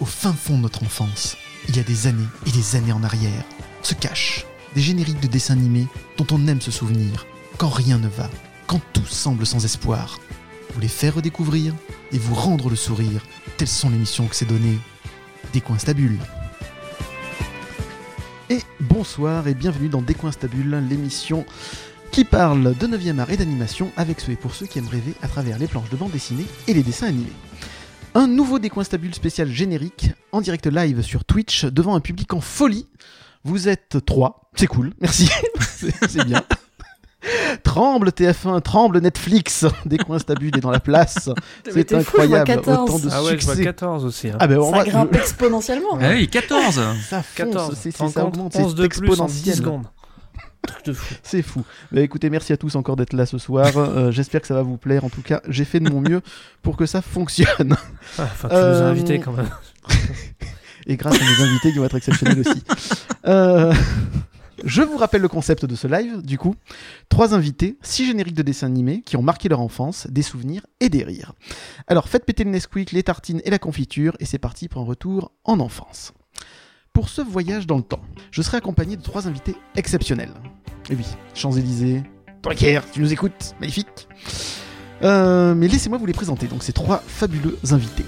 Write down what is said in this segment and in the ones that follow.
Au fin fond de notre enfance, il y a des années et des années en arrière, se cachent des génériques de dessins animés dont on aime se souvenir, quand rien ne va, quand tout semble sans espoir. Vous les faire redécouvrir et vous rendre le sourire, telles sont les missions que c'est donné. Des coins stables. Et bonsoir et bienvenue dans Des coins stables, l'émission qui parle de 9e art et d'animation avec ceux et pour ceux qui aiment rêver à travers les planches de bande dessinée et les dessins animés. Un nouveau décoinstabule spécial générique en direct live sur Twitch devant un public en folie. Vous êtes trois, c'est cool, merci, c'est bien. Tremble TF1, tremble Netflix, Décoinstabule est dans la place. C'est t'es fou, je vois incroyable, 14. autant de Ah ouais, je vois succès. 14 aussi. hein. Ah ben on Ça va- grimpe exponentiellement. Ah oui, 14 ça fonce, 14, c'est- ça augmente, 11 c'est de plus en 10 exponentiel. secondes. Truc de fou. C'est fou. Bah écoutez, merci à tous encore d'être là ce soir. Euh, J'espère que ça va vous plaire. En tout cas, j'ai fait de mon mieux pour que ça fonctionne. Ah, Enfin, tu nous as Euh, invités quand même. et grâce à mes invités qui vont être exceptionnels aussi. Euh, je vous rappelle le concept de ce live, du coup. Trois invités, six génériques de dessins animés qui ont marqué leur enfance, des souvenirs et des rires. Alors faites péter le Nesquik, les tartines et la confiture, et c'est parti pour un retour en enfance. Pour ce voyage dans le temps, je serai accompagné de trois invités exceptionnels. Et oui, Champs-Élysées, Drucker, tu nous écoutes, magnifique. Euh, mais laissez-moi vous les présenter, donc ces trois fabuleux invités.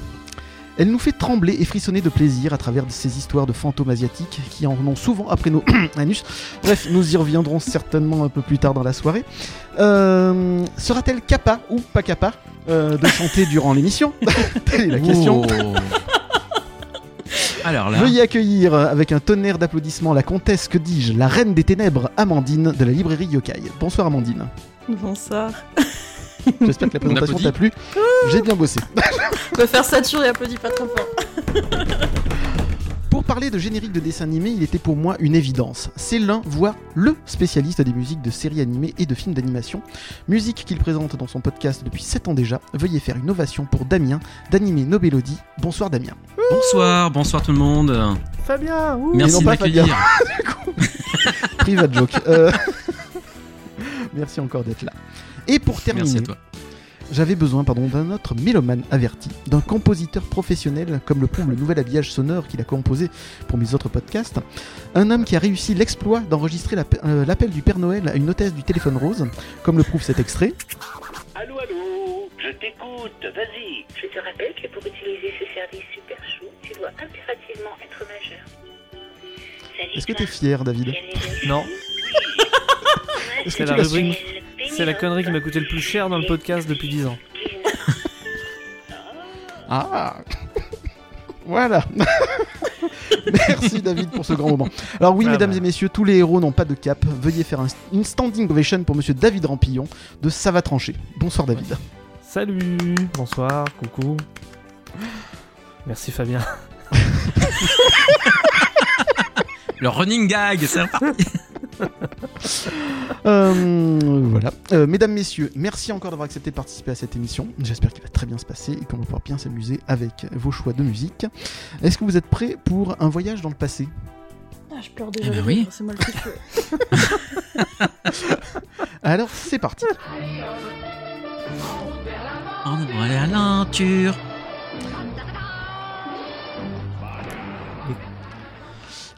Elle nous fait trembler et frissonner de plaisir à travers ces histoires de fantômes asiatiques qui en ont souvent après nos anus. Bref, nous y reviendrons certainement un peu plus tard dans la soirée. Euh, Sera-t-elle capable ou pas capable euh, de chanter durant l'émission Telle est la question. Oh. Alors là, Veuillez accueillir avec un tonnerre d'applaudissements la comtesse, que dis-je, la reine des ténèbres, Amandine de la librairie Yokai. Bonsoir Amandine. Bonsoir. J'espère que la présentation t'a plu. J'ai bien bossé. On peut faire ça toujours et applaudis pas trop fort. Pour parler de générique de dessin animé, il était pour moi une évidence. C'est l'un, voire le spécialiste des musiques de séries animées et de films d'animation. Musique qu'il présente dans son podcast depuis 7 ans déjà. Veuillez faire une ovation pour Damien, d'animer nos mélodies. Bonsoir Damien. bonsoir, bonsoir tout le monde. Fabien, ouh. Merci non de m'accueillir. Private joke. Euh, Merci encore d'être là. Et pour terminer, j'avais besoin pardon, d'un autre mélomane averti, d'un compositeur professionnel comme le prouve le nouvel habillage sonore qu'il a composé pour mes autres podcasts, un homme qui a réussi l'exploit d'enregistrer euh, l'appel du Père Noël à une hôtesse du téléphone rose, comme le prouve cet extrait. Allô, allô, je t'écoute, vas-y. Je te rappelle que pour utiliser ce service super chou, tu dois impérativement être majeur. Salut, Est-ce que t'es fier, David? Non, Est-ce que la tu l'as rubrique. pénible. C'est la connerie qui m'a coûté le plus cher dans le podcast depuis 10 ans. Ah Voilà Merci David pour ce grand moment. Alors oui, Ah mesdames bah. et messieurs, tous les héros n'ont pas de cap. Veuillez faire un- une standing ovation pour monsieur David Rampillon de Ça va trancher. Bonsoir David. Salut, bonsoir, coucou. Merci Fabien. Le running gag, c'est reparti. Euh, voilà. Euh, mesdames, messieurs, merci encore d'avoir accepté de participer à cette émission. J'espère qu'il va très bien se passer et qu'on va pouvoir bien s'amuser avec vos choix de musique. Est-ce que vous êtes prêts pour un voyage dans le passé? Ah, je pleure déjà. Eh ben oui. C'est moi le futur. Alors, c'est parti. On va aller à l'aventure.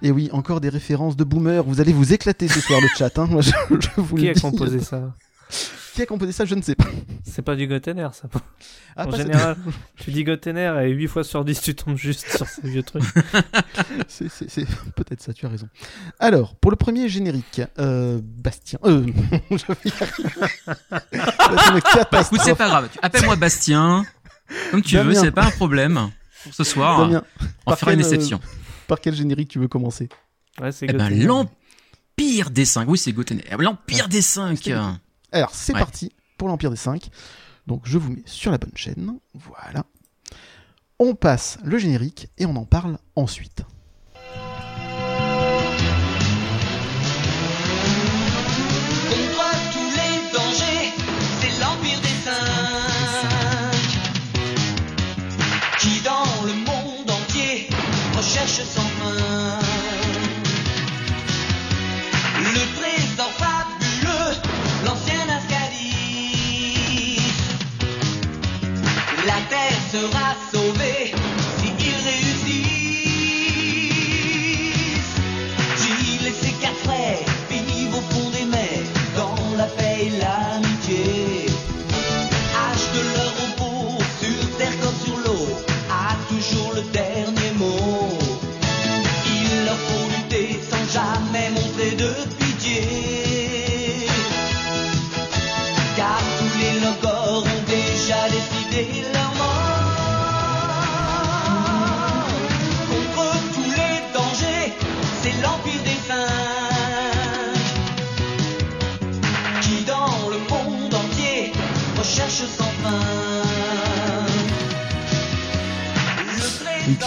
Et oui, encore des références de boomers. Vous allez vous éclater ce soir le chat. hein. Moi, je, je vous Qui le a dis. composé ça Qui a composé ça Je ne sais pas. C'est pas du Gotener, ça. Ah, en pas général, tu dis Gotener et 8 fois sur 10, tu tombes juste sur ces vieux trucs. C'est c'est- c'est peut-être ça, tu as raison. Alors, pour le premier générique, euh, Bastien. Euh, je vais Bah écoute, c'est pas grave. Tu- Appelle-moi Bastien. Comme tu veux, c'est pas un problème. Pour ce soir, Damien, on fera une quel, euh, exception. Par quel générique tu veux commencer Ouais, c'est Eh ben, Gotener. l'Empire des 5. Oui, c'est Gotener. L'Empire des 5. C'était- Alors, c'est Ouais. parti pour l'Empire des 5. Donc, je vous mets sur la bonne chaîne. Voilà. On passe le générique et on en parle ensuite. Recherche sans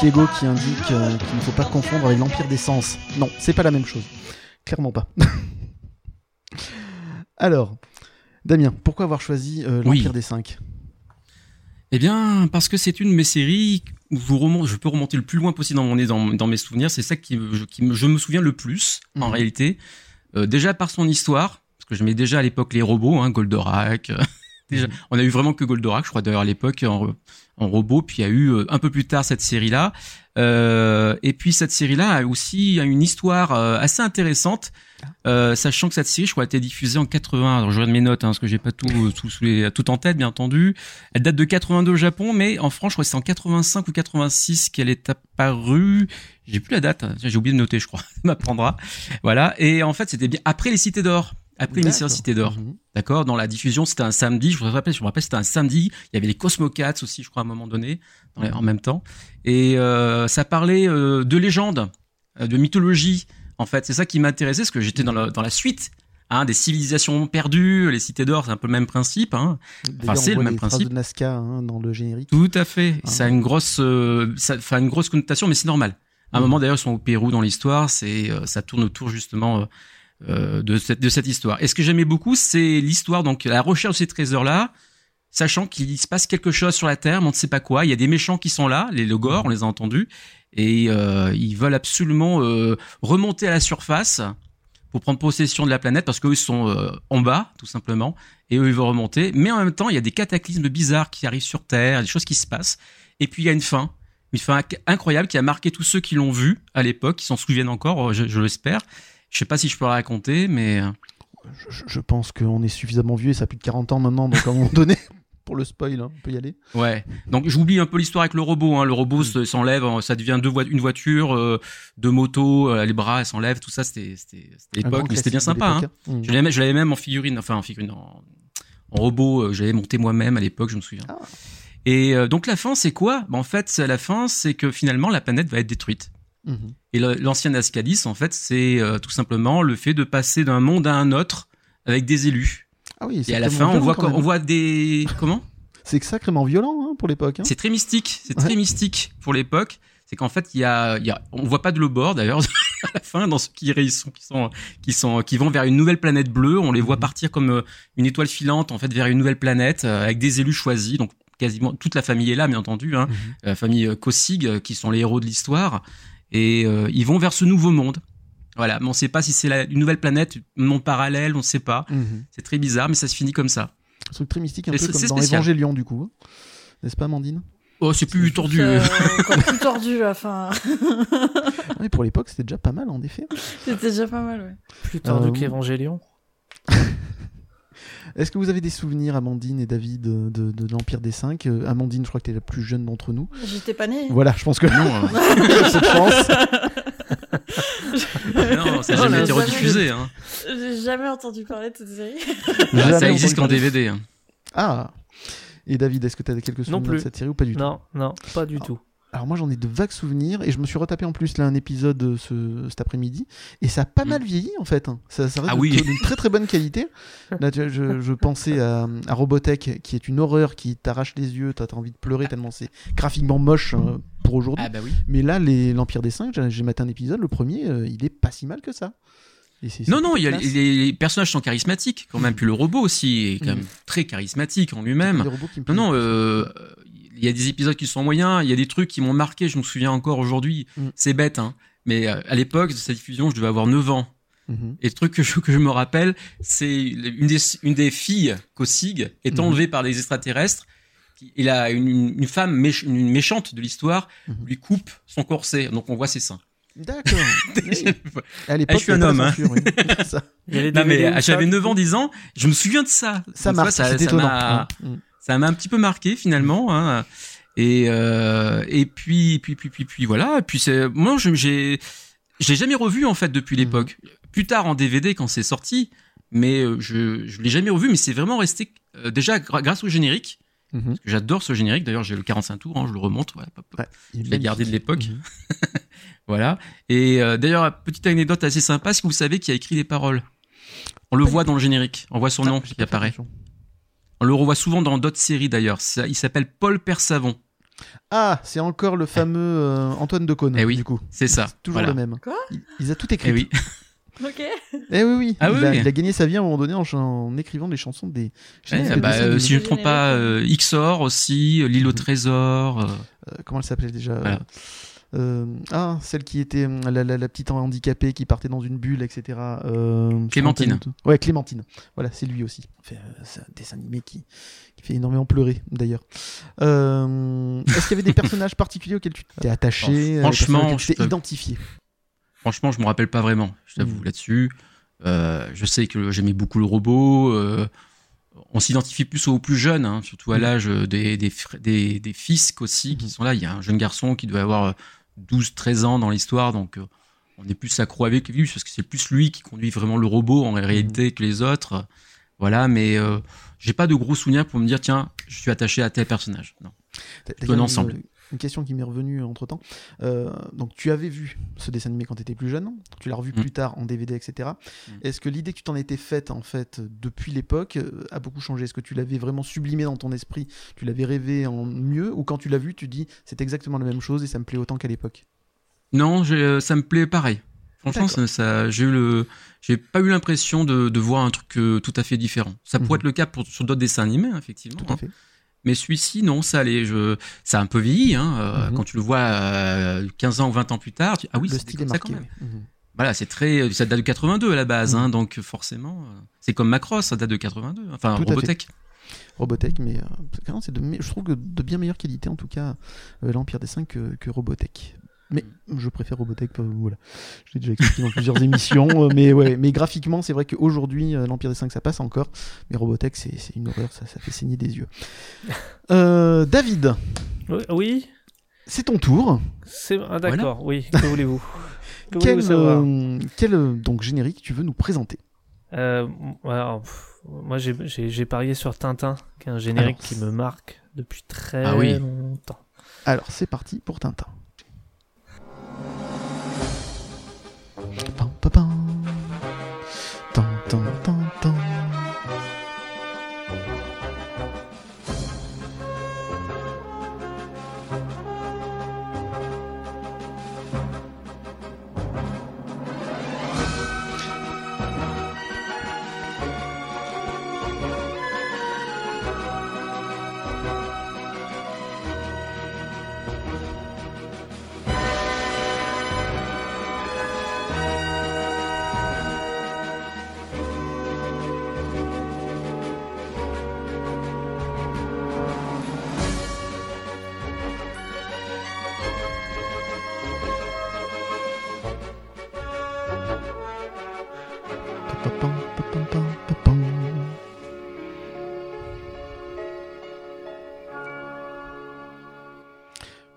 Lego qui indique euh, qu'il ne faut pas confondre avec l'Empire des Sens. Non, c'est pas la même chose. Clairement pas. Alors, Damien, pourquoi avoir choisi euh, Oui. l'Empire des Cinq? Eh bien, parce que c'est une de mes séries où je, remonte, je peux remonter le plus loin possible dans, mon, dans, dans mes souvenirs. C'est ça qui, je me souviens le plus, en Mhm. réalité. Euh, déjà par son histoire, parce que je mets déjà à l'époque les robots, hein, Goldorak. déjà, on a eu vraiment que Goldorak, je crois d'ailleurs à l'époque en, robot. Puis il y a eu euh, un peu plus tard cette série-là. Euh, et puis cette série-là a aussi une histoire euh, assez intéressante, euh, sachant que cette série, je crois, a été diffusée en 80. Alors je regarde mes notes, hein, parce que j'ai pas tout, tout, sous les- tout en tête, bien entendu. Elle date de 82 au Japon, mais en France, je crois que c'est en 85 ou 86 qu'elle est apparue. J'ai plus la date, hein. J'ai oublié de noter, je crois. Ça m'apprendra. Voilà. Et en fait, c'était bien après les Cités d'Or. Après l'émission. Cité d'Or. D'accord Dans la diffusion, c'était un samedi. Je me rappelle, je me rappelle, c'était un samedi. Il y avait les Cosmocats aussi, je crois, à un moment donné, en même temps. Et euh, ça parlait euh, de légendes, euh, de mythologie. En fait, c'est ça qui m'intéressait, parce que j'étais dans la, dans la suite. Hein, des civilisations perdues, les cités d'or, c'est un peu le même principe. Hein. D'ailleurs, c'est le même principe. de Nazca hein, dans le générique. Tout à fait. Ah. Ça a une grosse, euh, ça, enfin une grosse connotation, mais c'est normal. À un Mhm. moment d'ailleurs, ils sont au Pérou dans l'histoire. C'est, ça tourne autour justement euh, de cette histoire. Et ce que j'aimais beaucoup, c'est l'histoire, donc la recherche de ces trésors-là, sachant qu'il se passe quelque chose sur la Terre, mais on ne sait pas quoi. Il y a des méchants qui sont là, les Logors, on les a entendus, et euh, ils veulent absolument euh, remonter à la surface pour prendre possession de la planète parce qu'eux ils sont en bas tout simplement et eux ils veulent remonter mais en même temps il y a des cataclysmes bizarres qui arrivent sur Terre des choses qui se passent et puis il y a une fin une fin inc- incroyable qui a marqué tous ceux qui l'ont vu à l'époque qui s'en souviennent encore je l'espère je sais pas si je peux la raconter mais euh, Je, pense qu'on est suffisamment vieux et ça a plus de 40 ans maintenant, donc à un moment donné, pour le spoil, hein, on peut y aller. Ouais. Donc j'oublie un peu l'histoire avec le robot. Hein. Le robot se- s'enlève, euh, ça devient deux voi- une voiture, euh, deux motos, euh, les bras s'enlèvent, tout ça. C'était l'époque, mais c'était bien sympa. Hein. hein. Je l'avais même en figurine, enfin en figurine, en, en robot. euh, J'avais monté moi-même à l'époque, je me souviens. Ah. Et donc la fin, c'est quoi? Bah, En fait, la fin, c'est que finalement la planète va être détruite. Mhm. Et le- l'ancien Ascadis, en fait, c'est euh, tout simplement le fait de passer d'un monde à un autre avec des élus. Ah oui, Et à la fin, on violent, voit on des comment? C'est sacrément violent hein, pour l'époque. hein. C'est très mystique, c'est Ouais. très mystique pour l'époque. C'est qu'en fait, il y a, y a, on voit pas de l'eau-bord d'ailleurs à la fin dans ceux qui sont, qui sont, qui sont, qui vont vers une nouvelle planète bleue. On les voit Mhm. partir comme euh, une étoile filante en fait vers une nouvelle planète euh, avec des élus choisis. Donc quasiment toute la famille est là, bien entendu. Hein, Mhm. la famille euh, qui sont les héros de l'histoire et euh, ils vont vers ce nouveau monde. Voilà, mais on sait pas si c'est la- une nouvelle planète, un monde parallèle, on ne sait pas. Mhm. C'est très bizarre, mais ça se finit comme ça. Un truc très mystique, un C'est- peu comme c'est dans. Évangélion, du coup. N'est-ce pas, Amandine Oh, c'est plus tordu. Euh, encore plus tordu enfin. Oui, pour l'époque, c'était déjà pas mal, en effet. C'était déjà pas mal, ouais. Plus tordu Euh, qu'Evangélion. Est-ce que vous avez des souvenirs, Amandine et David, de, de- de l'Empire des Cinq? Euh, Amandine, je crois que tu es la plus jeune d'entre nous. J'étais pas née. Voilà, je pense que Non, euh, je pense. non, ça n'a Oh, jamais la été rediffusé. Hein. J'ai jamais entendu parler de cette série. Jamais ça existe qu'en. DVD. hein. Ah Et David, est-ce que tu as quelques souvenirs de cette série ou pas du tout? Non, non, pas du Ah. tout. Alors moi j'en ai de vagues souvenirs et je me suis retapé en plus là un épisode euh, ce, cet après-midi et ça a pas Mm. mal vieilli en fait. hein. Ça, ça reste Ah oui. d'une très très bonne qualité. Là je, je pensais à, à Robotech qui est une horreur qui t'arrache les yeux, t'as envie de pleurer tellement c'est graphiquement moche euh, pour aujourd'hui. Ah bah oui. Mais là les- l'Empire des Cinq, j'ai maté un épisode, le premier, euh, il est pas si mal que ça. Et Non, non, il y a, les, les personnages sont charismatiques quand même. Puis le robot aussi est quand même très charismatique en lui-même. Non, non, euh, il y a des épisodes qui sont moyens. Il y a des trucs qui m'ont marqué. Je me souviens encore aujourd'hui. Mm. C'est bête, hein. Mais euh, à l'époque de cette diffusion, je devais avoir 9 ans. Mhm. Et le truc que je, que je me rappelle, c'est une des, une des filles Kosig est Mhm. enlevée par des extraterrestres. Et là, une, une femme méch- une méchante de l'histoire Mhm. lui coupe son corset. Donc on voit ses seins. D'accord. Oui. À Ah, l'époque, je suis un il homme, hein. censure, oui. C'est ça. Il y a les Non mais euh, j'avais ça, 9 ans, 10 ans, je me souviens de ça. Ça marque, ça, c'est ça Mhm. Ça m'a un petit peu marqué finalement. Hein. Et euh, et puis puis puis puis puis voilà. Et puis c'est moi je- j'ai je l'ai jamais revu en fait depuis Mhm. l'époque. Plus tard en DVD quand c'est sorti, mais euh, je je l'ai jamais revu. Mais c'est vraiment resté euh, déjà grâce au générique. Mhm. Parce que j'adore ce générique. D'ailleurs j'ai le 45 tours, hein, je le remonte. Voilà. Ouais, il Je l'ai gardé de l'époque. Mhm. Voilà. Et euh, d'ailleurs petite anecdote assez sympa, est-ce que vous savez qui a écrit les paroles? On le voit dans le générique. On voit son Ah, nom j'ai qui apparaît. attention. On le revoit souvent dans d'autres séries d'ailleurs. Ça- Il s'appelle Paul Persavon. Ah, c'est encore le fameux euh, Antoine Decaune, Eh oui, du coup. C'est ça. Toujours voilà. le même. Quoi? Il, il a tout écrit. Eh oui. Ok. Eh oui, oui. Ah il, oui, a, oui. il a gagné sa vie à un moment donné en, écrivant des chansons des. Eh, de bah, euh, si je ne me trompe pas, euh, XOR aussi, L'île au trésor. euh, Euh, comment elle s'appelait déjà? Voilà. Euh, Ah, celle qui était hum, la, la- la petite handicapée qui partait dans une bulle, etc. Euh, Clémentine. Ouais, Clémentine. Voilà, c'est lui aussi. Euh, c'est un dessin animé qui, qui fait énormément pleurer, d'ailleurs. Euh, Est-ce qu'il y avait des personnages particuliers auxquels tu t'es attaché Franchement, tu je t'es te- identifié? Franchement, je me rappelle pas vraiment, je t'avoue Mhm. là-dessus. Je sais que j'aimais beaucoup le robot. on s'identifie plus aux plus jeunes, hein, surtout à Mhm. l'âge des, des, fr- des, des fils aussi qui Mhm. sont là. Il y a un jeune garçon qui doit avoir 12-13 ans dans l'histoire, donc euh, on est plus accro avec lui parce que c'est plus lui qui conduit vraiment le robot en réalité que les autres. Voilà, mais euh, j'ai pas de gros souvenirs pour me dire tiens, je suis attaché à tel personnage. Non. Un ensemble. Une question qui m'est revenue entre temps. donc, tu avais vu ce dessin animé quand tu étais plus jeune, tu l'as revu Mm. plus tard en DVD, etc. Mm. Est-ce que l'idée que tu t'en étais faite, en fait, depuis l'époque, euh, a beaucoup changé? Est-ce que tu l'avais vraiment sublimé dans ton esprit? Tu l'avais rêvé en mieux? Ou quand tu l'as vu, tu dis c'est exactement la même chose et ça me plaît autant qu'à l'époque? Non, j'ai- ça me plaît pareil. Franchement, ça, ça- j'ai eu le, j'ai pas eu l'impression de, de voir un truc euh, tout à fait différent. Ça pourrait Mhm. être le cas pour, sur d'autres dessins animés, hein, effectivement. Tout à hein. fait. Mais celui-ci, non, ça allait. Je, ça a un peu vieilli. Hein, euh, Mhm. Quand tu le vois euh, 15 ans ou 20 ans plus tard, tu- ah oui, c'était comme ça quand même. Mhm. Voilà, c'est très, ça date de 82 à la base, Mhm. hein, donc forcément, euh, c'est comme Macross, ça date de 82. Enfin, Tout. Robotech. Robotech, mais euh, c'est de, je trouve que de bien meilleure qualité, en tout cas, euh, l'Empire des 5 que, que Robotech. Mais je préfère Robotech, euh, voilà. Je l'ai déjà expliqué dans plusieurs émissions, euh, mais ouais, mais graphiquement, c'est vrai qu'aujourd'hui, euh, l'Empire des 5 ça passe encore, mais Robotech c'est une horreur, ça, ça fait saigner des yeux. Euh, David, Oui, c'est ton tour. c'est ah, d'accord. Oui, que voulez-vous? Que Quel, euh, donc générique tu veux nous présenter? Euh, alors, pff, Moi, j'ai- parié sur Tintin, qui est un générique Alors, qui me marque depuis très Ah oui. longtemps. Alors c'est parti pour Tintin. Dun, dun, dun.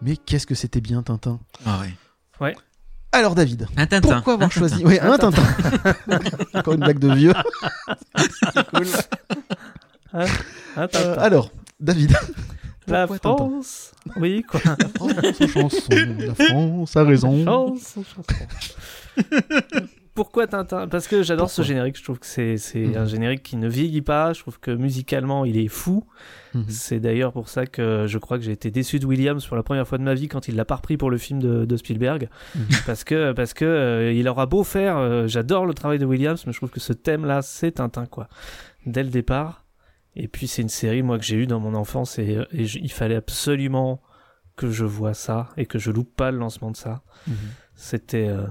Mais qu'est-ce que c'était bien Tintin Ah ouais. Alors David, Un Tintin. pourquoi avoir un choisi Tintin. Oui, un Un Tintin. Encore une blague de vieux. Hein Euh, Tintin. alors, David. La Tintin France Oui, quoi La France aux chansons, la France a raison. Chanson, chanson. Pourquoi Tintin? Parce que j'adore ce générique. Je trouve que c'est Mhm. un générique qui ne vieillit pas. Je trouve que musicalement, il est fou. Mhm. C'est d'ailleurs pour ça que je crois que j'ai été déçu de Williams pour la première fois de ma vie quand il l'a pas repris pour le film de, de Spielberg. Mhm. parce que, parce que euh, il aura beau faire. euh, J'adore le travail de Williams, mais je trouve que ce thème-là, c'est Tintin, quoi. Dès le départ. Et puis, c'est une série, moi, que j'ai eue dans mon enfance et, et je- il fallait absolument que je vois ça et que je loupe pas le lancement de ça. Mhm. C'était. euh,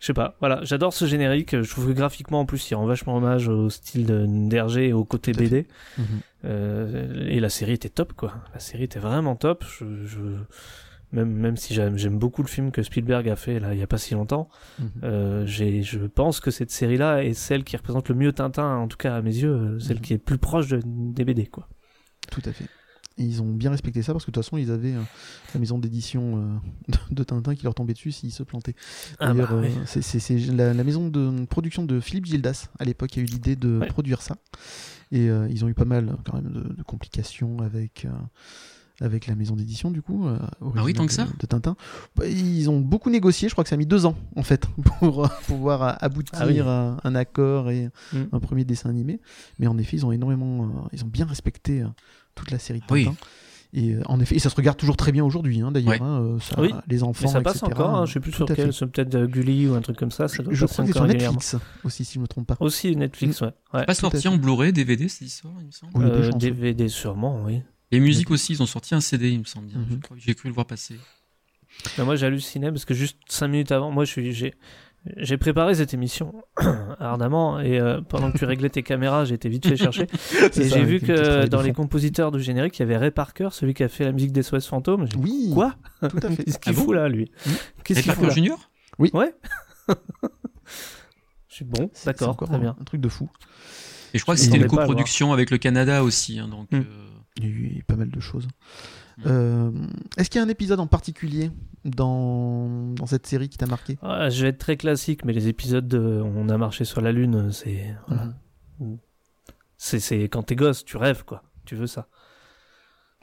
Je sais pas, voilà, j'adore ce générique. Je trouve que graphiquement, en plus, il rend vachement hommage au style de d'Hergé et au côté BD. Mhm. Euh, et la série était top, quoi. La série était vraiment top. Je, je... Même, même si j'aime beaucoup le film que Spielberg a fait là il y a pas si longtemps, Mhm. euh, je pense que cette série-là est celle qui représente le mieux Tintin, en tout cas à mes yeux, euh, celle Mhm. qui est plus proche de, des BD, quoi. Tout à fait. Et ils ont bien respecté ça parce que de toute façon, ils avaient euh, la maison d'édition euh, de, Tintin qui leur tombait dessus s'ils se plantaient. Ah D'ailleurs, bah, euh, oui. c'est la, la maison de production de Philippe Gildas à l'époque qui a eu l'idée de Ouais. produire ça. Et ils ont eu pas mal quand même de, de complications avec. avec la maison d'édition du coup euh, Ah tant que ça de, Tintin Bah, ils ont beaucoup négocié je crois que ça a mis deux ans en fait pour euh, pouvoir aboutir Ah oui. à un accord et Mm. un premier dessin animé mais en effet ils ont énormément euh, ils ont bien respecté toute la série de Oui. Et euh, en effet, et ça se regarde toujours très bien aujourd'hui, hein, d'ailleurs. Hein, euh, ça, Oui, les enfants, Mais ça passe etc., encore, hein, je sais plus sur quel, c'est peut-être euh, Gulli ou un truc comme ça. ça doit Je crois que c'est sur. Netflix aussi, si je me trompe pas. Aussi Netflix, ouais. ouais. Pas sorti en Blu-ray, DVD cette histoire, il me semble. Oui, des Euh. DVD sûrement, oui. Les musiques aussi, ils ont sorti un CD, il me semble bien. Mhm. Que J'ai cru le voir passer. Mais moi j'hallucinais parce que juste 5 minutes avant, moi je suis j'ai préparé cette émission ardemment et euh, pendant que tu réglais tes caméras, j'ai été vite fait chercher et j'ai vu que dans les compositeurs du générique, il y avait Ray Parker, celui qui a fait la musique des SOS fantômes. Oui, Quoi? tout à fait. Qu'est-ce qu'il Ah bon? fout là lui? Qu'est-ce qu'il fout là? Junior? Ouais. Je suis bon, d'accord, très un, bien. un truc de fou. Et je crois que c'était une coproduction avec le Canada aussi. hein, donc, Mm. euh, Il y a eu pas mal de choses. Euh, Est-ce qu'il y a un épisode en particulier dans, dans cette série qui t'a marqué? Ah, je vais être très classique, mais les épisodes de On a marché sur la lune, c'est voilà. Mhm. c'est quand t'es gosse, tu rêves quoi, tu veux ça.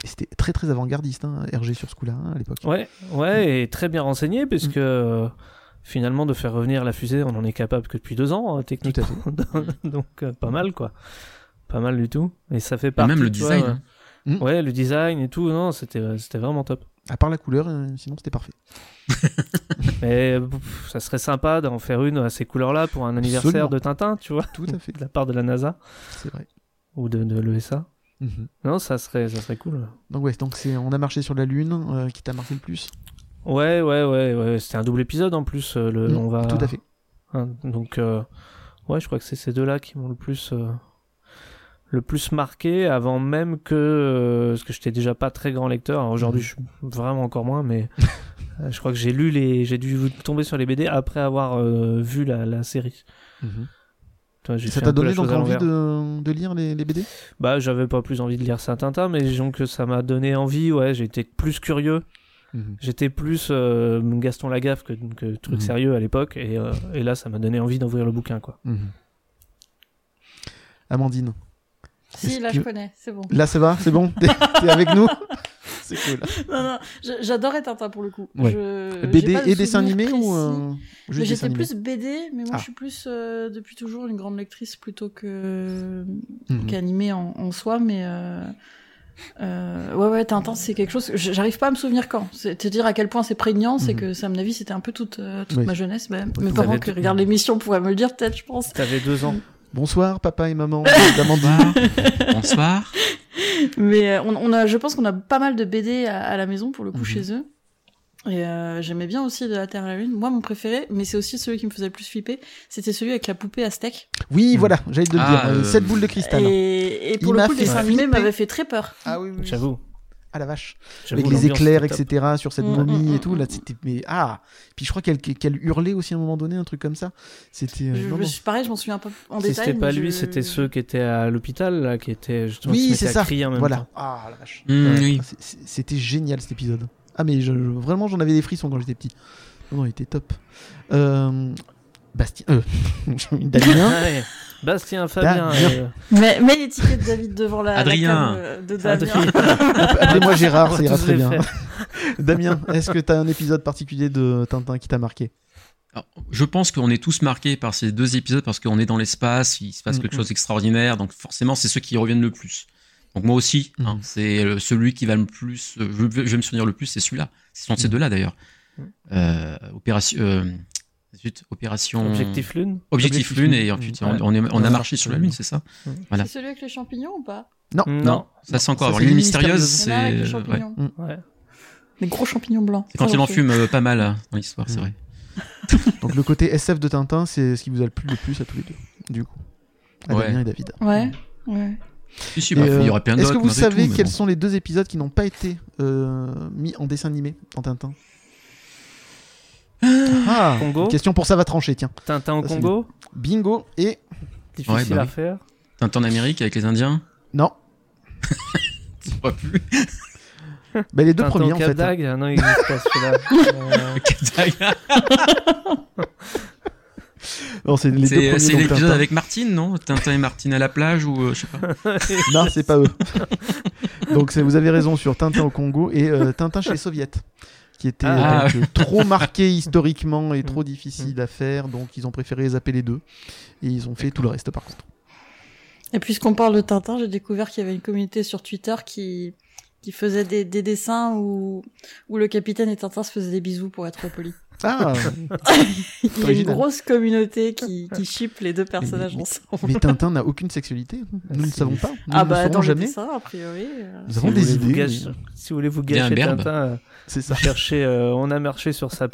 Et C'était très très avant-gardiste, hein, RG sur ce coup-là, hein, à l'époque. Ouais, ouais, et très bien renseigné, parce Mm. que euh, finalement, de faire revenir la fusée, on en est capable que depuis deux ans, hein, techniquement. Donc, euh, pas mal, quoi. Pas mal du tout. Et ça fait et partie. même le design. hein. Mm. Ouais, le design et tout, non, c'était euh, c'était vraiment top. À part la couleur, euh, sinon c'était parfait. Mais pff, ça serait sympa d'en faire une à ces couleurs-là pour un anniversaire Absolument. de Tintin, tu vois, Tout à fait, de la part de la NASA c'est vrai. ou de, de l'ESA. Mhm. Non, ça serait, ça serait cool. Donc ouais, donc c'est on a marché sur la lune euh, qui t'a marqué le plus. Ouais, ouais, ouais, ouais. C'était un double épisode en plus. le, Mm, on va... Tout à fait. Hein, donc, euh, ouais, je crois que c'est ces deux-là qui m'ont le plus, euh, le plus marqué avant même que, euh, parce que j'étais déjà pas très grand lecteur. Aujourd'hui, Mhm. je suis vraiment encore moins, mais euh, je crois que j'ai lu les, j'ai dû tomber sur les BD après avoir euh, vu la, la série. J'ai Ça t'a donné donc envie de, de lire les, les BD Bah, j'avais pas plus envie de lire ça Tintin, mais disons que ça m'a donné envie. Ouais, j'étais plus curieux. J'étais plus Gaston Lagaffe que, que truc Mhm. sérieux à l'époque, et, et là, ça m'a donné envie d'ouvrir le bouquin, quoi. Mhm. Amandine. Si, là, que- je connais, c'est bon. Là, ça va C'est bon? T'es avec nous? C'est cool. Non, non, j'adorais Tintin pour le coup. Ouais. Je- j'ai BD et dessin animé ou euh, J'étais plus BD, mais moi Ah. je suis plus euh, depuis toujours une grande lectrice plutôt que Mhm. qu'animé en, en soi, mais euh, euh, ouais ouais Tintin c'est quelque chose. que J'arrive pas à me souvenir quand. C'est te dire à quel point c'est prégnant, c'est Mhm. que ça à mon avis c'était un peu toute euh, toute Oui. ma jeunesse. Même. Ouais, Mes parents qui regardent l'émission pourraient me le dire peut-être, je pense. T'avais deux ans. Bonsoir, papa et maman d'Amandine. Bonsoir. Bonsoir. Mais euh, on, on a, je pense qu'on a pas mal de BD à, à la maison pour le coup Mhm. chez eux. Et euh, j'aimais bien aussi de la Terre à la Lune. Moi, mon préféré, mais c'est aussi celui qui me faisait le plus flipper, c'était celui avec la poupée aztèque. Oui, voilà, j'allais te le Ah, dire. euh, Sept boules de cristal. Et, et pour Il le m'a coup, le fait dessin animé m'avait fait très peur. Ah oui, oui. J'avoue. Ah la vache. Avec les éclairs, etc. sur cette Mm, momie mm, et tout. mm, Là, mm. c'était. Mais ah Puis je crois qu'elle qu'elle hurlait aussi à un moment donné, un truc comme ça. C'était. euh, Je, je pareil, je m'en souviens pas en Si détail. c'était pas lui, je- c'était ceux qui étaient à l'hôpital, là, qui étaient justement. qui Oui, c'est ça. crier en même Voilà. temps. Ah la vache. Ouais. oui. Ah, C'était génial cet épisode. Ah mais je- je- vraiment j'en avais des frissons quand j'étais petit. Non, non, il était top. Euh, Bastien, euh, Damien, Ah ouais. Bastien, Fabien. Euh, Mais, mais l'étiquette de David devant la, la Adrien. cam, euh, de Damien. Adrien. appelez-moi Gérard, ça ira très bien. Damien, est-ce que tu as un épisode particulier de Tintin qui t'a marqué? Alors, je pense qu'on est tous marqués par ces deux épisodes parce qu'on est dans l'espace, il se passe quelque Mhm. chose d'extraordinaire, donc forcément c'est ceux qui reviennent le plus. Donc moi aussi, hein, Mhm. c'est celui qui va le plus, euh, je, vais- je vais me souvenir le plus, c'est celui-là. Ce sont ces deux-là d'ailleurs. Euh, opération, euh, zut, opération Objectif Lune. Objectif Objectif Lune Lune. et ensuite on, on est- on a Ouais. marché sur la Lune, c'est ça Voilà. C'est celui avec les champignons ou pas Non, Non. Ça c'est encore. Ça, c'est l'île l'île mystérieuse, en les c'est euh, ouais. champignons. Ouais. Les gros champignons blancs. C'est quand il en fume euh, pas mal hein, dans l'histoire, c'est Mhm. vrai. Donc le côté SF de Tintin, c'est ce qui vous a le plus, le plus à tous les deux, du coup. À Ouais. Damien et David. Ouais, ouais. Si, si, Et, bah, euh, il y aurait plein Est-ce que vous savez tout, quels bon. sont les deux épisodes qui n'ont pas été euh, mis en dessin animé dans Tintin? Ah Congo une Question pour ça va trancher, tiens. Tintin au Ça, Congo. Bingo et. Difficile Ouais, bah à faire. Tintin en Amérique avec les Indiens Non, Je crois plus. bah, les deux Tintin premiers au en fait. d'Agde. Ah non, il existe pas celui-là. Euh, Non, c'est les deux C'est premiers. c'est donc, l'épisode avec Martine, non? Tintin et Martine à la plage ou euh, je sais pas. Non, c'est pas eux. donc vous avez raison sur Tintin au Congo et euh, Tintin chez les Soviets, qui était Ah. donc, euh, trop marqué historiquement et trop difficile à faire, donc ils ont préféré les appeler les deux et ils ont fait tout le reste par contre. Et puisqu'on parle de Tintin, j'ai découvert qu'il y avait une communauté sur Twitter qui qui faisait des, des dessins où, où le capitaine et Tintin se faisaient des bisous pour être poli. Ah, Il y a une grosse communauté qui, qui ship les deux personnages Mais- ensemble. mais Tintin n'a aucune sexualité. Nous ne le Si. savons pas. Nous Ah ne bah dans le jamais. dessin, a priori. euh, Nous Si avons vous des voulez vous idées. mais- Si vous voulez vous gâcher. Tintin, euh, C'est ça. cherchez, euh, on a marché sur sa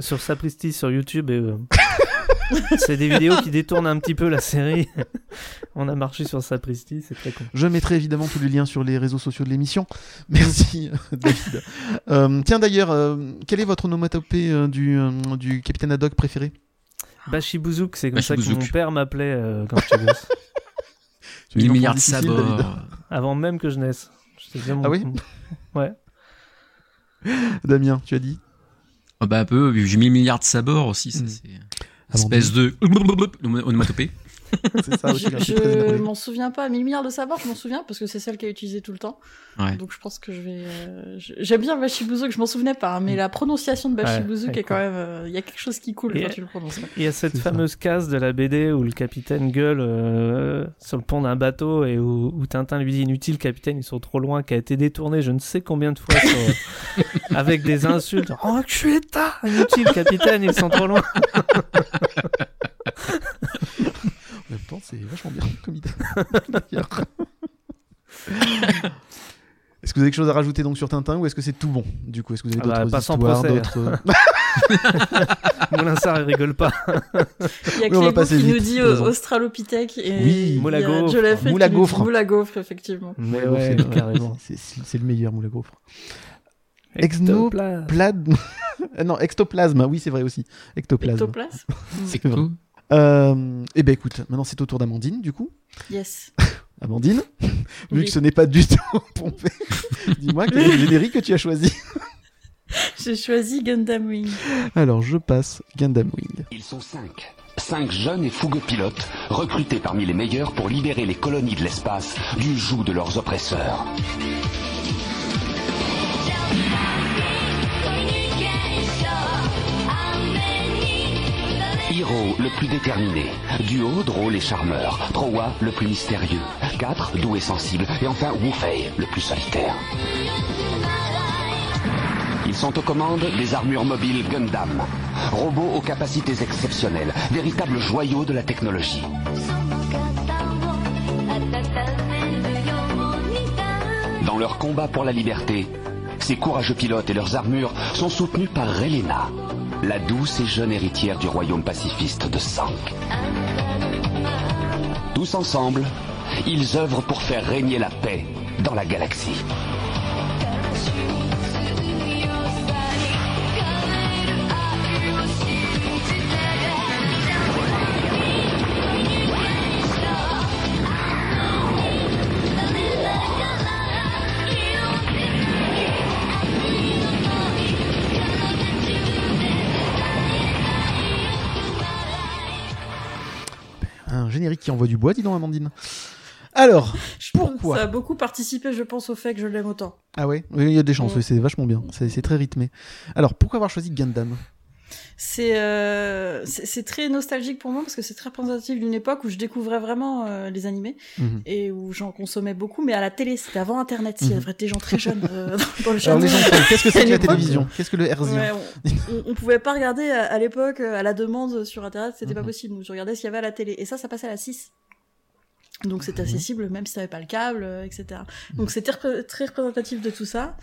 sur sa sur YouTube et euh, c'est des vidéos qui détournent un petit peu la série. on a marché sur sa c'est très con. Je mettrai évidemment tous les liens sur les réseaux sociaux de l'émission. Merci, euh, David. Euh, tiens, d'ailleurs, euh, quelle est votre onomatopée euh, du, euh, du capitaine Haddock préféré? Bashibouzouk, c'est comme ça que mon père m'appelait euh, quand j'étais gosse. Tu es un 1000 enfant milliards de. David? Avant même que je naisse. Mon- Ah oui? Ouais. Damien, tu as dit? Ah bah un peu, j'ai 1000 milliards de sabords aussi, ça Mm. c'est espèce de onomatopée. C'est ça aussi. je m'en souviens pas. 1000 milliards de savoir, je m'en souviens parce que c'est celle qui a utilisé tout le temps. Ouais. Donc je pense que je vais. euh, J'aime bien Bashibouzouk, je m'en souvenais pas, hein, mais la prononciation de Bashibouzouk ouais, est quand même. euh, Il y a quelque chose qui coule Et- quand tu le prononces. Il y a cette ça. fameuse case de la BD où le capitaine gueule euh, sur le pont d'un bateau et où, où Tintin lui dit inutile capitaine ils sont trop loin qui a été détourné je ne sais combien de fois sur- avec des insultes oh que je suis état inutile capitaine ils sont trop loin En même temps, c'est vachement bien comme idée. D'ailleurs. Est-ce que vous avez quelque chose à rajouter donc sur Tintin ou est-ce que c'est tout bon Du coup, est-ce que vous avez Ah bah, d'autres pas sans histoires, procès. d'autres euh, Moulin Sarr il rigole pas Il y a Clégo qui vite, nous dit euh. Australopithèque et Oui. Moule à gaufre, effectivement. mais ouais carrément C'est le meilleur moule à gaufre. Exno- Ectoplasme. Plad... Ah non, ectoplasme, oui, c'est vrai aussi. Ectoplasme. Ectoplasme C'est vrai. Euh, eh ben écoute, maintenant c'est au tour d'Amandine, du coup. Yes. Amandine, vu que ce n'est pas du tout pompé, dis-moi quel est le générique que tu as choisi. J'ai choisi Gundam Wing. Alors, je passe Gundam Wing. Ils sont cinq. Cinq jeunes et fougueux pilotes, recrutés parmi les meilleurs pour libérer les colonies de l'espace du joug de leurs oppresseurs. Hiro, le plus déterminé. Duo, drôle et charmeur. Trowa, le plus mystérieux. Quatre, doux et sensible. Et enfin, Wufei, le plus solitaire. Ils sont aux commandes des armures mobiles Gundam. Robots aux capacités exceptionnelles, véritables joyaux de la technologie. Dans leur combat pour la liberté, ces courageux pilotes et leurs armures sont soutenus par Relena, la douce et jeune héritière du royaume pacifiste de Sank. Tous ensemble, ils œuvrent pour faire régner la paix dans la galaxie. Générique qui envoie du bois, dis donc, Amandine. Alors, Je- Pourquoi Ça a beaucoup participé, je pense, au fait que je l'aime autant. ah ouais, oui, il y a des chances, Ouais. oui, c'est vachement bien, c'est c'est très rythmé. Alors, pourquoi avoir choisi Gundam? C'est euh, c'est c'est très nostalgique pour moi parce que c'est très représentatif d'une époque où je découvrais vraiment euh, les animés Mhm. et où j'en consommais beaucoup, mais à la télé, c'était avant Internet. S'il y Mhm. avait des gens très jeunes euh, dans- le enfants, qu'est-ce que c'est que la télévision Qu'est-ce que le Ouais, on, pouvait pas regarder à, à l'époque euh, à la demande sur internet, c'était pas Mhm. possible. Donc je regardais ce qu'il y avait à la télé. Et ça, ça passait à la 6. Donc c'était Mhm. accessible même si t'avais pas le câble, euh, etc. Donc c'était repré- très représentatif de tout ça.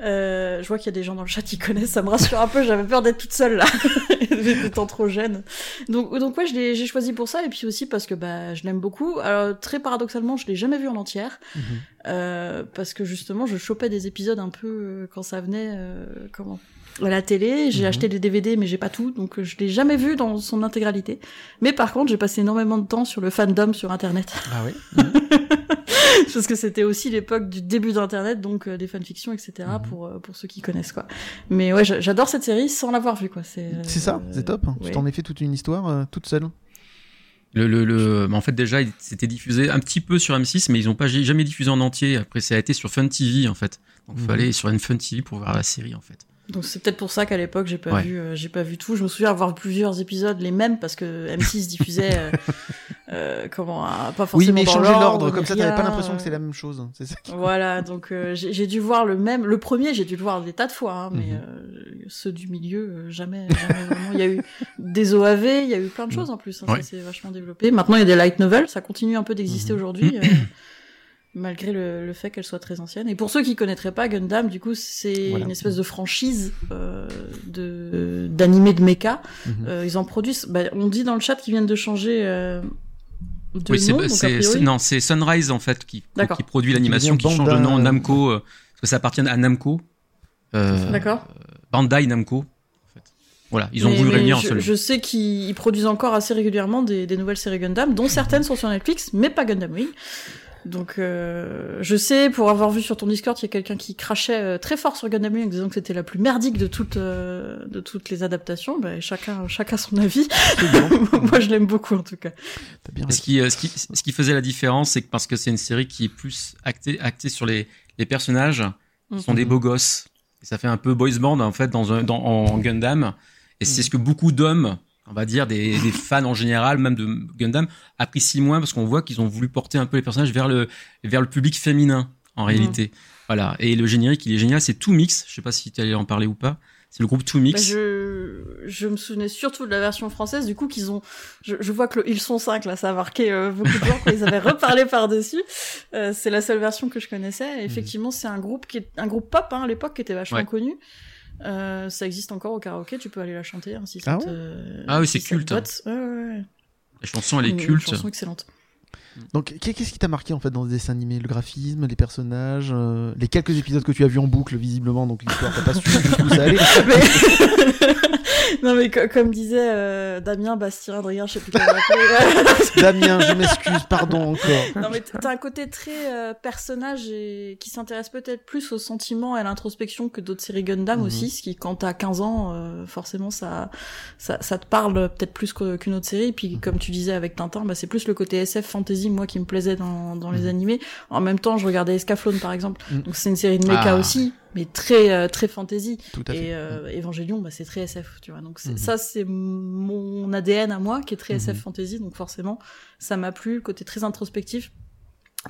Euh, je vois qu'il y a des gens dans le chat qui connaissent, ça me rassure un peu, j'avais peur d'être toute seule là, étant trop jeune. Donc, donc ouais, je l'ai- j'ai choisi pour ça, et puis aussi parce que bah, je l'aime beaucoup. Alors très paradoxalement, je l'ai jamais vu en entière, Mhm. euh, parce que justement, je chopais des épisodes un peu euh, quand ça venait, euh, comment à la télé, j'ai Mhm. acheté des DVD mais j'ai pas tout, donc euh, je l'ai jamais vu dans son intégralité. Mais par contre, j'ai passé énormément de temps sur le fandom sur internet. Ah ouais Parce que c'était aussi l'époque du début d'internet, donc euh, des fanfictions, etc. Mhm. pour, euh, pour ceux qui connaissent quoi. Mais ouais, j'a- j'adore cette série sans l'avoir vue quoi. C'est C'est ça, c'est top. Tu ouais. t'en es fait toute une histoire euh, toute seule. Le, le, le, bah, en fait, déjà, c'était diffusé un petit peu sur M6, mais ils n'ont pas jamais diffusé en entier. Après, ça a été sur Fun TV, en fait. Donc, il Mhm. fallait sur une Fun TV pour voir la série, en fait. Donc c'est peut-être pour ça qu'à l'époque j'ai pas Ouais. vu, euh, j'ai pas vu tout. Je me souviens avoir plusieurs épisodes les mêmes parce que M6 diffusait euh, euh, comment à- pas Oui, forcément mais dans changer l'ordre, comme ça, t'avais pas l'impression que c'est la même chose. C'est ça. qui- Voilà, donc euh, j'ai dû voir le même. Le premier, j'ai dû le voir des tas de fois, hein, mais euh, ceux du milieu, jamais, jamais vraiment. Il y a eu des OAV, il y a eu plein de choses en plus. Hein, Ouais. Ça s'est vachement développé. Maintenant, il y a des light novels, ça continue un peu d'exister Mhm. aujourd'hui. Malgré le, le fait qu'elle soit très ancienne. Et pour ceux qui connaîtraient pas Gundam, du coup, c'est Voilà. une espèce de franchise euh, de d'animé de mecha. Mhm. Euh, ils en produisent. Bah, on dit dans le chat qu'ils viennent de changer euh, de Oui, c'est non, c'est Sunrise en fait qui, produit l'animation, qui change de nom Namco, euh, parce que ça appartient à Namco. Euh, D'accord. Bandai Namco. En fait. Voilà, ils ont Mais- voulu mais réunir un je, seul. je sais qu'ils ils produisent encore assez régulièrement des, des nouvelles séries Gundam, dont certaines sont sur Netflix, mais pas Gundam Wing. Donc, euh, je sais, pour avoir vu sur ton Discord, il y a quelqu'un qui crachait euh, très fort sur Gundam Wing en disant que c'était la plus merdique de toutes, euh, de toutes les adaptations. Ben, chacun, chacun son avis. Moi, je l'aime beaucoup, en tout cas. Bien Ce qui, euh, ce, qui, ce qui faisait la différence, c'est que parce que c'est une série qui est plus actée, actée sur les, les personnages qui sont Mhm. des beaux gosses. Et ça fait un peu boys band en fait dans un, dans, en Gundam. Et c'est Mhm. ce que beaucoup d'hommes, on va dire des, des fans en général, même de Gundam, apprécient moins parce qu'on voit qu'ils ont voulu porter un peu les personnages vers le vers le public féminin en réalité. Voilà. Et le générique, il est génial. C'est tout mix. Je sais pas si tu allais en parler ou pas. C'est le groupe Ben, Mix. je, je me souvenais surtout de la version française, du coup, qu'ils ont, je, je vois que le Ils sont 5, là, ça a marqué euh, beaucoup de gens quand ils avaient reparlé par-dessus. Euh, c'est la seule version que je connaissais. Et effectivement, c'est un groupe qui est, un groupe pop, hein, à l'époque, qui était vachement Ouais. connu. Euh, ça existe encore au karaoké, tu peux aller la chanter, hein, si Ah ça ouais te- Ah oui, si c'est culte, hein. Ouais, ouais, ouais. La chanson, elle est Une- culte. Une chanson excellente. Donc, qu'est- qu'est-ce qui t'a marqué en fait dans ce dessin animé? Le graphisme, les personnages, euh, les quelques épisodes que tu as vus en boucle, visiblement, donc l'histoire t'as pas su jusqu'où ça allait. Mais- non, mais co- comme disait euh, Damien Bastien, Adrien, je sais plus comment l'appeler. Damien, je m'excuse, pardon encore. Non mais t'as un côté très euh, personnage et qui s'intéresse peut-être plus aux sentiments et à l'introspection que d'autres séries Gundam Mhm. aussi, ce qui quand t'as 15 ans, euh, forcément ça, ça ça te parle peut-être plus qu'une autre série. Puis comme tu disais avec Tintin, bah, c'est plus le côté SF fantasy moi qui me plaisait dans, dans les Mhm. animés. En même temps, je regardais Escaflowne par exemple, Mhm. donc c'est une série de mecha Ah. aussi, mais très euh, très fantasy. Tout à fait. Et euh, Evangelion, bah, c'est très SF, tu vois. Donc Mhm. ça, c'est mon ADN à moi qui est très SF Mhm. fantasy. Donc forcément, ça m'a plu, côté très introspectif,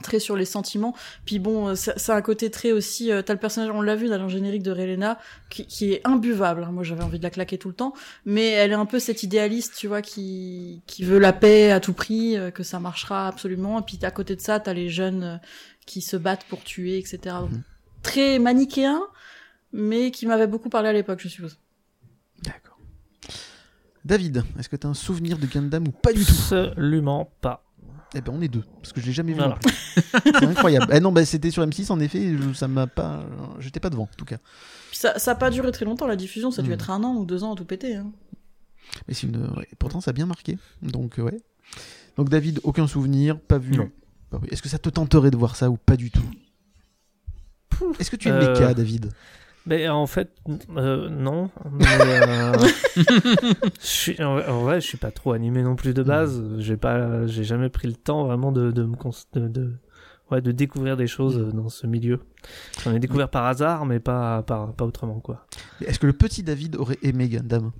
très sur les sentiments. Puis bon, euh, c'est c'est un côté très aussi. euh, T'as le personnage, on l'a vu dans le générique de Relena, qui, qui est imbuvable. hein. Moi, j'avais envie de la claquer tout le temps, mais elle est un peu cette idéaliste, tu vois, qui qui veut la paix à tout prix, euh, que ça marchera absolument. Et puis à côté de ça, t'as les jeunes euh, qui se battent pour tuer, etc. Donc. Très manichéen, mais qui m'avait beaucoup parlé à l'époque, je suppose. D'accord. David, est-ce que t'as un souvenir de Gundam ou pas du tout? Absolument pas. Eh ben on est deux, parce que je l'ai jamais vu. Voilà. C'est incroyable. Eh non, bah, c'était sur M6 en effet, je- ça m'a pas. J'étais pas devant en tout cas. Puis ça, ça a pas duré très longtemps la diffusion, ça a dû Mhm. être un an ou deux ans à tout péter. Hein. Mais c'est une. ouais, Pourtant, ça a bien marqué. Donc, euh, ouais. Donc, David, aucun souvenir, pas vu. Non. Pas vu. Est-ce que ça te tenterait de voir ça ou pas du tout? Est-ce que tu es Euh, méca, David? Mais en fait, euh, non. Mais, euh, je suis, en, en vrai, je suis pas trop animé non plus de base. J'ai pas, j'ai jamais pris le temps vraiment de, de me cons- de, de- ouais, de découvrir des choses euh, dans ce milieu. J'en ai découvert par hasard, mais pas, pas, pas autrement quoi. Mais Est-ce que le petit David aurait aimé Gundam?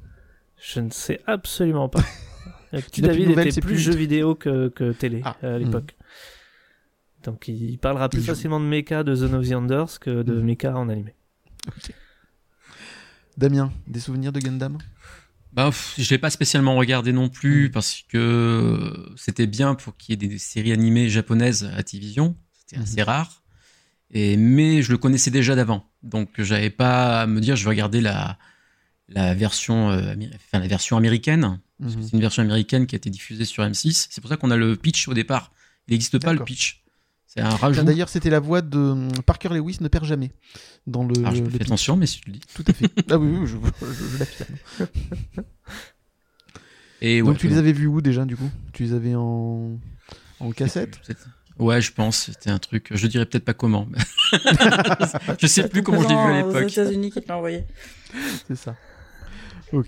Je ne sais absolument pas. Le petit n'as plus de David était plus plus- jeu vidéo que, que télé Ah. à l'époque. Donc il, parlera plus facilement de mecha de Zone of the Enders que de Mhm. mecha en animé. Damien, des souvenirs de Gundam? Bah, pff, je l'ai pas spécialement regardé non plus parce que c'était bien pour qu'il y ait des séries animées japonaises à Activision. C'était assez rare. Et, mais je le connaissais déjà d'avant. Donc, j'avais pas à me dire, je vais regarder la, la version, euh, amé- enfin, la version américaine. Mhm. c'est une version américaine qui a été diffusée sur M6. C'est pour ça qu'on a le pitch au départ. Il n'existe pas le pitch. C'est un rajout. D'ailleurs, c'était la voix de hum, Parker Lewis ne perd jamais dans le. Alors, je le fais attention, mais je te le dis. Tout à fait. ah oui, oui, je, je- je l'affirme. Et Donc ouais, tu les avais vus où déjà du coup? Tu les avais en en cassette? C'est- Ouais, je pense. C'était un truc. Je dirais peut-être pas comment. mais- je sais plus comment je l'ai vu à Aux l'époque. États-Unis qui te l'a envoyé. C'est ça. Ok.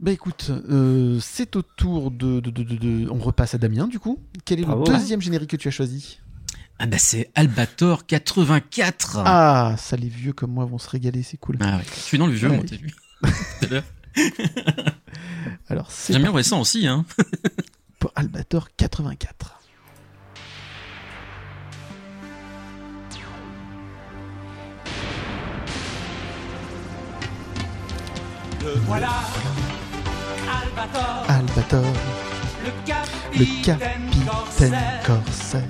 Bah écoute, euh, c'est au tour de, de, de, de- de- On repasse à Damien du coup. Quel est Bravo. le deuxième générique que tu as choisi? Ah bah c'est Albator 84. Ah, ça les vieux comme moi vont se régaler, c'est cool. Ah ouais. Je suis dans le vieux, Ouais. moi, t'as vu Tout à l'heure. Alors c'est J'aime bien récent aussi, hein. par- Albator 84. Le voilà, Albator, Albator, le le capitaine, corsaire. corsaire.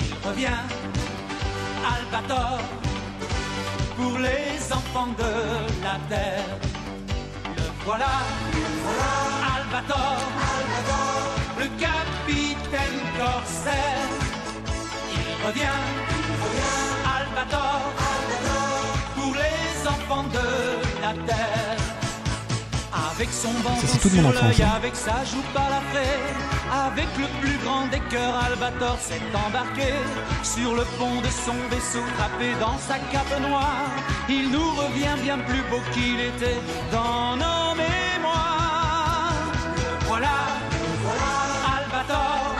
Il revient, Albator, pour les enfants de la terre. Le voilà, Albator, le capitaine corsaire. Il revient, Albator, pour les enfants de la terre. Avec son bandeau Ça, c'est toute mon enfance, hein. avec sa joue balafrée, avec le plus grand des cœurs, Albator s'est embarqué sur le pont de son vaisseau, trappé dans sa cape noire. Il nous revient bien plus beau qu'il était dans nos mémoires. Le voilà, Albator,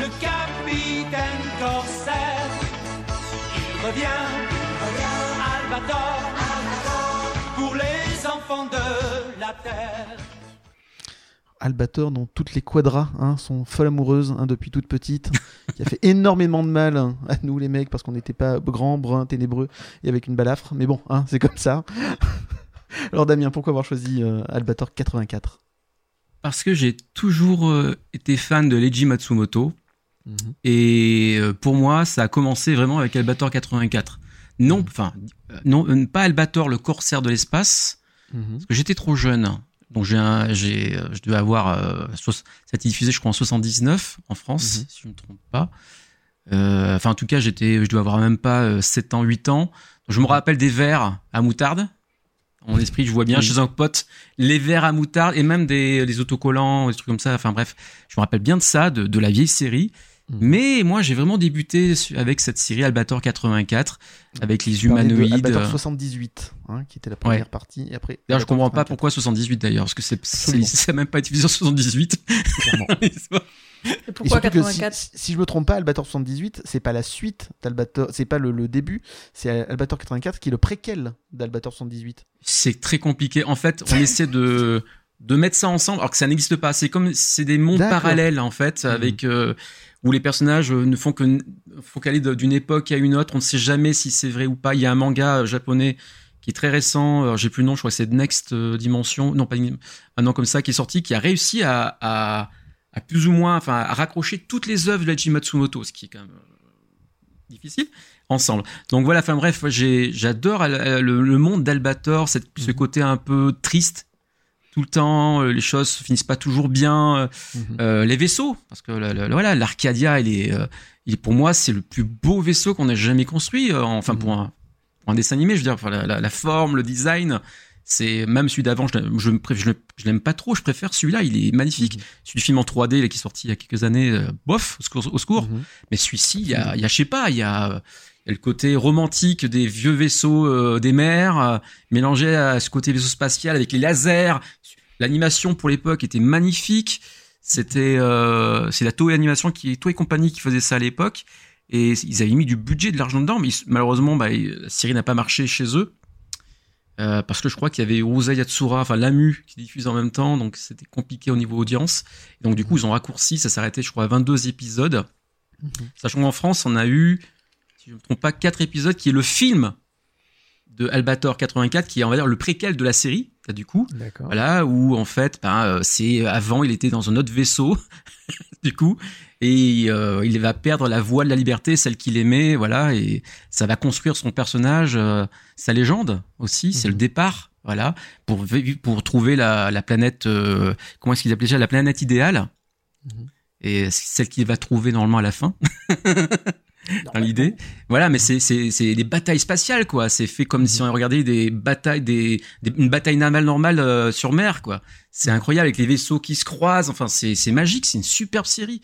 le capitaine corsaire. Il revient, Albator, pour les enfants de la terre. Albator dont toutes les quadras hein, sont folles amoureuses hein, depuis toute petite, qui a fait énormément de mal hein, à nous les mecs parce qu'on n'était pas grands, bruns, ténébreux et avec une balafre. Mais bon, hein, c'est comme ça. Alors Damien, pourquoi avoir choisi euh, Albator 84 Parce que j'ai toujours euh, été fan de Leiji Matsumoto. Et euh, pour moi, ça a commencé vraiment avec Albator 84. Non, enfin, euh, non, euh, pas Albator, le corsaire de l'espace, parce que j'étais trop jeune. Donc j'ai, euh, je devais avoir, euh, ça a été diffusé, je crois, en 79 en France, Mhm. si je ne me trompe pas. Euh, enfin, en tout cas, j'étais, je devais avoir même pas euh, 7 ans, 8 ans. Je me rappelle des verres à moutarde. En esprit, je vois bien Oui. chez un pote les verres à moutarde et même des, autocollants, des trucs comme ça. Enfin bref, je me rappelle bien de ça, de, de la vieille série. Mhm. Mais moi, j'ai vraiment débuté avec cette série Albator 84, avec les humanoïdes. Albator euh, 78, hein, qui était la première Ouais. partie. Et après, D'ailleurs, je Albator comprends pas 84, pourquoi 78 d'ailleurs, parce que c'est, ça même pas été diffusé en 78. clairement. Et Et pourquoi surtout que 84 si, si je me trompe pas, Albator 78, c'est pas la suite d'Albator, c'est pas le, le début, c'est Albator 84 qui est le préquel d'Albator 78. c'est très compliqué. En fait, on essaie de de mettre ça ensemble, alors que ça n'existe pas. C'est comme c'est des mondes parallèles en fait, avec euh, où les personnages euh, ne font que de- d'une époque à une autre. On ne sait jamais si c'est vrai ou pas. Il y a un manga euh, japonais qui est très récent. J'ai plus le nom. Je crois que c'est Next euh, Dimension. Non, pas un nom comme ça qui est sorti, qui a réussi à à, à plus ou moins, enfin, à raccrocher toutes les œuvres de Leiji Matsumoto, ce qui est quand même difficile ensemble. Donc voilà, enfin bref, j'adore le, le monde d'Albator, ce côté un peu triste tout le temps, euh, les choses se finissent pas toujours bien. euh, euh, les vaisseaux, parce que voilà, l'Arcadia, il est, il est pour moi c'est le plus beau vaisseau qu'on ait jamais construit. enfin pour un, pour un dessin animé, je veux dire, enfin, la, la- la forme, le design. C'est même celui d'avant, je, je, l'aime pas trop. Je préfère celui-là, il est magnifique. Celui du film en 3D là, qui est sorti il y a quelques années, euh, bof, au secours. Au secours. Mhm. Mais celui-ci, il y a, il y a, je sais pas, il y a, a le côté romantique des vieux vaisseaux euh, des mers, euh, mélangé à ce côté vaisseau spatial avec les lasers. L'animation pour l'époque était magnifique. C'était, euh, c'est la Toei Animation qui, Toei Company qui faisait ça à l'époque. Et ils avaient mis du budget, de l'argent dedans, mais ils- malheureusement, bah, la série n'a pas marché chez eux. Euh, parce que je crois qu'il y avait Urusa Yatsura, enfin Lamu, qui diffuse en même temps, donc c'était compliqué au niveau audience. Et donc du coup, ils ont raccourci, ça s'arrêtait, je crois, à 22 épisodes. Sachant qu'en France, on a eu, si je ne me trompe pas, 4 épisodes, qui est le film de Albator 84, qui est, on va dire, le préquel de la série, là, du coup. D'accord. Voilà, où en fait, ben, euh, c'est avant, il était dans un autre vaisseau, du coup, et euh, il va perdre la voie de la liberté, celle qu'il aimait, voilà, et ça va construire son personnage, euh, sa légende aussi, c'est le départ, voilà, pour pour trouver la, la planète, euh, comment est-ce qu'ils appelaient ça, la planète idéale, et c'est celle qu'il va trouver normalement à la fin. dans l'idée. Voilà, mais c'est c'est c'est des batailles spatiales quoi. C'est fait comme si on regardait des batailles des, des- une bataille navale normale euh, sur mer quoi. C'est incroyable avec les vaisseaux qui se croisent. Enfin, c'est c'est magique. C'est une superbe série.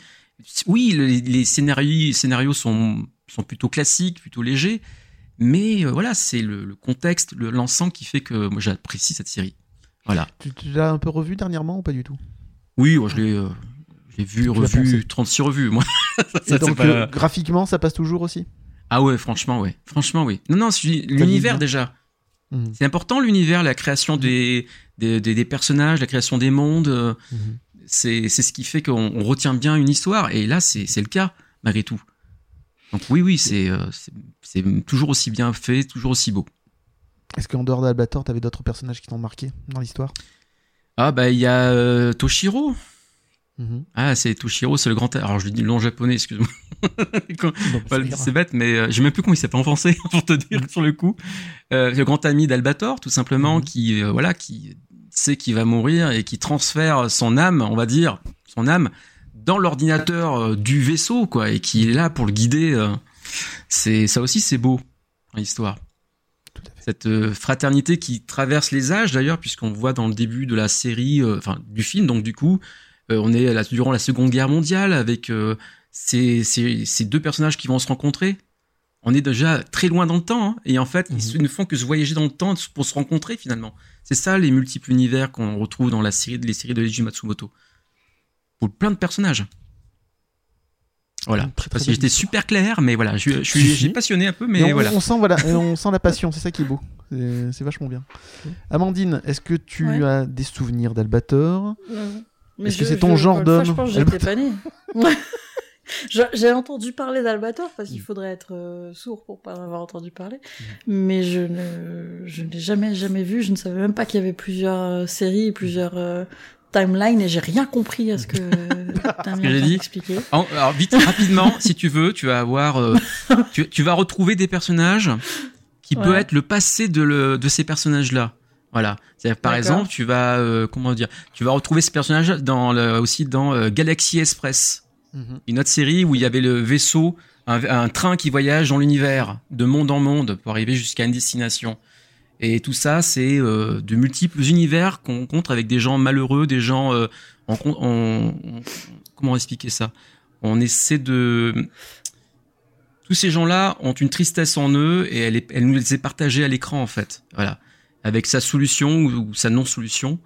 Oui, les, les scénarios scénarios sont sont plutôt classiques, plutôt légers, mais euh, voilà, c'est le, le contexte, le l'ensemble qui fait que moi j'apprécie cette série. Voilà. Tu, tu l'as un peu revu dernièrement ou pas du tout? Oui, moi, je l'ai euh, l'ai vu, revu, pensé 36 revues moi. Ça, Et c'est donc pas- euh, graphiquement, ça passe toujours aussi? Ah ouais, franchement, ouais. Franchement, oui. Non, non, l'univers déjà. Mhm. C'est important l'univers, la création des, des, des, des personnages, la création des mondes. euh, Mhm. c'est ce qui fait qu'on on retient bien une histoire. Et là, c'est c'est le cas malgré tout. Donc oui, oui, c'est euh, c'est- c'est toujours aussi bien fait, toujours aussi beau. Est-ce qu'en dehors d'Albator, t'avais d'autres personnages qui t'ont marqué dans l'histoire? Ah bah il y a euh, Toshiro. Mhm. Ah c'est Toshiro, c'est le grand. Alors je lui dis le nom japonais, excuse-moi. Ira. c'est bête, mais euh, je sais même plus comment il s'appelle en français pour te dire sur le coup. Euh, le grand ami d'Albator, tout simplement, Mhm. qui euh, voilà, qui sait qu'il va mourir et qui transfère son âme, on va dire, son âme dans l'ordinateur euh, du vaisseau, quoi, et qui est là pour le guider. c'est ça aussi, c'est beau dans l'histoire. Cette fraternité qui traverse les âges d'ailleurs, puisqu'on voit dans le début de la série, euh, enfin du film, donc du coup, on est là, durant la Seconde Guerre mondiale avec euh, ces, ces, ces deux personnages qui vont se rencontrer. On est déjà très loin dans le temps, hein, et en fait, Mhm. ils ne font que se voyager dans le temps pour se rencontrer finalement. C'est ça les multiples univers qu'on retrouve dans la série, les séries de Leiji Matsumoto. Pour plein de personnages. Voilà. Très, si j'étais super clair, mais voilà, je, je suis j'ai passionné un peu, mais on, voilà. on sent voilà, et on sent la passion, c'est ça qui est beau. C'est c'est vachement bien. Amandine, est-ce que tu Ouais. as des souvenirs d'Albator? Est-ce que c'est ton je- genre d'homme Je pense que j'étais pas née. J'ai entendu parler d'Albator parce Mm. qu'il faudrait être euh, sourd pour pas en avoir entendu parler. Mais je ne, je ne l'ai jamais, jamais vu. Je ne savais même pas qu'il y avait plusieurs euh, séries, plusieurs euh, timelines et j'ai rien compris à ce que j'ai dit. d'expliquer. En- alors vite, rapidement, si tu veux, tu vas avoir, euh, tu, tu vas retrouver des personnages qui Ouais. peut être le passé de, le, de ces personnages-là. Voilà. C'est-à-dire, par exemple, tu vas, euh, comment dire, tu vas retrouver dans le, aussi dans euh, Galaxy Express, Mhm. une autre série où il y avait le vaisseau, un, un train qui voyage dans l'univers, de monde en monde, pour arriver jusqu'à une destination. Et tout ça, c'est euh, de multiples univers qu'on rencontre avec des gens malheureux, des gens. on, on- on- comment expliquer ça? On essaie de. Tous ces gens-là ont une tristesse en eux et elle, est, elle nous les est partagée à l'écran en fait. Voilà, avec sa solution ou, ou sa non-solution.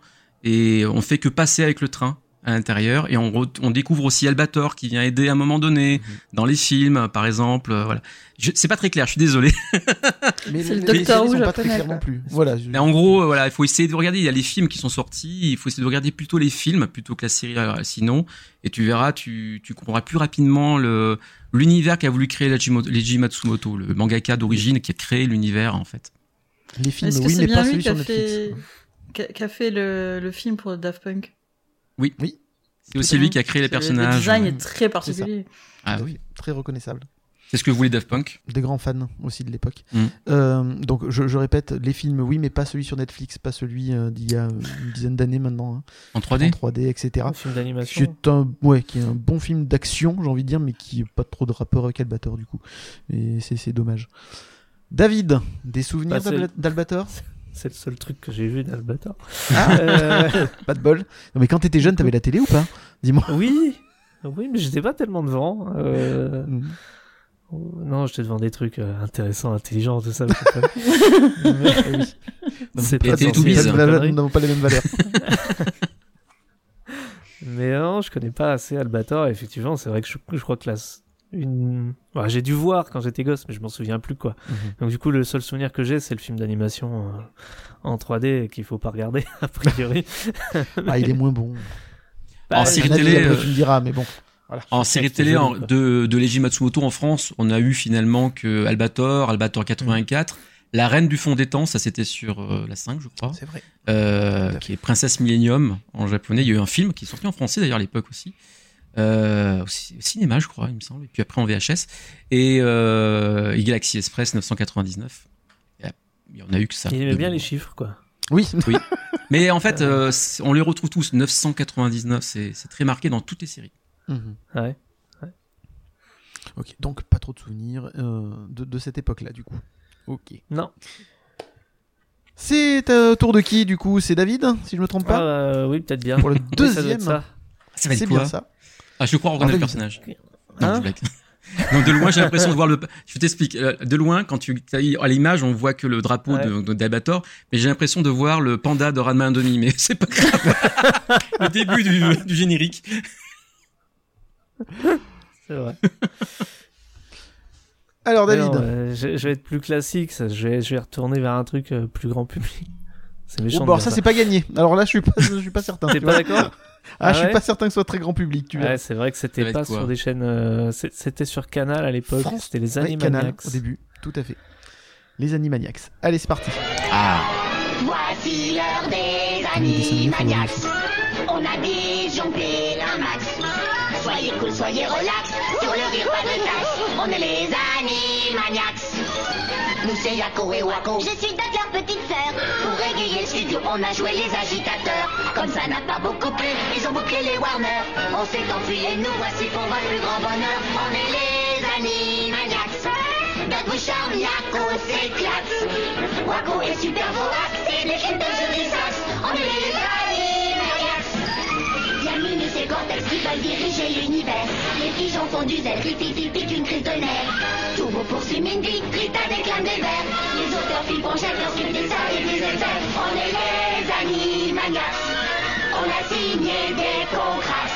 Et on fait que passer avec le train à l'intérieur et on, re- on découvre aussi Albator qui vient aider à un moment donné dans les films par exemple euh, voilà c'est pas très clair je suis désolé Mais C'est le Docteur Who pas très quoi. non plus. Voilà. je- Mais en gros, euh, voilà, il faut essayer de regarder. Il y a les films qui sont sortis. Il faut essayer de regarder plutôt les films plutôt que la série. euh, sinon, et tu verras, tu, tu comprendras plus rapidement le l'univers qu'a voulu créer Leiji Matsumoto, le mangaka d'origine qui a créé l'univers en fait. Les films, Est-ce que oui, c'est mais bien pas lui celui qui a sur Netflix. fait, qui a- qui fait le, le film pour Daft Punk C'est aussi lui qui a créé les Le- Le personnages. design est très particulier. Ah Ah oui. oui, très reconnaissable. C'est ce que voulait Daft Punk. Des grands fans aussi de l'époque. Mm. Euh, donc je, je répète, les films, oui, mais pas celui sur Netflix, pas celui euh, d'il y a une dizaine d'années maintenant, hein, En en 3D 3D, etc. Un film Qui d'animation. un, ouais, qui est un bon film d'action, j'ai envie de dire, mais qui n'a pas trop de rapport avec Albator du coup. Et c'est c'est dommage. David, des souvenirs Bah, d'Albator C'est le seul truc que j'ai vu d'Albator. Ah, Euh, pas de bol. Non, mais quand t'étais jeune, t'avais la télé ou pas? Dis-moi. oui, oui, mais j'étais pas tellement devant. Euh, Mm. Non, j'étais devant des trucs euh, intéressants, intelligents, tout ça. C'est pas Nous n'avons- pas les mêmes valeurs. Mais non, je connais pas assez Albator. Effectivement, c'est vrai que je, je crois que la, une, ouais, j'ai dû voir quand j'étais gosse, mais je m'en souviens plus quoi. Mhm. Donc du coup, le seul souvenir que j'ai, c'est le film d'animation euh, en 3D qu'il faut pas regarder a priori. Ah, il est moins bon. En Bah, série Un avis, télé, euh, tu me diras, mais bon. Voilà. En série télé en- de, de Leiji Matsumoto en France, on a eu finalement que Albator, Albator 84, La Reine du Fond des Temps, ça c'était sur euh, la 5 je crois, C'est vrai. euh, qui est Princesse Millennium en japonais. Il y a eu un film qui est sorti en français d'ailleurs à l'époque aussi. Euh, au, ci- au cinéma je crois il me semble et puis après en VHS et, euh, et Galaxy Express 999 Et, euh, il y en a eu que ça Il aimait bien les chiffres quoi. Oui. mais en fait euh, on les retrouve tous 999 c'est très marqué dans toutes les séries Mhm. Ouais. Ok, donc pas trop de souvenirs euh, de, de cette époque-là, du coup. Ok. Non. C'est euh, tour de qui, du coup? C'est David, si je me trompe Ah, pas euh, oui, peut-être bien. Pour le Oui, deuxième. ça. ça va être C'est quoi? bien ça. Ah je crois reconnaître le personnage Non, Hein je blague. Non, de loin, j'ai l'impression de voir le. Je t'explique. Euh, De loin, quand tu à l'image, on voit que le drapeau Ouais. de de d'Albator, mais j'ai l'impression de voir le panda de Ranma 1,5, mais c'est pas grave. le début du, du générique. C'est vrai. Alors, David. Alors, euh, je, je vais être plus classique, ça. Je, vais, je vais retourner vers un truc euh, plus grand public. C'est méchant. Oh, de bah, dire ça, c'est pas gagné. Alors là, je suis pas, je suis pas certain. T'es tu pas d'accord? Ah, Ah je suis ouais pas certain que ce soit très grand public, tu vois. Ouais, c'est vrai que c'était pas sur des chaînes. euh, c'était sur Canal à l'époque. France- C'était les Ouais, Canal, Animaniacs. au début, tout à fait. Les Animaniacs. Allez, c'est parti. Ah, Voici l'heure des. Animaniacs. On a max. Soyez cool, soyez relax. Sur le rire, pas de taxe. On est les Animaniacs. Nous, c'est Yako et Wako. Je suis Doc, leur petite sœur. Pour égayer le studio, on a joué les agitateurs. Comme ça n'a pas beaucoup plu, ils ont bouclé les Warner. On s'est enfui et nous voici pour votre plus grand bonheur. On est les Animaniacs. Doc vous charme, Yako s'éclate. Wako est super vorax, c'est films de des as. On est les veulent diriger l'univers. Les pigeons font du zèle, Rififi pique une crise de nerfs. Turbo poursuit Mindy, Rita déclame des vers. Les auteurs filent projettent leur script des airs et des effets. On est les Animaniacs. On a signé des contrats.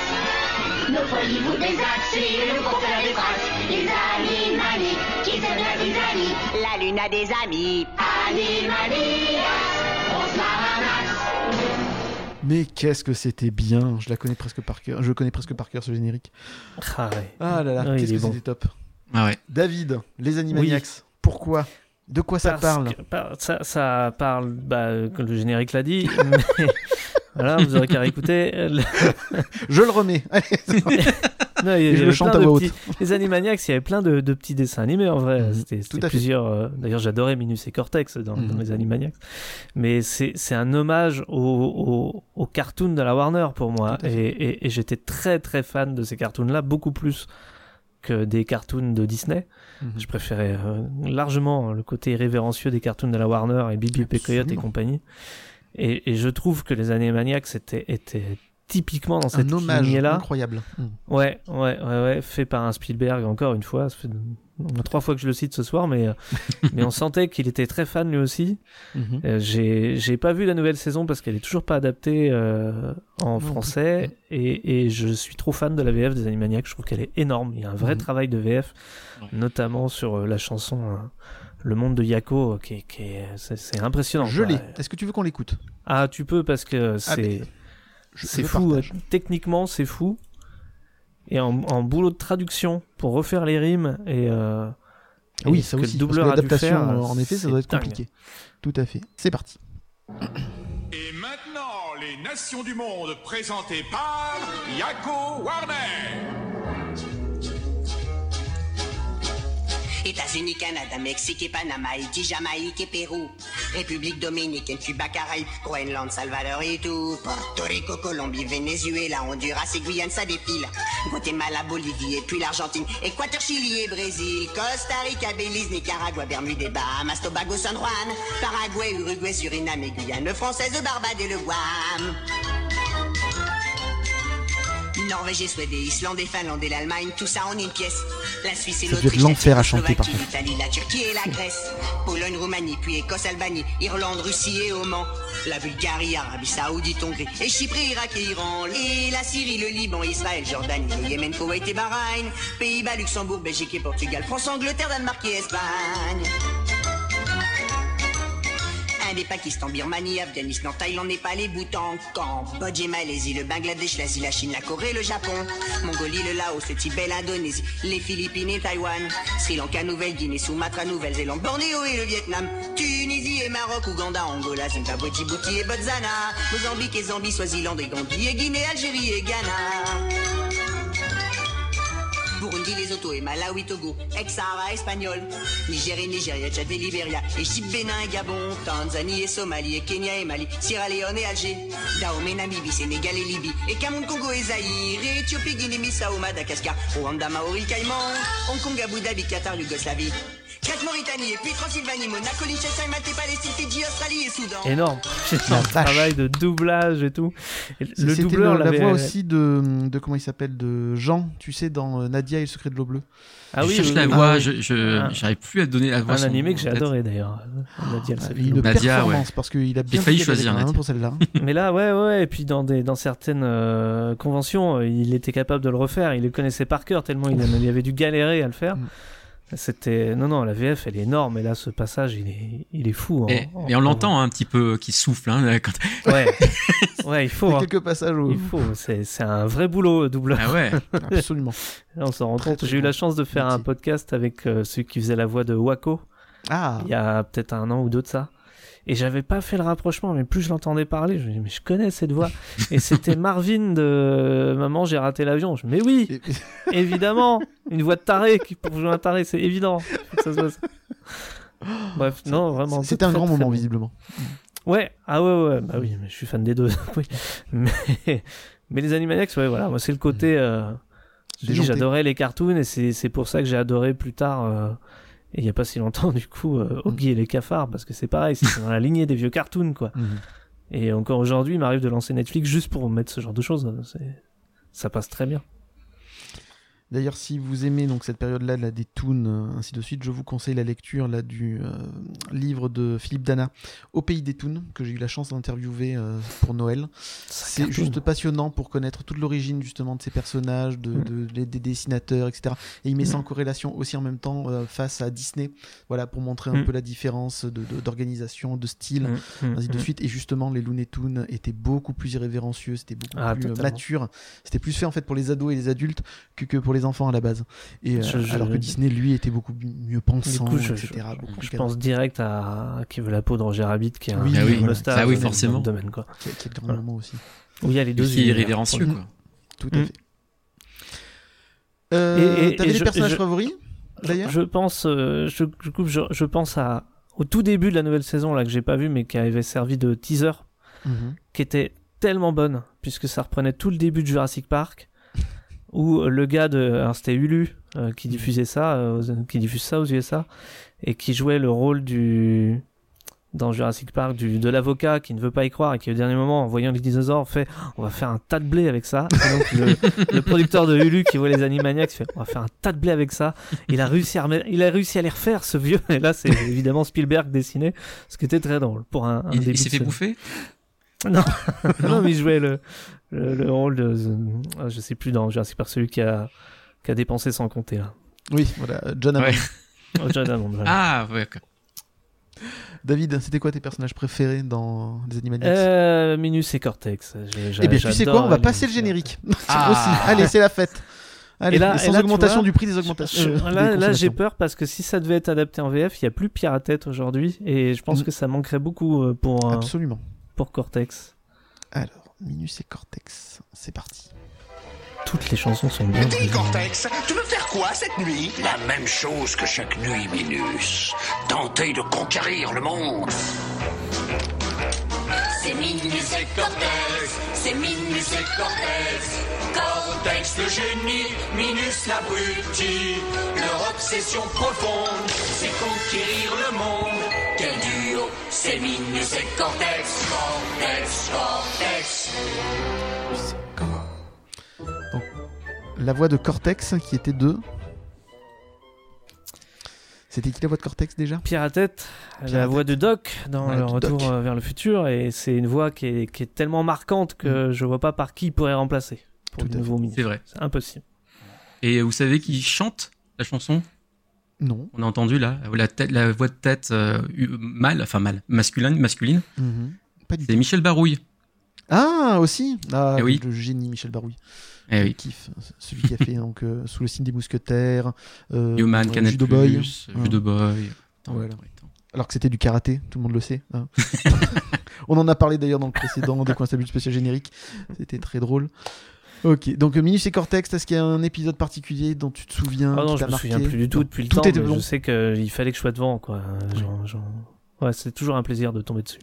Nos folies vous désactivent pour faire des phrases. Les Animaniacs qui aiment la zizanie. La lune a des amis. Animaniacs. Mais qu'est-ce que c'était bien. Je la connais presque par cœur. Je connais presque par cœur ce générique. Ah ouais. Ah là là, Ouais, il qu'est-ce est que bon. c'était top. ah ouais. David, les Animaniacs. Pourquoi? De quoi ça parle? que- par- ça, ça parle, bah, comme le générique l'a dit. mais voilà, vous aurez qu'à réécouter. Je le remets. Allez. Non, Et je le chante à voix petits- Les Animaniacs, il y avait plein de, de petits dessins animés en vrai. Mhm. C'était Tout à plusieurs. euh, D'ailleurs, j'adorais Minus et Cortex dans, dans Mhm. les Animaniacs. Mais c'est un hommage au, au, au cartoon de la Warner pour moi. Et, fait. et, et j'étais très très fan de ces cartoons-là, beaucoup plus que des cartoons de Disney. Mhm. Je préférais euh, largement le côté irrévérencieux des cartoons de la Warner et Bibi Coyote et compagnie. Et, et je trouve que les Animaniacs étaient, étaient typiquement dans cette Un hommage lignée-là. incroyable. Mhm. Ouais, ouais, ouais, ouais, fait par un Spielberg encore une fois. Ça fait trois fois que je le cite ce soir, mais, euh, mais on sentait qu'il était très fan lui aussi. Mhm. Euh, j'ai, j'ai pas vu la nouvelle saison parce qu'elle est toujours pas adaptée euh, en français et, et je suis trop fan de la VF des Animaniacs. Je trouve qu'elle est énorme. Il y a un vrai Mhm. travail de VF, Ouais. notamment sur euh, la chanson Le monde de Yako, qui, qui est, c'est, c'est impressionnant. Je l'ai. Est-ce que tu veux qu'on l'écoute? Ah, tu peux parce que c'est. mais Je- C'est fou, euh, techniquement c'est fou. Et en, en boulot de traduction pour refaire les rimes et, euh, Oui, ça que aussi. que l'adaptation, faire, euh, en effet, ça doit être dingue. compliqué. Tout à fait. C'est parti. Et maintenant, les nations du monde présentées par Yako Warner. États-Unis, Canada, Mexique et Panama, Haïti, Jamaïque et Pérou, République dominicaine, Cuba, Caraïbes, Groenland, Salvador et tout, Porto Rico, Colombie, Venezuela, Honduras et Guyane, ça défile, Guatemala, Bolivie et puis l'Argentine, Équateur, Chili et Brésil, Costa Rica, Belize, Nicaragua, Bermudes et Bahamas, Tobago, San Juan, Paraguay, Uruguay, Suriname et Guyane. Française, Barbade et le Guam. Islande et Finlande et l'Allemagne, tout ça en une pièce. La Suisse et l'Autriche, la l'enfer à chanter, par Tchécoslovaquie, l'Italie, la Turquie et la Grèce. Pologne, Roumanie, puis Écosse, Albanie, Irlande, Russie et Oman. La Bulgarie, Arabie Saoudite, Hongrie, et Chypre, Irak et Iran. Et la Syrie, le Liban, Israël, Jordanie, le Yémen, Koweït et Bahreïn. Pays-Bas, Luxembourg, Belgique et Portugal, France, Angleterre, Danemark et Espagne. Et Pakistan, Birmanie, Afghanistan, Thaïlande, Népal et Bhoutan, Cambodge et Malaisie, le Bangladesh, l'Asie, la Chine, la Corée, le Japon, Mongolie, le Laos, le Tibet, l'Indonésie, les Philippines et Taïwan, Sri Lanka, Nouvelle-Guinée, Sumatra, Nouvelle-Zélande, Bornéo et le Vietnam, Tunisie et Maroc, Ouganda, Angola, Zimbabwe, Djibouti et Botswana, Mozambique et Zambie, Swaziland et Gambie et Guinée, Algérie et Ghana. Burundi, Lesotho et Malawi, Togo, ex-Sahara espagnol, Nigérie, Nigeria, Tchad et Libéria, Égypte, Bénin et Gabon, Tanzanie et Somalie, et Kenya et Mali, Sierra Leone et Alger, Dahomey, Namibie, Sénégal et Libye, et Cameroun, Congo et Zaïre, Éthiopie, Guinée, Bissau, Madagascar, Rwanda, Maori, Caïman, Hong Kong, Abu Dhabi, Qatar, Yougoslavie, Crète, Mauritanie, et puis Transylvanie, Monaco, Liechtenstein, Malte, Palestine, Fidji, Australie et Soudan. Énorme. C'est un travail de doublage et tout. Et le doubleur le- la voix aussi de, de comment il s'appelle de Jean, tu sais, dans euh, Nadia et le secret de l'eau bleue. Ah je oui, cherche oui, la voix, Ah je, je, Ah. j'arrive plus à donner la voix. Un son- animé que j'ai adoré d'ailleurs. Nadia, Ah, une l'eau. Nadia, performance parce qu'il a bien failli choisir Nadia. pour celle-là. Mais là, ouais, ouais, et puis dans, des, dans certaines euh, conventions, euh, il était capable de le refaire. Il le connaissait par cœur tellement il, il avait dû galérer à le faire. C'était non non la VF elle est énorme et là ce passage il est il est fou. Et, et on l'entend hein, un petit peu qui souffle. Hein, quand... Ouais ouais il faut. Il y a hein. quelques passages où... Il faut c'est c'est un vrai boulot doubleur. Ah ouais. Absolument. Là, on s'en rend compte. J'ai eu la chance de faire un podcast avec euh, celui qui faisait la voix de Waco Ah, il y a peut-être un an ou deux de ça. Et j'avais pas fait le rapprochement, mais plus je l'entendais parler, je me dis, mais je connais cette voix. Et c'était Marvin de Maman, j'ai raté l'avion. Je mais oui, évidemment, une voix de taré qui- pour jouer un taré, c'est évident. Que ça. Bref, non, vraiment. C'était un grand moment, visiblement. Ouais, ah ouais, ouais, bah oui, mais je suis fan des deux. oui. Mais, mais les Animaniacs, ouais, voilà, moi c'est le côté. Euh, j'adorais les cartoons et c'est c'est pour ça que j'ai adoré plus tard. euh, et il y a pas si longtemps, du coup, euh, Oggy et les cafards, parce que c'est pareil, c'est dans la lignée des vieux cartoons, quoi. Mhm. Et encore aujourd'hui, il m'arrive de lancer Netflix juste pour mettre ce genre de choses. c'est- Ça passe très bien. D'ailleurs, si vous aimez donc cette période-là, là, des toons, euh, ainsi de suite, je vous conseille la lecture là, du euh, livre de Philippe Dana, Au pays des toons, que j'ai eu la chance d'interviewer euh, pour Noël. C'est juste passionnant pour connaître toute l'origine justement de ces personnages, de, de- des- des dessinateurs, etc. Et il met ça en corrélation aussi en même temps euh, face à Disney, voilà, pour montrer un Mm. peu la différence d'organisation, de, style, Mm, mm, ainsi de mm. suite. Et justement, les Looney Tunes étaient beaucoup plus irrévérencieux, c'était beaucoup Ah, plus mature. C'était plus fait en fait pour les ados et les adultes que, que pour les enfants à la base. Et euh, Je- je- alors que Disney, lui, était beaucoup mieux pensant, coup, je, etc. je- je pense direct à qui veut la peau de Roger Rabbit, qui Oui, un ah oui, moustache ah oui, dans le forcément. domaine, quoi. Qui, qui est le grand Voilà. moment aussi. Où il y a les deux Qui est irrévérencieux, quoi. Tout à Mm. fait. Euh, T'avais des je- personnages je- favoris d'ailleurs Je pense, euh, je, je, coupe, je, je pense à au tout début de la nouvelle saison là que j'ai pas vu mais qui avait servi de teaser, Mhm. qui était tellement bonne puisque ça reprenait tout le début de Jurassic Park où euh, le gars de, alors c'était Hulu euh, qui diffusait ça, euh, aux- qui diffuse ça aux USA et qui jouait le rôle du dans Jurassic Park du, de l'avocat qui ne veut pas y croire et qui au dernier moment en voyant les dinosaures fait on va faire un tas de blé avec ça et donc le, le producteur de Hulu qui voit les Animaniacs fait on va faire un tas de blé avec ça il a réussi à il a réussi à les refaire ce vieux. Et là c'est évidemment Spielberg dessiné ce qui était très drôle pour un, un Il, il s'est fait bouffer? Non. Non mais il jouait le, le, le rôle de euh, je sais plus dans Jurassic Park celui qui a qui a dépensé sans compter là Oui, voilà, John Hammond. Ouais. Oh, John Hammond, voilà. Ah, ouais, d'accord. David, c'était quoi tes personnages préférés dans les Animaniacs? Euh, Minus et Cortex. Eh bien, tu sais quoi On va passer le générique. Ah. Aussi. Allez, c'est la fête. Allez, Et là- et sans et là, tu augmentation vois, du prix des augmentations. Je- euh, des là, là, j'ai peur parce que si ça devait être adapté en VF, il n'y a plus Pierre à tête aujourd'hui et je pense Mm. que ça manquerait beaucoup euh, pour, euh, Absolument. pour Cortex. Alors, Minus et Cortex, c'est parti. Toutes les chansons sont bien. Dis, Cortex, tu veux faire quoi cette nuit? La même chose que chaque nuit, Minus. Tenter de conquérir le monde. C'est Minus et Cortex, c'est Minus et Cortex. Cortex le génie, Minus l'abruti. Leur obsession profonde, c'est conquérir le monde. Quel c'est Minus et Cortex. Cortex, Cortex. La voix de Cortex, qui était de. C'était qui la voix de Cortex déjà? Pierre à tête, Pierre à la voix de Doc dans Ouais, le retour Doc. euh, vers le futur et c'est une voix qui est, qui est tellement marquante que je vois pas par qui il pourrait remplacer pour Tout. C'est vrai. C'est impossible. Et vous savez qui chante la chanson? Non. On a entendu là, la, tête, la voix de tête euh, eu- mâle, enfin mâle, masculine, masculine. Mhm. Pas du C'est. Michel Barouille. Ah, aussi ah, Eh oui. Le génie Michel Barouille. Eh oui. Celui qui a fait donc, euh, Sous le signe des mousquetaires. Euh, Human, Canal+, Judo Boy. Judo Boy. Attends, Voilà. attends, attends. Alors que c'était du karaté, tout le monde le sait. hein. On en a parlé d'ailleurs dans le précédent de Constabule spécial générique. C'était très drôle. Ok, donc Minus et Cortex, est-ce qu'il y a un épisode particulier dont tu te souviens Ah non, je me marqué souviens plus du tout Non. depuis le Tout temps, était mais bon. je sais qu'il fallait que je sois devant, quoi. Genre- genre- Ouais, c'est toujours un plaisir de tomber dessus.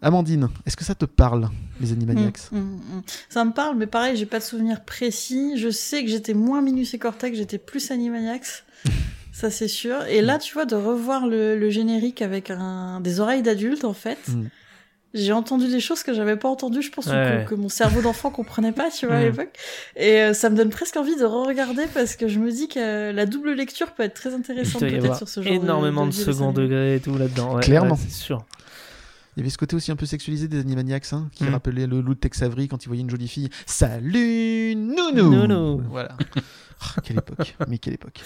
Amandine, est-ce que ça te parle, les Animaniacs Mm, mm, mm. Ça me parle, mais pareil, j'ai pas de souvenir précis. Je sais que j'étais moins Minus et Cortex, j'étais plus Animaniacs. ça, c'est sûr. Et là, tu vois, de revoir le, le générique avec un, des oreilles d'adulte, en fait. J'ai entendu des choses que j'avais pas entendues, je pense, Ouais. que, que mon cerveau d'enfant comprenait pas, tu vois, à Mm. l'époque. Et euh, ça me donne presque envie de re-regarder parce que je me dis que la double lecture peut être très intéressante peut-être sur ce genre énormément de, de, vieux second dessins animés. degré et tout là-dedans. Ouais, Clairement. ouais, c'est sûr. Il y avait ce côté aussi un peu sexualisé des Animaniacs, hein, qui Mm. rappelait le loup de Tex Avery quand il voyait une jolie fille. Salut, nounou Nounou. Voilà. Ah, quelle époque, mais quelle époque.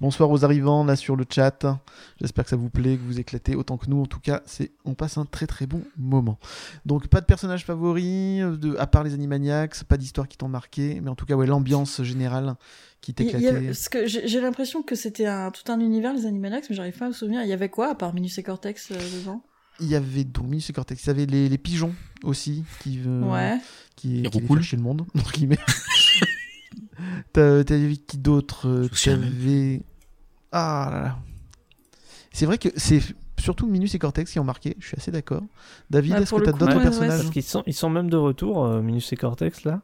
Bonsoir aux arrivants là sur le chat. J'espère que ça vous plaît, que vous éclatez autant que nous. En tout cas, c'est on passe un très très bon moment. Donc pas de personnage favori, euh, de, à part les Animaniacs, pas d'histoire qui t'ont marqué, mais en tout cas ouais l'ambiance générale qui t'éclatait. parce que j'ai l'impression que c'était un, tout un univers, les Animaniacs, mais j'arrive pas à me souvenir. Il y avait quoi à part Minus et Cortex euh, dedans? Il y avait donc Minus et Cortex, il y avait les, les pigeons aussi qui euh, Ouais. qui, qui faire chier le monde entre guillemets. T'as- T'avais qui d'autre euh. T'avais ah là là. C'est vrai que c'est surtout Minus et Cortex qui ont marqué. Je suis assez d'accord. David, Ouais, est-ce que t'as coup, d'autres ouais, ouais, personnages Parce qu'ils sont, ils sont même de retour, euh, Minus et Cortex, là.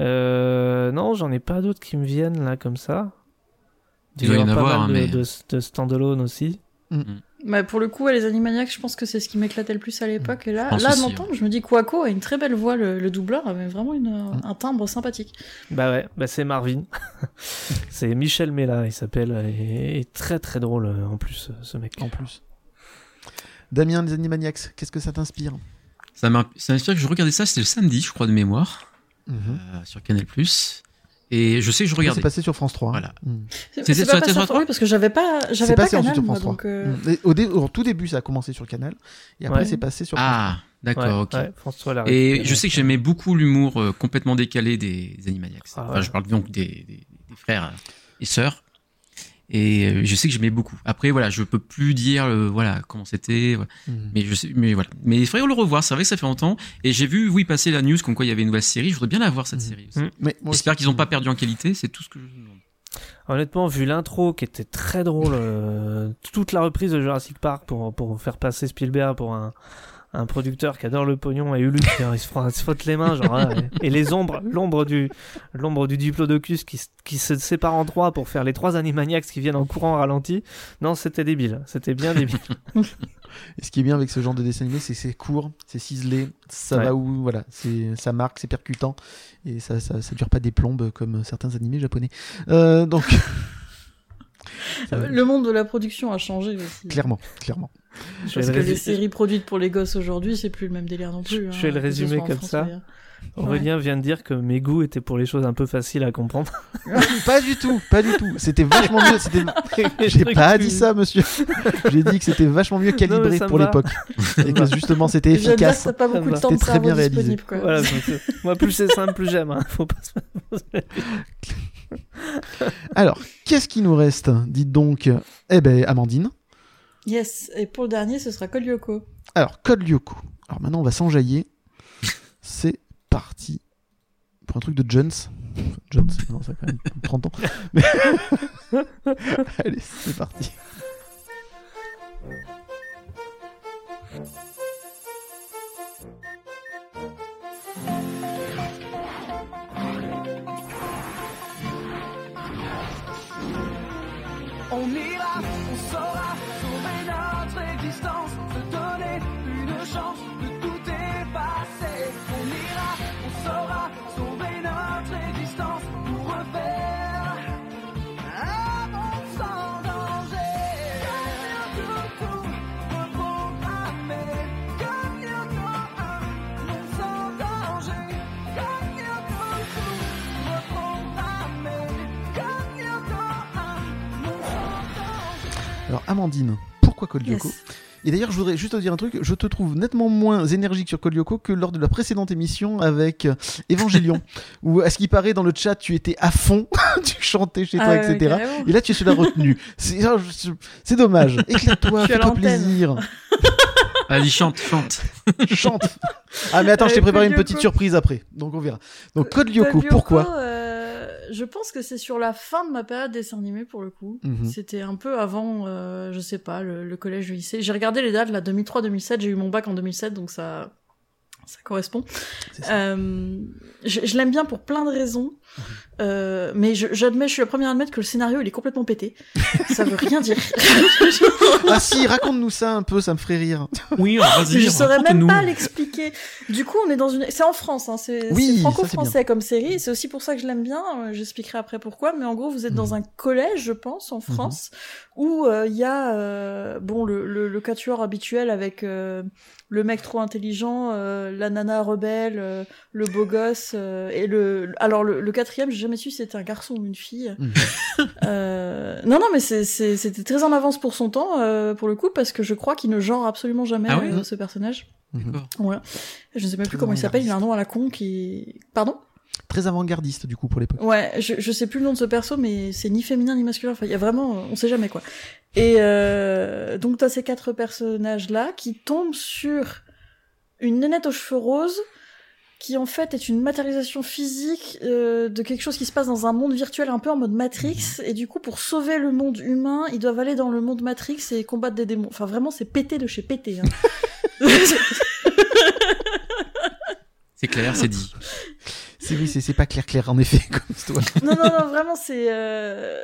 Euh, non, j'en ai pas d'autres qui me viennent, là, comme ça. Il doit y en pas avoir, mal hein, de, mais- de, de standalone aussi. Bah, pour le coup, les Animaniacs, je pense que c'est ce qui m'éclatait le plus à l'époque. Et Je là, là, aussi, d'entendre, je me dis Quaco a une très belle voix, le, le doubleur avait vraiment une, un timbre sympathique. Bah ouais, bah c'est Marvin. c'est Michel Mella, il s'appelle, et, et très très drôle euh, en plus, euh, ce mec. En plus. Damien, les Animaniacs, qu'est-ce que ça t'inspire? Ça m'inspire que je regardais ça, c'était le samedi, je crois, de mémoire, Mhm. euh, sur Canal+. Et je sais que je C'est regardais. passé sur France 3. hein. Voilà. C'est C'était c'est sur TF3? sur- oui, parce que j'avais pas, j'avais C'est pas passé ensuite Canal, sur France 3. donc, euh, Au, dé- au tout début, ça a commencé sur Canal. Et après, Ouais. c'est passé sur Ah, d'accord, Ouais, ok. ouais, François l'a Et récupéré. je sais que j'aimais beaucoup l'humour euh, complètement décalé des, des Animaniacs. Ah Enfin, je parle donc des, des- des frères et sœurs. Et euh, je sais que j'aimais beaucoup. Après, voilà, je peux plus dire euh, voilà comment c'était, voilà. Mhm. mais je sais, mais voilà. Mais il faudrait le revoir. C'est vrai que ça fait longtemps. Et j'ai vu, oui, passer la news comme quoi il y avait une nouvelle série. Je voudrais bien la voir cette Mhm. série. Moi J'espère qu'ils n'ont pas perdu en qualité. C'est tout ce que je demande. Honnêtement, vu l'intro qui était très drôle, euh, toute la reprise de Jurassic Park pour, pour faire passer Spielberg pour un, un producteur qui adore le pognon et qui il se, frotte, se les mains, genre, ouais. et les ombres, l'ombre du, l'ombre du diplodocus qui, qui se sépare en trois pour faire les trois animaniacs qui viennent en courant ralenti. Non, c'était débile. C'était bien débile. Et ce qui est bien avec ce genre de dessin animé, c'est que c'est court, c'est ciselé, ça Ouais. va où, voilà, c'est ça marque, c'est percutant, et ça, ça, ça dure pas des plombes comme certains animés japonais. Euh, donc, ça va- le monde de la production a changé aussi. clairement, clairement. Je Parce que le les séries produites pour les gosses aujourd'hui, c'est plus le même délire non plus. Je vais le hein, ce résumer comme France ça. Aurélien vient de dire que mes goûts étaient pour les choses un peu faciles à comprendre. pas du tout, pas du tout. C'était vachement mieux. J'ai pas dit ça, monsieur. J'ai dit que c'était vachement mieux calibré pour l'époque, et que justement c'était efficace. t'as pas beaucoup de va. temps de C'était très bien réalisé. disponible, quoi. Voilà, donc, euh, moi plus c'est simple, plus j'aime. hein. Faut pas se- Alors, qu'est-ce qui nous reste? Dites donc. Eh ben, Amandine. Yes, et pour le dernier, ce sera Code Lyoko. Alors, Code Lyoko. Alors maintenant, on va s'enjailler. C'est parti pour un truc de Jones. Jones, non, ça a quand même 30 ans. Mais- Allez, c'est parti. On ira, Amandine, pourquoi Code Lyoko Yes. Et d'ailleurs, je voudrais juste te dire un truc. Je te trouve nettement moins énergique sur Code Lyoko que lors de la précédente émission avec euh, Évangélion, où, à ce qui paraît, dans le chat, tu étais à fond, tu chantais chez toi, Ah ouais, etc. Et là, tu es sur la retenue. C'est c'est dommage. Éclate-toi, fais-toi plaisir. Allez, chante, chante. Chante. Ah, mais attends, je t'ai préparé une petite surprise après. Donc, on verra. Donc, Code Lyoko, pourquoi euh, Je pense que c'est sur la fin de ma période dessin animé pour le coup. Mhm. C'était un peu avant, euh, je sais pas, le, le collège, le lycée. J'ai regardé les dates, là, 2003-2007. J'ai eu mon bac en 2007, donc ça, ça correspond. Ça. Euh, je je l'aime bien pour plein de raisons, euh, mais j'admets, je suis la première à admettre que le scénario il est complètement pété. ça veut rien dire. Ah si, raconte-nous ça un peu, ça me ferait rire. Oui, vas-y. je saurais même pas l'expliquer. Du coup, on est dans une. C'est en France, hein, c'est Oui, franco-français comme série. C'est aussi pour ça que je l'aime bien. euh, J'expliquerai après pourquoi. Mais en gros, vous êtes Mhm. dans un collège, je pense, en France, où euh, il y a euh, bon le, le, le quatuor habituel avec euh, le mec trop intelligent, euh, la nana rebelle, euh, le beau gosse euh, et le. Alors le, le quatrième, j'ai jamais su si c'était un garçon ou une fille. Mhm. Euh, non non mais c'était très en avance pour son temps euh, pour le coup parce que je crois qu'il ne genre absolument jamais Ah euh, ce personnage. D'accord. Ouais. Je ne sais même plus comment il s'appelle. Il a un nom à la con qui. Pardon? Très avant-gardiste du coup pour l'époque. Ouais, je, je sais plus le nom de ce perso, mais c'est ni féminin ni masculin. Enfin, il y a vraiment, on sait jamais quoi. Et euh, donc t'as ces quatre personnages là qui tombent sur une nénette aux cheveux roses qui en fait est une matérialisation physique euh, de quelque chose qui se passe dans un monde virtuel un peu en mode Matrix et du coup pour sauver le monde humain ils doivent aller dans le monde Matrix et combattre des démons enfin vraiment c'est pété de chez pété hein. C'est clair, c'est dit. C'est oui, c'est c'est pas clair clair en effet comme non, non, non, vraiment, c'est. euh,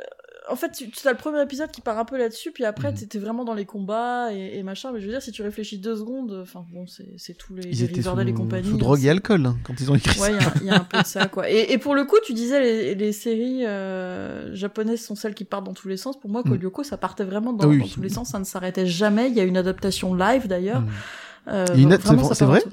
En fait, tu as le premier épisode qui part un peu là-dessus, puis après, Mhm. t'étais vraiment dans les combats et, et machin. Mais je veux dire, si tu réfléchis deux secondes, enfin bon, c'est tous les, Ils les étaient sous, et compagnie. sous hein, drogue et alcool hein, quand ils ont écrit Ouais, ça. il y, a un peu de ça, quoi. Et, et pour le coup, tu disais, les, les séries euh, japonaises sont celles qui partent dans tous les sens. Pour moi, Mm. Kolyoko, ça partait vraiment dans, Ah oui, dans oui. tous les sens. Ça ne s'arrêtait jamais. Il y a une adaptation live, d'ailleurs. Mm. Euh, c'est- vrai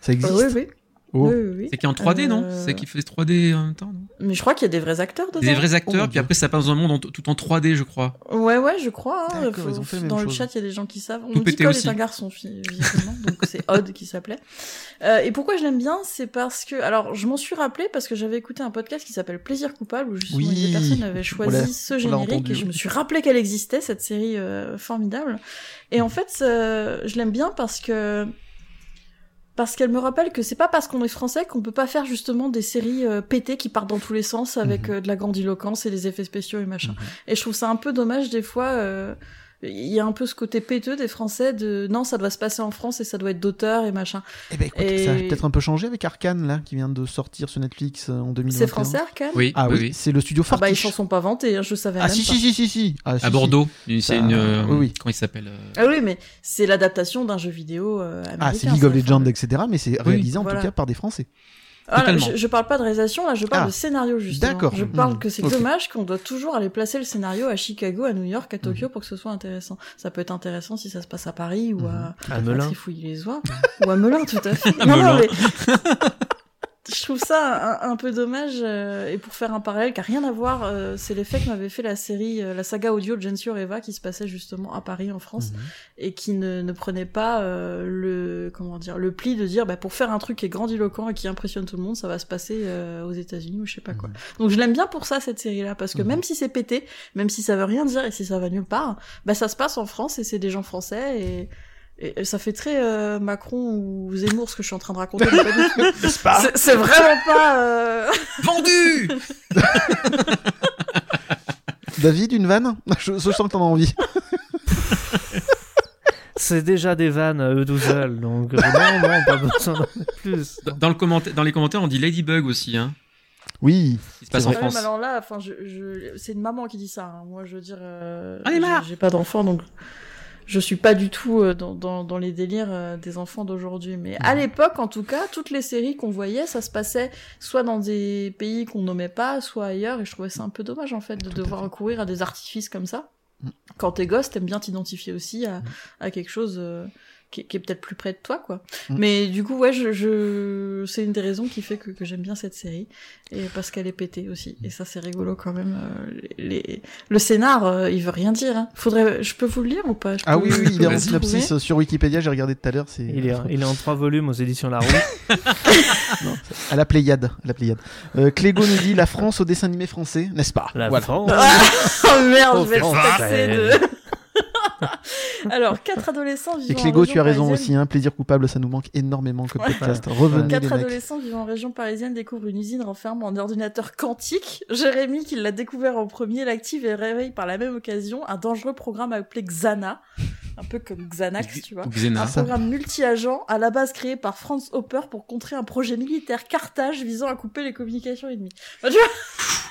Ça existe. Euh, oui, oui. Oh. Oui, oui, oui. C'est qui est en 3D, non Euh, C'est qui fait 3D en même temps, non Mais je crois qu'il y a des vrais acteurs dedans. Des vrais Oh acteurs, mon puis après ça passe dans un monde en- tout en 3D, je crois. Ouais, ouais, je crois. hein. D'accord, Faut- ils ont fait la même dans le chose. chat, il y a des gens qui savent. On Tout dit aussi. est un garçon, visiblement. donc c'est Odd qui s'appelait. Euh, et pourquoi je l'aime bien C'est parce que... Alors, je m'en suis rappelé parce que j'avais écouté un podcast qui s'appelle Plaisir coupable, où justement Oui, des personnes avaient choisi ce générique, et je me suis rappelé qu'elle existait, cette série euh, formidable. Et en fait, euh, je l'aime bien parce que... Parce qu'elle me rappelle que c'est pas parce qu'on est français qu'on peut pas faire justement des séries euh, pétées qui partent dans tous les sens avec Mhm. euh, de la grandiloquence et des effets spéciaux et machin. Mhm. Et je trouve ça un peu dommage des fois. euh, Il y a un peu ce côté péteux des Français de non, ça doit se passer en France et ça doit être d'auteur et machin. Eh ben écoute, Et- ça a peut-être un peu changé avec Arkane là qui vient de sortir sur Netflix euh, en 2021. C'est français Arcane Oui, Ah oui, c'est le studio Ah bah ils Fortiche. s'en sont pas vantés, hein, je savais Ah même si, pas. si si si si Ah, si, À si. Bordeaux. C'est une. euh, oui, oui. Comment il s'appelle euh, Ah oui, mais c'est l'adaptation d'un jeu vidéo euh, américain. Ah, c'est League of Legends, etc. Mais c'est réalisé en Voilà. tout cas par des Français. Ah, je, je parle pas de réalisation, là, je parle Ah. de scénario, justement. D'accord. Je parle Mhm. que c'est dommage qu'on doit toujours aller placer le scénario à Chicago, à New York, à Tokyo Mhm. pour que ce soit intéressant. Ça peut être intéressant si ça se passe à Paris ou à, À Melun. Trifouiller les oies. ou à Melun, tout à fait. À non, non, Melun. mais... Je trouve ça un, un peu dommage, euh, et pour faire un parallèle qui a rien à voir, euh, c'est l'effet que m'avait fait la série, euh, la saga audio de Eva qui se passait justement à Paris en France Mhm. et qui ne, ne prenait pas euh, le comment dire le pli de dire bah, pour faire un truc qui est grandiloquent et qui impressionne tout le monde, ça va se passer euh, aux États-Unis ou je sais pas quoi. Mhm. Donc je l'aime bien pour ça cette série là parce que Mhm. même si c'est pété, même si ça veut rien dire et si ça va nulle part, bah ça se passe en France et c'est des gens français et et ça fait très euh, Macron ou Zemmour ce que je suis en train de raconter. N'est-ce pas C'est- vraiment pas. euh, Vendu David, une vanne? Je, je sens que t'en as envie. C'est déjà des vannes à eux tout seuls, donc euh, non, non, pas besoin d'en mettre plus. Dans- dans, le commentaire, dans les commentaires, on dit Ladybug aussi, hein. Oui. Qui se passe C'est en France. alors là, enfin, je, je... c'est une maman qui dit ça. hein. Moi, je veux dire, euh, j'ai- J'ai pas d'enfant, donc je suis pas du tout euh, dans, dans, dans les délires euh, des enfants d'aujourd'hui. Mais à l'époque, en tout cas, toutes les séries qu'on voyait, ça se passait soit dans des pays qu'on nommait pas, soit ailleurs. Et je trouvais ça un peu dommage, en fait, de Tout devoir fait. recourir à des artifices comme ça. Mm. Quand t'es gosse, t'aimes bien t'identifier aussi à, Mm. à quelque chose euh, qui, qui est peut-être plus près de toi, quoi. Mm. Mais du coup, ouais, je, je... c'est une des raisons qui fait que, que j'aime bien cette série et parce qu'elle est pétée aussi. Et ça, c'est rigolo quand même. euh, les... Le scénar, euh, il veut rien dire. Hein. Faudrait, je peux vous le lire ou pas? Je Ah peux oui, oui, il est en synopsis euh, sur Wikipédia, j'ai regardé tout à l'heure. C'est Il est, il est en trois volumes aux éditions La Roue. Non, à la Pléiade. À la Pléiade. Euh, Clégo nous dit la France au dessin animé français, n'est-ce pas? La Voilà. France. oh merde, Oh, je vais taxé de. Alors, quatre adolescents vivant Et en Clégo, région tu as raison parisienne- aussi, hein, plaisir coupable, ça nous manque énormément comme Ouais. podcast. Revenez Quatre les mecs. adolescents vivant en région parisienne découvrent une usine renfermant un ordinateur quantique. Jérémy, qui l'a découvert en premier, l'active et réveille par la même occasion un dangereux programme appelé Xana. Un peu comme Xanax, tu vois. Xena. Un programme multi-agent, à la base créé par Franz Hopper pour contrer un projet militaire Carthage visant à couper les communications ennemies. Bah, tu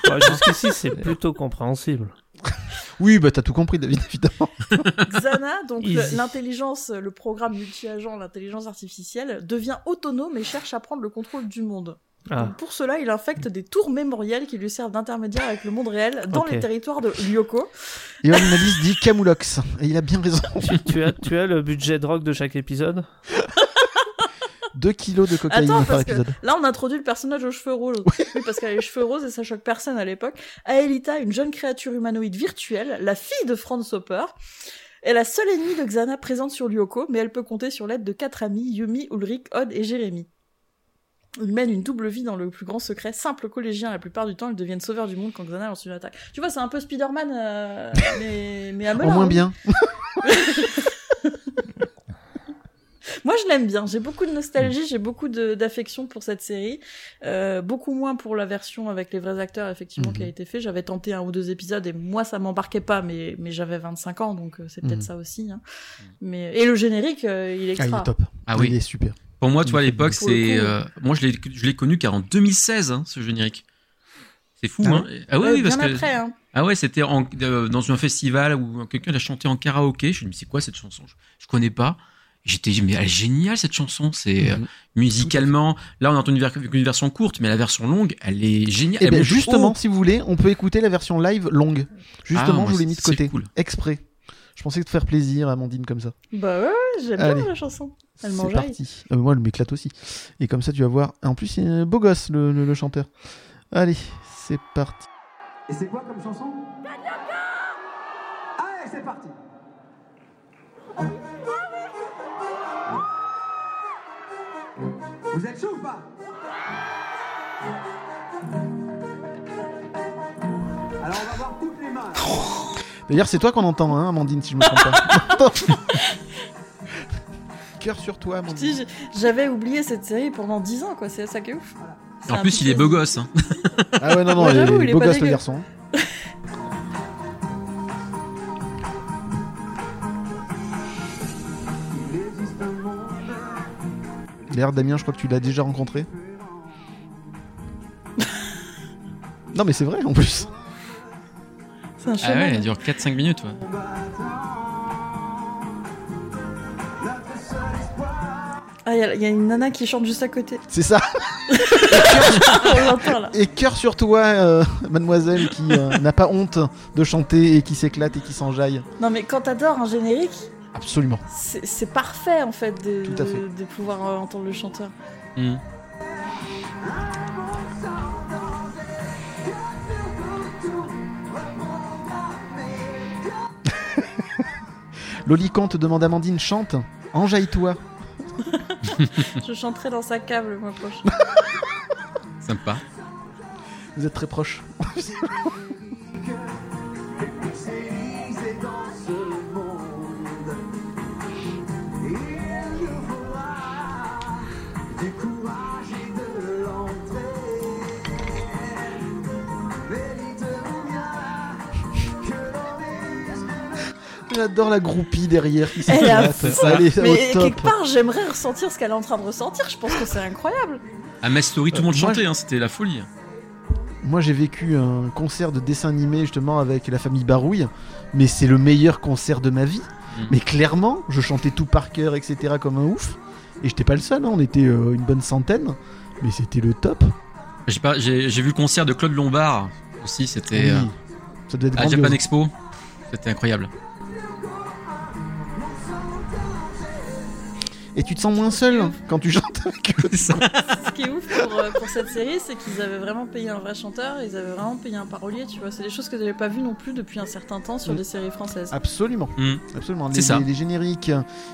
vois, Jusqu'ici, c'est plutôt compréhensible. Oui, bah t'as tout compris, David, évidemment. Xana, donc l'intelligence, le programme multi-agent, l'intelligence artificielle, devient autonome et cherche à prendre le contrôle du monde. Ah, Donc, pour cela, il infecte des tours mémorielles qui lui servent d'intermédiaire avec le monde réel dans les territoires de Lyoko. Et Analyse dit Camoulox. Et il a bien raison. tu, tu as, tu as le budget drogue de chaque épisode? 2 kilos de cocaïne Attends, par parce que là, on introduit le personnage aux cheveux roses. Oui, parce qu'elle a les cheveux roses et ça choque personne à l'époque. Aelita, une jeune créature humanoïde virtuelle, la fille de Franz Hopper, est la seule ennemie de Xana présente sur Lyoko, mais elle peut compter sur l'aide de quatre amis, Yumi, Ulrich, Odd et Jérémy. Ils mènent une double vie dans le plus grand secret. Simple collégien, la plupart du temps, ils deviennent sauveurs du monde quand Xana lance une attaque. Tu vois, c'est un peu Spider-Man, euh, mais, mais à Au Melun, moins hein. Moi, je l'aime bien. J'ai beaucoup de nostalgie, j'ai beaucoup de- d'affection pour cette série. Euh, beaucoup moins pour la version avec les vrais acteurs, effectivement, qui a été fait. J'avais tenté un ou deux épisodes et moi, ça m'embarquait pas, mais, mais j'avais 25 ans, donc euh, c'est peut-être Mhm. ça aussi. hein. Mais, et le générique, euh, il est Ah, il extra. est top. Ah oui. Il est super. Pour moi, tu vois, à l'époque, c'est. euh, moi, je l'ai, je l'ai connu car en 2016, hein, ce générique. C'est fou, Ah hein. Ah oui, parce bien que. après, hein. Ah ouais, c'était en, euh, dans un festival où quelqu'un l'a chanté en karaoké. Je me suis dit, mais c'est quoi cette chanson? Je, je connais pas. J'étais, mais elle est géniale cette chanson. C'est euh, Mhm. musicalement. Là, on entend une, ver- une version courte, mais la version longue, elle est géniale. Et bien monte justement, trop. si vous voulez, on peut écouter la version live longue. Justement, Ah, moi, je vous l'ai mis de c'est côté. cool. Exprès. Je pensais te faire plaisir, Amandine, comme ça. Bah ouais, j'aime bien la chanson. Elle C'est parti. Euh, moi, elle m'éclate aussi. Et comme ça, tu vas voir. En plus, c'est un beau gosse, le, le- le chanteur. Allez, c'est parti. Et c'est quoi comme chanson? Allez, c'est parti Vous êtes chaud ou pas Alors on va voir toutes les mains. D'ailleurs, c'est toi qu'on entend, hein, Amandine, si je me trompe pas. Cœur sur toi, Amandine. J'avais oublié cette série pendant 10 ans, quoi. C'est ça qui est ouf. En plus, il est beau gosse. Hein. Ah ouais, non, non, Ouais, il est j'avoue, il est beau gosse, le garçon. D'ailleurs, Damien, je crois que tu l'as déjà rencontré. non, mais c'est vrai, en plus. C'est un Ah ouais, chemin. elle dure 4-5 minutes. Ouais. Ah, il y, a- il y a une nana qui chante juste à côté. C'est ça. Et cœur sur toi, euh, mademoiselle, qui euh, n'a pas honte de chanter et qui s'éclate et qui s'enjaille. Non, mais quand t'adores un générique, Absolument. c'est parfait en fait de, Tout à fait. de, de pouvoir euh, entendre le chanteur. Hmm. Lolicante demande à Amandine, chante. Enjaille-toi. Je chanterai dans sa cave le mois prochain. Sympa. Vous êtes très proches. J'adore la groupie derrière qui Elle est au Mais top. quelque part, j'aimerais ressentir ce qu'elle est en train de ressentir. Je pense que c'est incroyable. À Ma Story, tout le Euh, monde moi, chantait, hein, c'était la folie. Moi, j'ai vécu un concert de dessin animé justement avec la famille Barouille, mais c'est le meilleur concert de ma vie. Mm. Mais clairement, je chantais tout par cœur, etc. comme un ouf. Et j'étais pas le seul, hein, on était euh, une bonne centaine. Mais c'était le top. J'ai pas- J'ai j'ai vu le concert de Claude Lombard aussi, c'était Oui. euh, Ça doit être à grandiose. Japan Expo. C'était incroyable. Et tu te sens moins seul quand tu chantes avec eux. Ce qui est ouf pour, euh, pour cette série, c'est qu'ils avaient vraiment payé un vrai chanteur, ils avaient vraiment payé un parolier, tu vois. C'est des choses que j'avais pas vues non plus depuis un certain temps sur Mm. des séries françaises. Absolument. Hmm. Absolument. C'est Les, ça. les- les génériques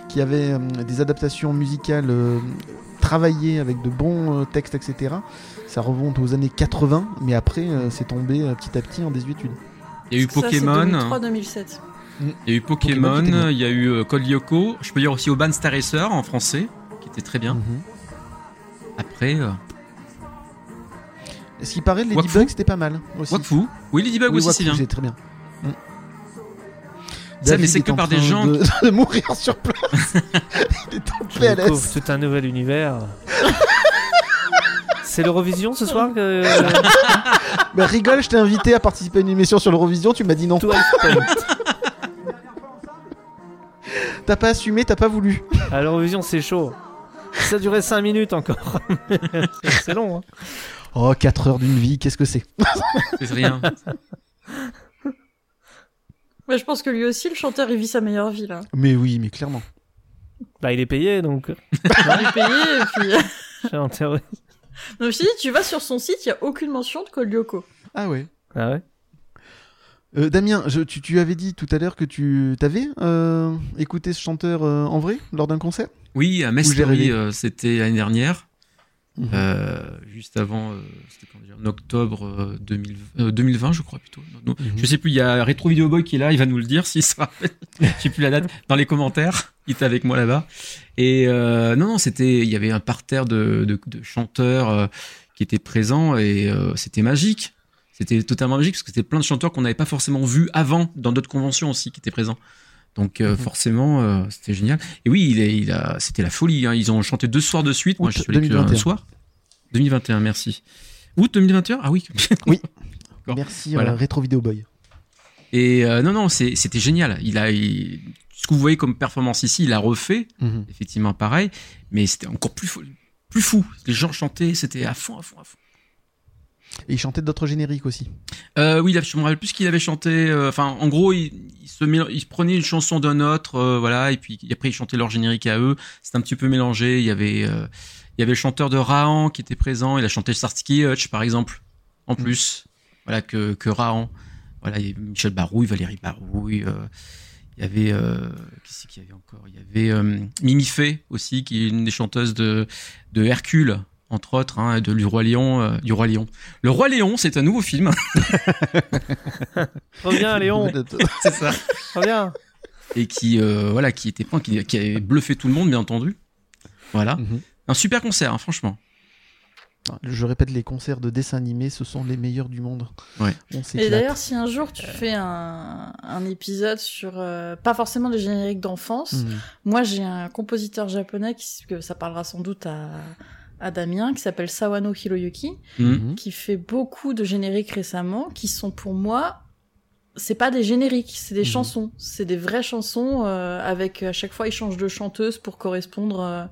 qui avaient euh, des adaptations musicales euh, travaillées avec de bons euh, textes, etc. Ça remonte aux années 80, mais après, euh, c'est tombé euh, petit à petit en désuétude. Il y a eu Ça, c'est Pokémon, 2003-2007. Il y a eu Pokémon il y a eu euh, Code Lyoko. Je peux dire aussi Urban Star Racer en français, qui était très bien. Mhm. Après, euh, Ce qui paraît, Ladybug, c'était pas mal aussi. Wakfu. Oui, Ladybug Oui, aussi, c'est bien. c'est très bien. Mm. Ça, mais c'est est que par des train gens de, de mourir sur place. Il est en PLS. tout un nouvel univers. C'est l'Eurovision ce soir que... Bah, rigole, je t'ai invité à participer à une émission sur l'Eurovision, tu m'as dit non. 12 Point. T'as pas assumé, t'as pas voulu. À l'Eurovision, c'est chaud. Ça durait 5 minutes encore. c'est long. Hein. Oh, 4 heures d'une vie, qu'est-ce que c'est? C'est rien. Mais je pense que lui aussi, le chanteur, il vit sa meilleure vie là. Mais oui, mais clairement. Bah, il est payé, donc. Il est payé, et puis. en théorie. Non, je te dis, tu vas sur son site, il y a aucune mention de Lyoko. Ah ouais. Ah ouais? Euh, Damien, je- tu, tu avais dit tout à l'heure que tu t'avais euh, écouté ce chanteur euh, en vrai lors d'un concert? Oui, à euh, c'était l'année dernière. Mhm. Juste avant, dire, en octobre euh, 2000 euh, 2020, je crois plutôt. Non, non, Mhm. Je sais plus, il y a Retro Video Boy qui est là, il va nous le dire s'il se rappelle. Je sais plus la date dans les commentaires. Il était avec moi là-bas. Et non, non, c'était, il y avait un parterre de, de, de chanteurs qui étaient présents et c'était magique. C'était totalement magique parce que c'était plein de chanteurs qu'on n'avait pas forcément vus avant dans d'autres conventions aussi qui étaient présents. Donc euh, Mhm. forcément, euh, c'était génial. Et oui, il, est, il a, c'était la folie. Hein. Ils ont chanté deux soirs de suite. Moi, je suis allé un 2021. soir. 2021, merci. Août 2021 Ah oui. Oui. Merci Voilà. euh, Retro Video Boy. Et euh, non, non, c'est- c'était génial. Il a, il- ce que vous voyez comme performance ici, il a refait, Mhm. effectivement pareil, mais c'était encore plus fou, plus fou. Les gens chantaient, c'était à fond, à fond, à fond. Et il chantait d'autres génériques aussi. Euh, oui, je me rappelle plus ce qu'il avait chanté. euh, Enfin, en gros, il, il se mél- il prenait une chanson d'un autre, euh, voilà, et puis après il chantait leur générique à eux. C'était un petit peu mélangé. Il y avait, il y avait le chanteur de Rahan qui était présent. Il a chanté Starsky Hutch, par exemple, en plus, voilà que que Rahan. Voilà, il y avait Michel Barouille, Valérie Barouille. il y avait, qu'est-ce qu'il y avait encore? Il y avait Mimi Fay aussi, qui est une des chanteuses de de Hercule. Entre autres, hein, de du roi Lion, euh, du roi Lion. Le roi Léon, c'est un nouveau film. Reviens, Léon. c'est ça. Reviens. Et qui, euh, voilà, qui était qui, qui avait bluffé tout le monde, bien entendu. Voilà. Mhm. Un super concert, hein, franchement. Je répète, les concerts de dessins animés, ce sont les meilleurs du monde. Ouais. On Et d'ailleurs, si un jour tu fais un, un épisode sur, euh, pas forcément des génériques d'enfance, Mhm. moi j'ai un compositeur japonais, qui, que ça parlera sans doute à, à Damien, qui s'appelle Sawano Hiroyuki, Mhm. qui fait beaucoup de génériques récemment, qui sont pour moi, c'est pas des génériques, c'est des Mhm. chansons, c'est des vraies chansons euh, avec à chaque fois il change de chanteuse pour correspondre euh,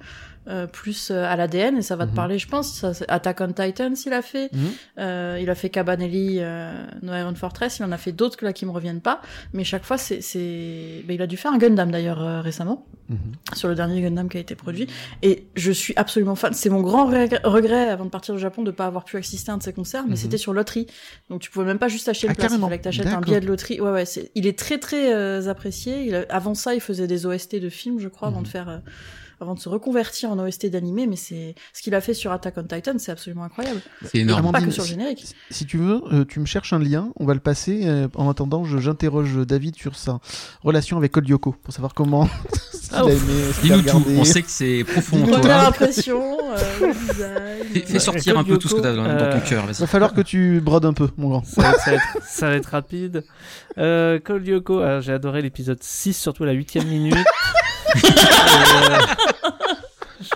euh, plus euh, à l'ADN et ça va te Mhm. parler, je pense. Ça, Attack on Titan, s'il a fait. Mhm. Euh, il a fait Cabanelli, euh, No Iron Fortress. Il en a fait d'autres que là qui me reviennent pas. Mais chaque fois, c'est, c'est, ben, il a dû faire un Gundam d'ailleurs euh, récemment Mhm. sur le dernier Gundam qui a été produit. Et je suis absolument fan. C'est mon grand reg- regret avant de partir au Japon de pas avoir pu assister à un de ces concerts, mais c'était sur loterie. Donc tu pouvais même pas juste acheter Ah, une place. Il fallait que t'achètes un billet de loterie. Ouais, ouais. C'est, il est très très euh, apprécié. Il a- avant ça, il faisait des OST de films, je crois, avant de faire. euh, avant de se reconvertir en OST d'animé, mais c'est ce qu'il a fait sur Attack on Titan, c'est absolument incroyable. C'est énorme. Pas que sur le générique. Si tu veux, euh, tu me cherches un lien, on va le passer. euh, en attendant, je- j'interroge David sur sa relation avec Code Lyoko pour savoir comment. Ah, Dis-nous tout. regardé. On sait que c'est profond. Dis-nous toi. impression, euh, le design. Fais, sortir un peu tout ce que t'as dans, dans ton Euh, cœur. Va Vas-y. falloir que tu brodes un peu, mon grand. Ça va, ça va être, ça va être rapide. Euh, Cole Lyoko, alors, j'ai adoré l'épisode 6, surtout la huitième minute. Euh,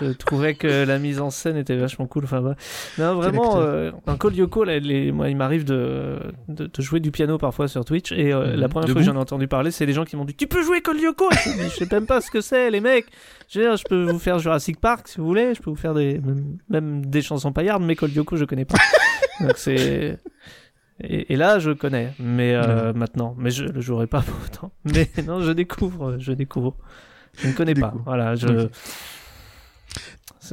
je trouvais que la mise en scène était vachement cool. Enfin, voilà. Non, vraiment, euh, un Cole Lyoko, là, les- moi, il m'arrive de, de, de jouer du piano parfois sur Twitch. Et euh, Mhm. la première Debout fois que j'en ai entendu parler, c'est les gens qui m'ont dit Tu peux jouer Cole Lyoko Je sais même pas ce que c'est, les mecs. Je, veux dire, je peux vous faire Jurassic Park si vous voulez. Je peux vous faire des, même, des chansons paillardes, mais Cole Lyoko, je connais pas. Donc c'est. Et, et là, je connais, mais euh, maintenant, mais je le jouerai pas pour autant. Mais non, je découvre, je découvre. Je ne connais pas. Voilà, je. Ok.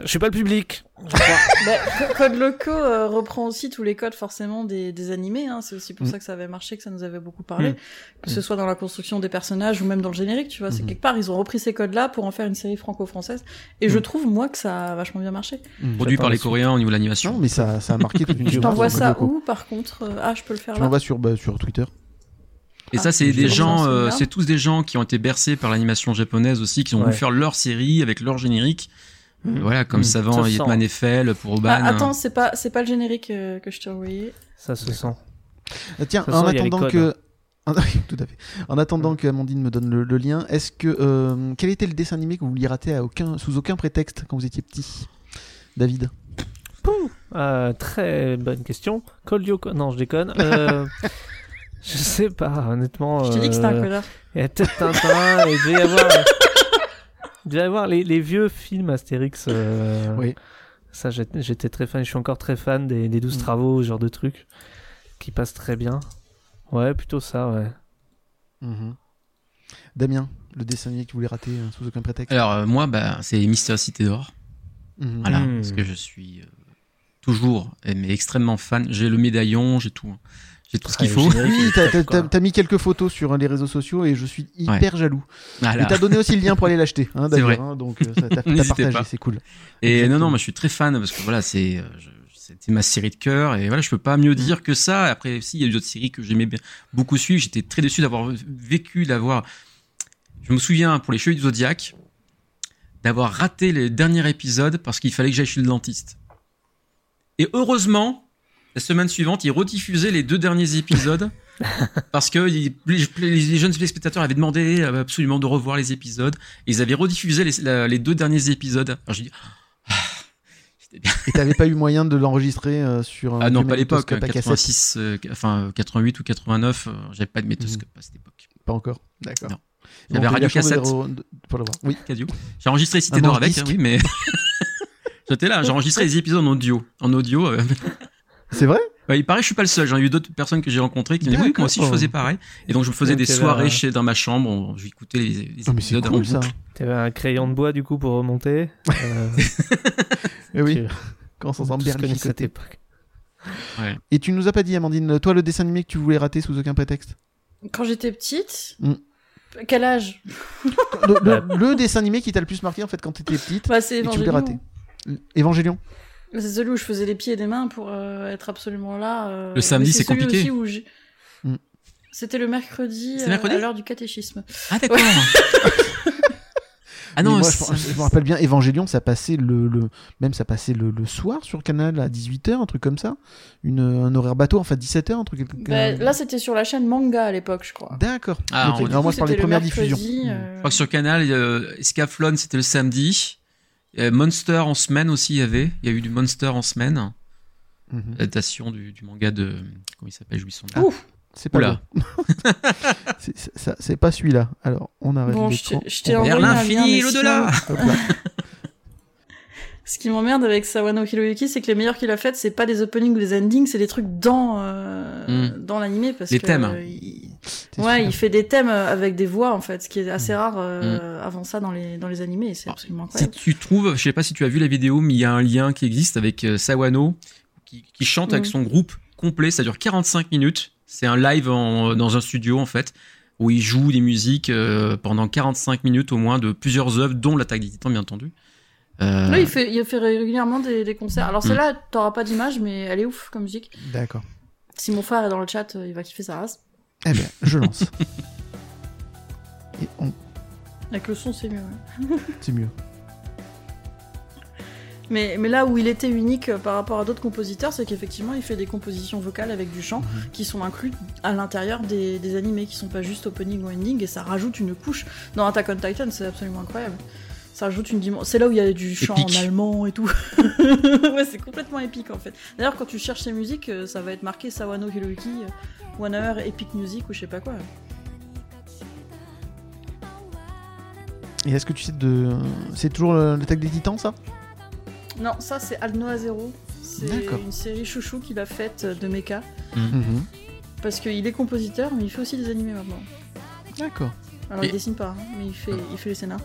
Je suis pas le public. je crois. Bah, Co- Code Loco euh, reprend aussi tous les codes forcément des, des animés. Hein. C'est aussi pour Mm. ça que ça avait marché, que ça nous avait beaucoup parlé. Mm. Que ce soit dans la construction des personnages ou même dans le générique, tu vois. C'est Mhm. quelque part, ils ont repris ces codes-là pour en faire une série franco-française. Et je Mm. trouve, moi, que ça a vachement bien marché. Produit par les Coréens au niveau de l'animation. Mais ça, ça a marqué toute une Je génération, t'envoie ça où, par contre? Ah, je peux le faire Je là l'envoie sur, bah, sur Twitter. Et ça, Ah, c'est des gens, reprendre euh, c'est tous des gens qui ont été bercés par l'animation japonaise aussi, qui ont Ouais. voulu faire leur série avec leur générique. Euh, Mhm. Voilà, comme Mhm. Savant, Yetman. Eiffel pour Oban. Ah, attends, c'est pas, c'est pas le générique euh, que je t'ai envoyé. Ça se sent. Ah, tiens, en attendant que. Oui, tout à fait. En attendant que Amandine me donne le, le lien, est-ce que euh, quel était le dessin animé que vous vouliez rater à aucun, sous aucun prétexte quand vous étiez petit, David? Euh, très bonne question. Lyoko, non, je déconne. Euh, je sais pas, honnêtement. Je t'ai dit que c'était un euh, connard. Il y a peut-être Tintin, et il devait y avoir. il devait y avoir les, les vieux films Astérix. euh, Oui. Ça, j'étais très fan, je suis encore très fan des, des 12 Mm. travaux, ce genre de trucs, qui passent très bien. Ouais, plutôt ça, ouais. Mhm. Damien, le dessin animé que tu voulais rater euh, sous aucun prétexte? Alors euh, moi, bah, c'est Mister Cité d'Or. Mhm. Voilà, Mm. parce que je suis euh, toujours, mais extrêmement fan. J'ai le médaillon, j'ai tout. hein. J'ai tout ce qu'il faut. Oui, t'as- mis quelques photos sur les réseaux sociaux et je suis hyper jaloux. Voilà. Et t'as donné aussi le lien pour aller l'acheter, hein, C'est d'ailleurs. vrai. hein, donc euh, ça, t'as partagé, c'est cool. Et non, Exactement. non, moi je suis très fan parce que voilà, c'est, euh, c'était ma série de cœur et voilà, je peux pas mieux dire que ça. Après, si il y a eu d'autres séries que j'aimais bien- beaucoup suivre, j'étais très déçu d'avoir vécu, d'avoir. Je me souviens pour les Cheveux du Zodiac d'avoir raté les derniers épisodes parce qu'il fallait que j'aille chez le dentiste. Et heureusement, la semaine suivante, ils rediffusaient les deux derniers épisodes parce que les, les jeunes spectateurs avaient demandé euh, absolument de revoir les épisodes. Et ils avaient rediffusé les, la- les deux derniers épisodes. Alors j'ai dit, ah, bien. Et t'avais pas eu moyen de l'enregistrer euh, sur un Ah non, pas à l'époque. magnétoscope à cassette 86, euh, enfin 88 ou 89, euh, j'avais pas de métoscope à cette époque. Pas encore. D'accord. J'avais radio cassette. de- pour le voir. Oui. Cadio. J'ai enregistré Cité d'Or avec, hein, oui, mais j'étais là. J'ai enregistré les épisodes en audio. En audio. C'est vrai? Ouais, il paraît que je suis pas le seul. J'en ai eu d'autres personnes que j'ai rencontrées qui m'ont dit oui, moi aussi je faisais pareil. Et donc je me faisais Donc, des soirées un- chez dans ma chambre. on- Je écoutais les, les c'est épisodes cool boucle. T'avais un crayon de bois du coup pour remonter. Euh, Eh oui. tu- Quand on connaît cette époque. Ouais. Et tu nous as pas dit, Amandine, toi, le dessin animé que tu voulais rater sous aucun prétexte? Quand j'étais petite, Mm. quel âge? Le, le- le dessin animé qui t'a le plus marqué en fait quand t'étais petite Bah, c'est et que tu voulais Evangelion. rater Évangélion C'est celui où je faisais les pieds et les mains pour euh, être absolument là. euh, Le samedi, c'est compliqué. aussi où j'ai- Mm. C'était le mercredi, euh, à l'heure du catéchisme. Ah d'accord. ah Mais non, moi, je, me rappelle bien, Évangélion, ça passait le, le- même ça passait le, le soir sur le canal à 18h, un truc comme ça. Une, un horaire bateau, enfin 17h, un truc. Bah, là, c'était sur la chaîne Manga à l'époque, je crois. D'accord. Ah, moi, je parle des le premières mercredi, diffusions. euh, Je crois que sur Canal, euh, Escaflowne, c'était le samedi. Euh, Monster en semaine aussi, il y avait. Il y a eu du Monster en semaine. Mhm. Adaptation du, du manga de. Comment il s'appelle J'oublie son nom. Ouf. C'est pas le- c'est- c'est- ça- c'est pas celui-là. Alors, on arrête Bon, je t'ai- envoyé l'infini l'au-delà. Là. Ce qui m'emmerde avec Sawano Hiroyuki, c'est que les meilleurs qu'il a fait, c'est pas des openings ou des endings, c'est des trucs dans euh, Mm. dans l'animé parce Les que thèmes. euh, il... Ouais, super. il fait des thèmes euh, avec des voix en fait, ce qui est assez Mm. rare euh, avant ça dans les dans les animés, c'est Ah, absolument Si incroyable. tu trouves, je sais pas si tu as vu la vidéo, mais il y a un lien qui existe avec euh, Sawano qui, qui chante avec Mhm. son groupe complet. Ça dure 45 minutes. C'est un live en- dans un studio en fait où il joue des musiques euh, pendant 45 minutes au moins de plusieurs œuvres, dont l'attaque des Titans bien entendu. Euh, Oui, il fait il fait régulièrement des, des concerts. Alors Mm. celle-là, t'auras pas d'image, mais elle est ouf comme musique. D'accord. Si mon frère est dans le chat, il va kiffer sa race. Eh bien, je lance. Et on... Avec le son, c'est mieux. ouais. c'est mieux. Mais, mais là où il était unique euh, par rapport à d'autres compositeurs, c'est qu'effectivement, il fait des compositions vocales avec du chant Mhm. qui sont inclus à l'intérieur des, des animés, qui sont pas juste opening ou ending, et ça rajoute une couche. Dans Attack on Titan, c'est absolument incroyable. Ça rajoute une dimension. C'est là où il y a du chant Épique. en allemand et tout. ouais, c'est complètement épique en fait. D'ailleurs, quand tu cherches ces musiques, euh, ça va être marqué Sawano Hiroyuki, euh, One Hour Epic Music ou je sais pas quoi. Et est-ce que tu sais de. C'est toujours l'attaque des titans, ça? Non, ça c'est Alnoa Zero. C'est une série chouchou qu'il a faite de mecha. Mhm. Parce qu'il est compositeur, mais il fait aussi des animés maintenant. D'accord. Alors Et- il dessine pas, hein, mais il fait, il fait les scénars.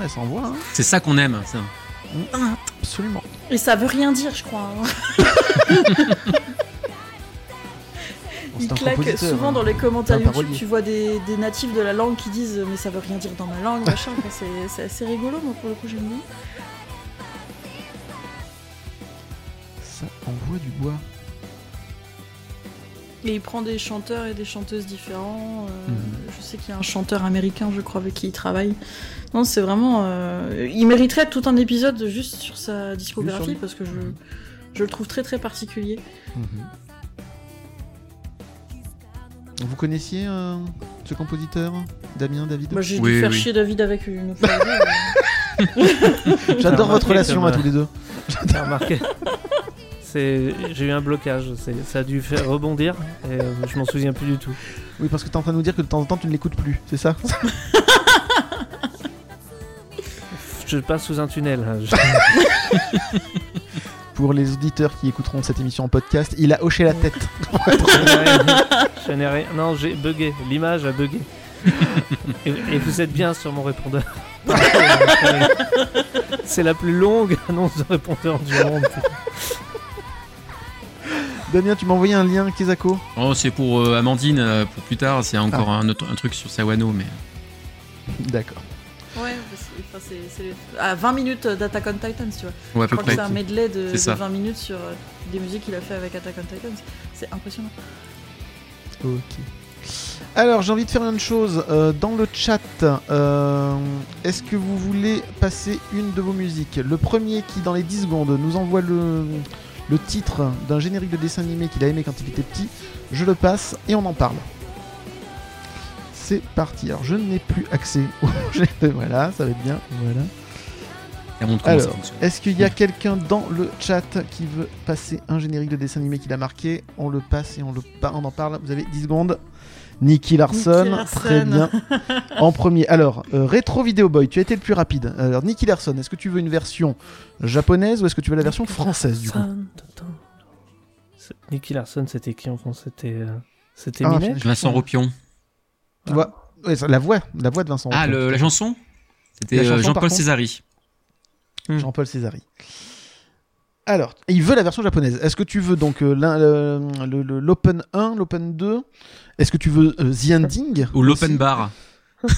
Ouais, ça envoie, hein. C'est ça qu'on aime. Ça. Absolument. Et ça veut rien dire, je crois. hein. Bon, Il claque souvent hein. dans les commentaires YouTube, parolier. tu vois des, des natifs de la langue qui disent mais ça veut rien dire dans ma langue, machin. C'est assez rigolo, moi pour le coup j'aime bien. Ça envoie du bois. Et il prend des chanteurs et des chanteuses différents. euh, Mhm. Je sais qu'il y a un chanteur américain, je crois, avec qui il travaille. Non, c'est vraiment. euh, Il mériterait tout un épisode juste sur sa discographie parce que je, je le trouve très très particulier. Mhm. Vous connaissiez euh, ce compositeur Damien, David? Moi, j'ai Oui, dû faire oui. chier David avec une. J'adore votre relation à tous les deux. T'as remarqué j'ai eu un blocage. Ça a dû faire rebondir et euh, je m'en souviens plus du tout. Oui, parce que t'es en train de nous dire que de temps en temps tu ne l'écoutes plus, c'est ça? Je passe sous un tunnel. hein. Je- Pour les auditeurs qui écouteront cette émission en podcast, il a hoché la tête. Je n'ai rien. Je n'ai rien. Non, j'ai bugué. L'image a bugué. Et, et vous êtes bien sur mon répondeur. C'est la plus longue annonce de répondeur du monde. Damien, tu m'as envoyé un lien, Kezako Oh, c'est pour euh, Amandine, euh, pour plus tard, c'est encore Ah. un, autre, un truc sur Sawano, mais. D'accord. Ouais, c'est- à 20 minutes d'Attack on Titans, tu vois. Ouais, à je peu crois près. que c'est un medley de, C'est de ça. 20 minutes sur euh, des musiques qu'il a fait avec Attack on Titans. C'est impressionnant. Ok. Alors, j'ai envie de faire une chose. Euh, dans le chat, euh, est-ce que vous voulez passer une de vos musiques? Le premier qui, dans les 10 secondes, nous envoie le, le titre d'un générique de dessin animé qu'il a aimé quand il était petit, je le passe et on en parle. C'est parti. Alors, je n'ai plus accès au Voilà, ça va être bien. Voilà. Alors, est-ce qu'il y a quelqu'un dans le chat qui veut passer un générique de dessin animé qu'il a marqué? On le passe et on, le on en parle. Vous avez 10 secondes. Nicky Larson, Nicky Larson. très bien. En premier. Alors, euh, Retro Video Boy, tu as été le plus rapide. Alors, Nicky Larson, est-ce que tu veux une version japonaise ou est-ce que tu veux la version française du coup Nicky Larson, c'était qui en France C'était euh, c'était Ah, Vincent Ropion. Ouais, La voix, la voix de Vincent. Ah, Ropion. le- la chanson? C'était La euh, Jean-Paul Césari. Jean-Paul Césari. Alors, il veut la version japonaise. Est-ce que tu veux donc euh, l'un- le- le- le- l'Open 1, l'Open 2 Est-ce que tu veux euh, The Ending? Ou l'Open Bar.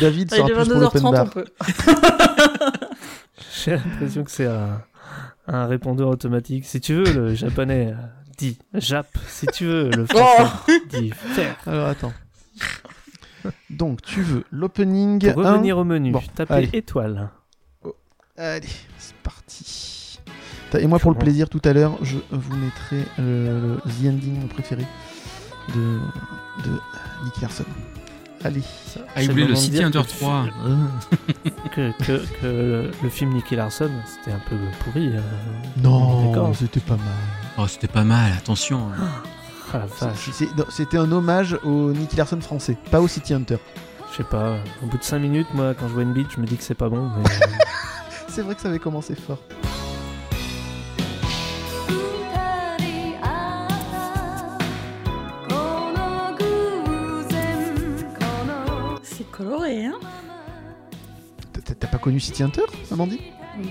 David Ah, sera il est plus pour l'Open 22h30, on Bar. peut. J'ai l'impression que c'est un, un répondeur automatique. Si tu veux, le japonais euh, dit Jap. Si tu veux, le français dit faire. Alors attends. Donc tu veux l'opening Pour revenir 1. au menu, Bon, tapez allez. étoile. Allez, c'est parti. Et moi, pour le plaisir, tout à l'heure, je vous mettrai le, le The Ending, mon préféré, de, de Nicky Larson. Allez. Ah, il voulait le City Hunter 3. que, que, que le, le film Nicky Larson, c'était un peu pourri. euh, Non, D'accord. c'était pas mal. Oh, c'était pas mal, attention. Ah. C'est- non, C'était un hommage au Nicky Larson français, pas au City Hunter. Je sais pas, au bout de 5 minutes, moi, quand je vois une bite, je me dis que c'est pas bon. Mais... C'est vrai que ça avait commencé fort. C'est coloré, hein T'as- pas connu City Hunter, Amandine?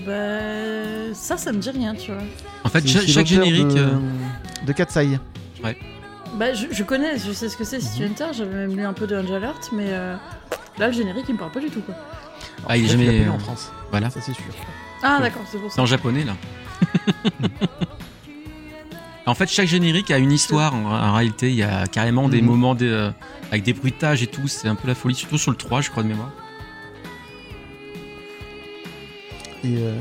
Bah. Ça, ça me dit rien, tu vois. En fait, chaque, générique. De, euh, de Katsai. Ouais. Bah, je, je connais, je sais ce que c'est, City Hunter, j'avais même lu un peu de Angel Alert, mais euh, là, le générique, il me parle pas du tout, quoi. Ah, il est jamais. connu en euh, France, Voilà. ça c'est sûr. Ah, d'accord, c'est pour C'est ça. en japonais là. en fait, chaque générique a une histoire. En, en réalité, il y a carrément des Mhm. moments de- euh, avec des bruitages et tout. C'est un peu la folie, surtout sur le 3, je crois de mémoire. Et euh,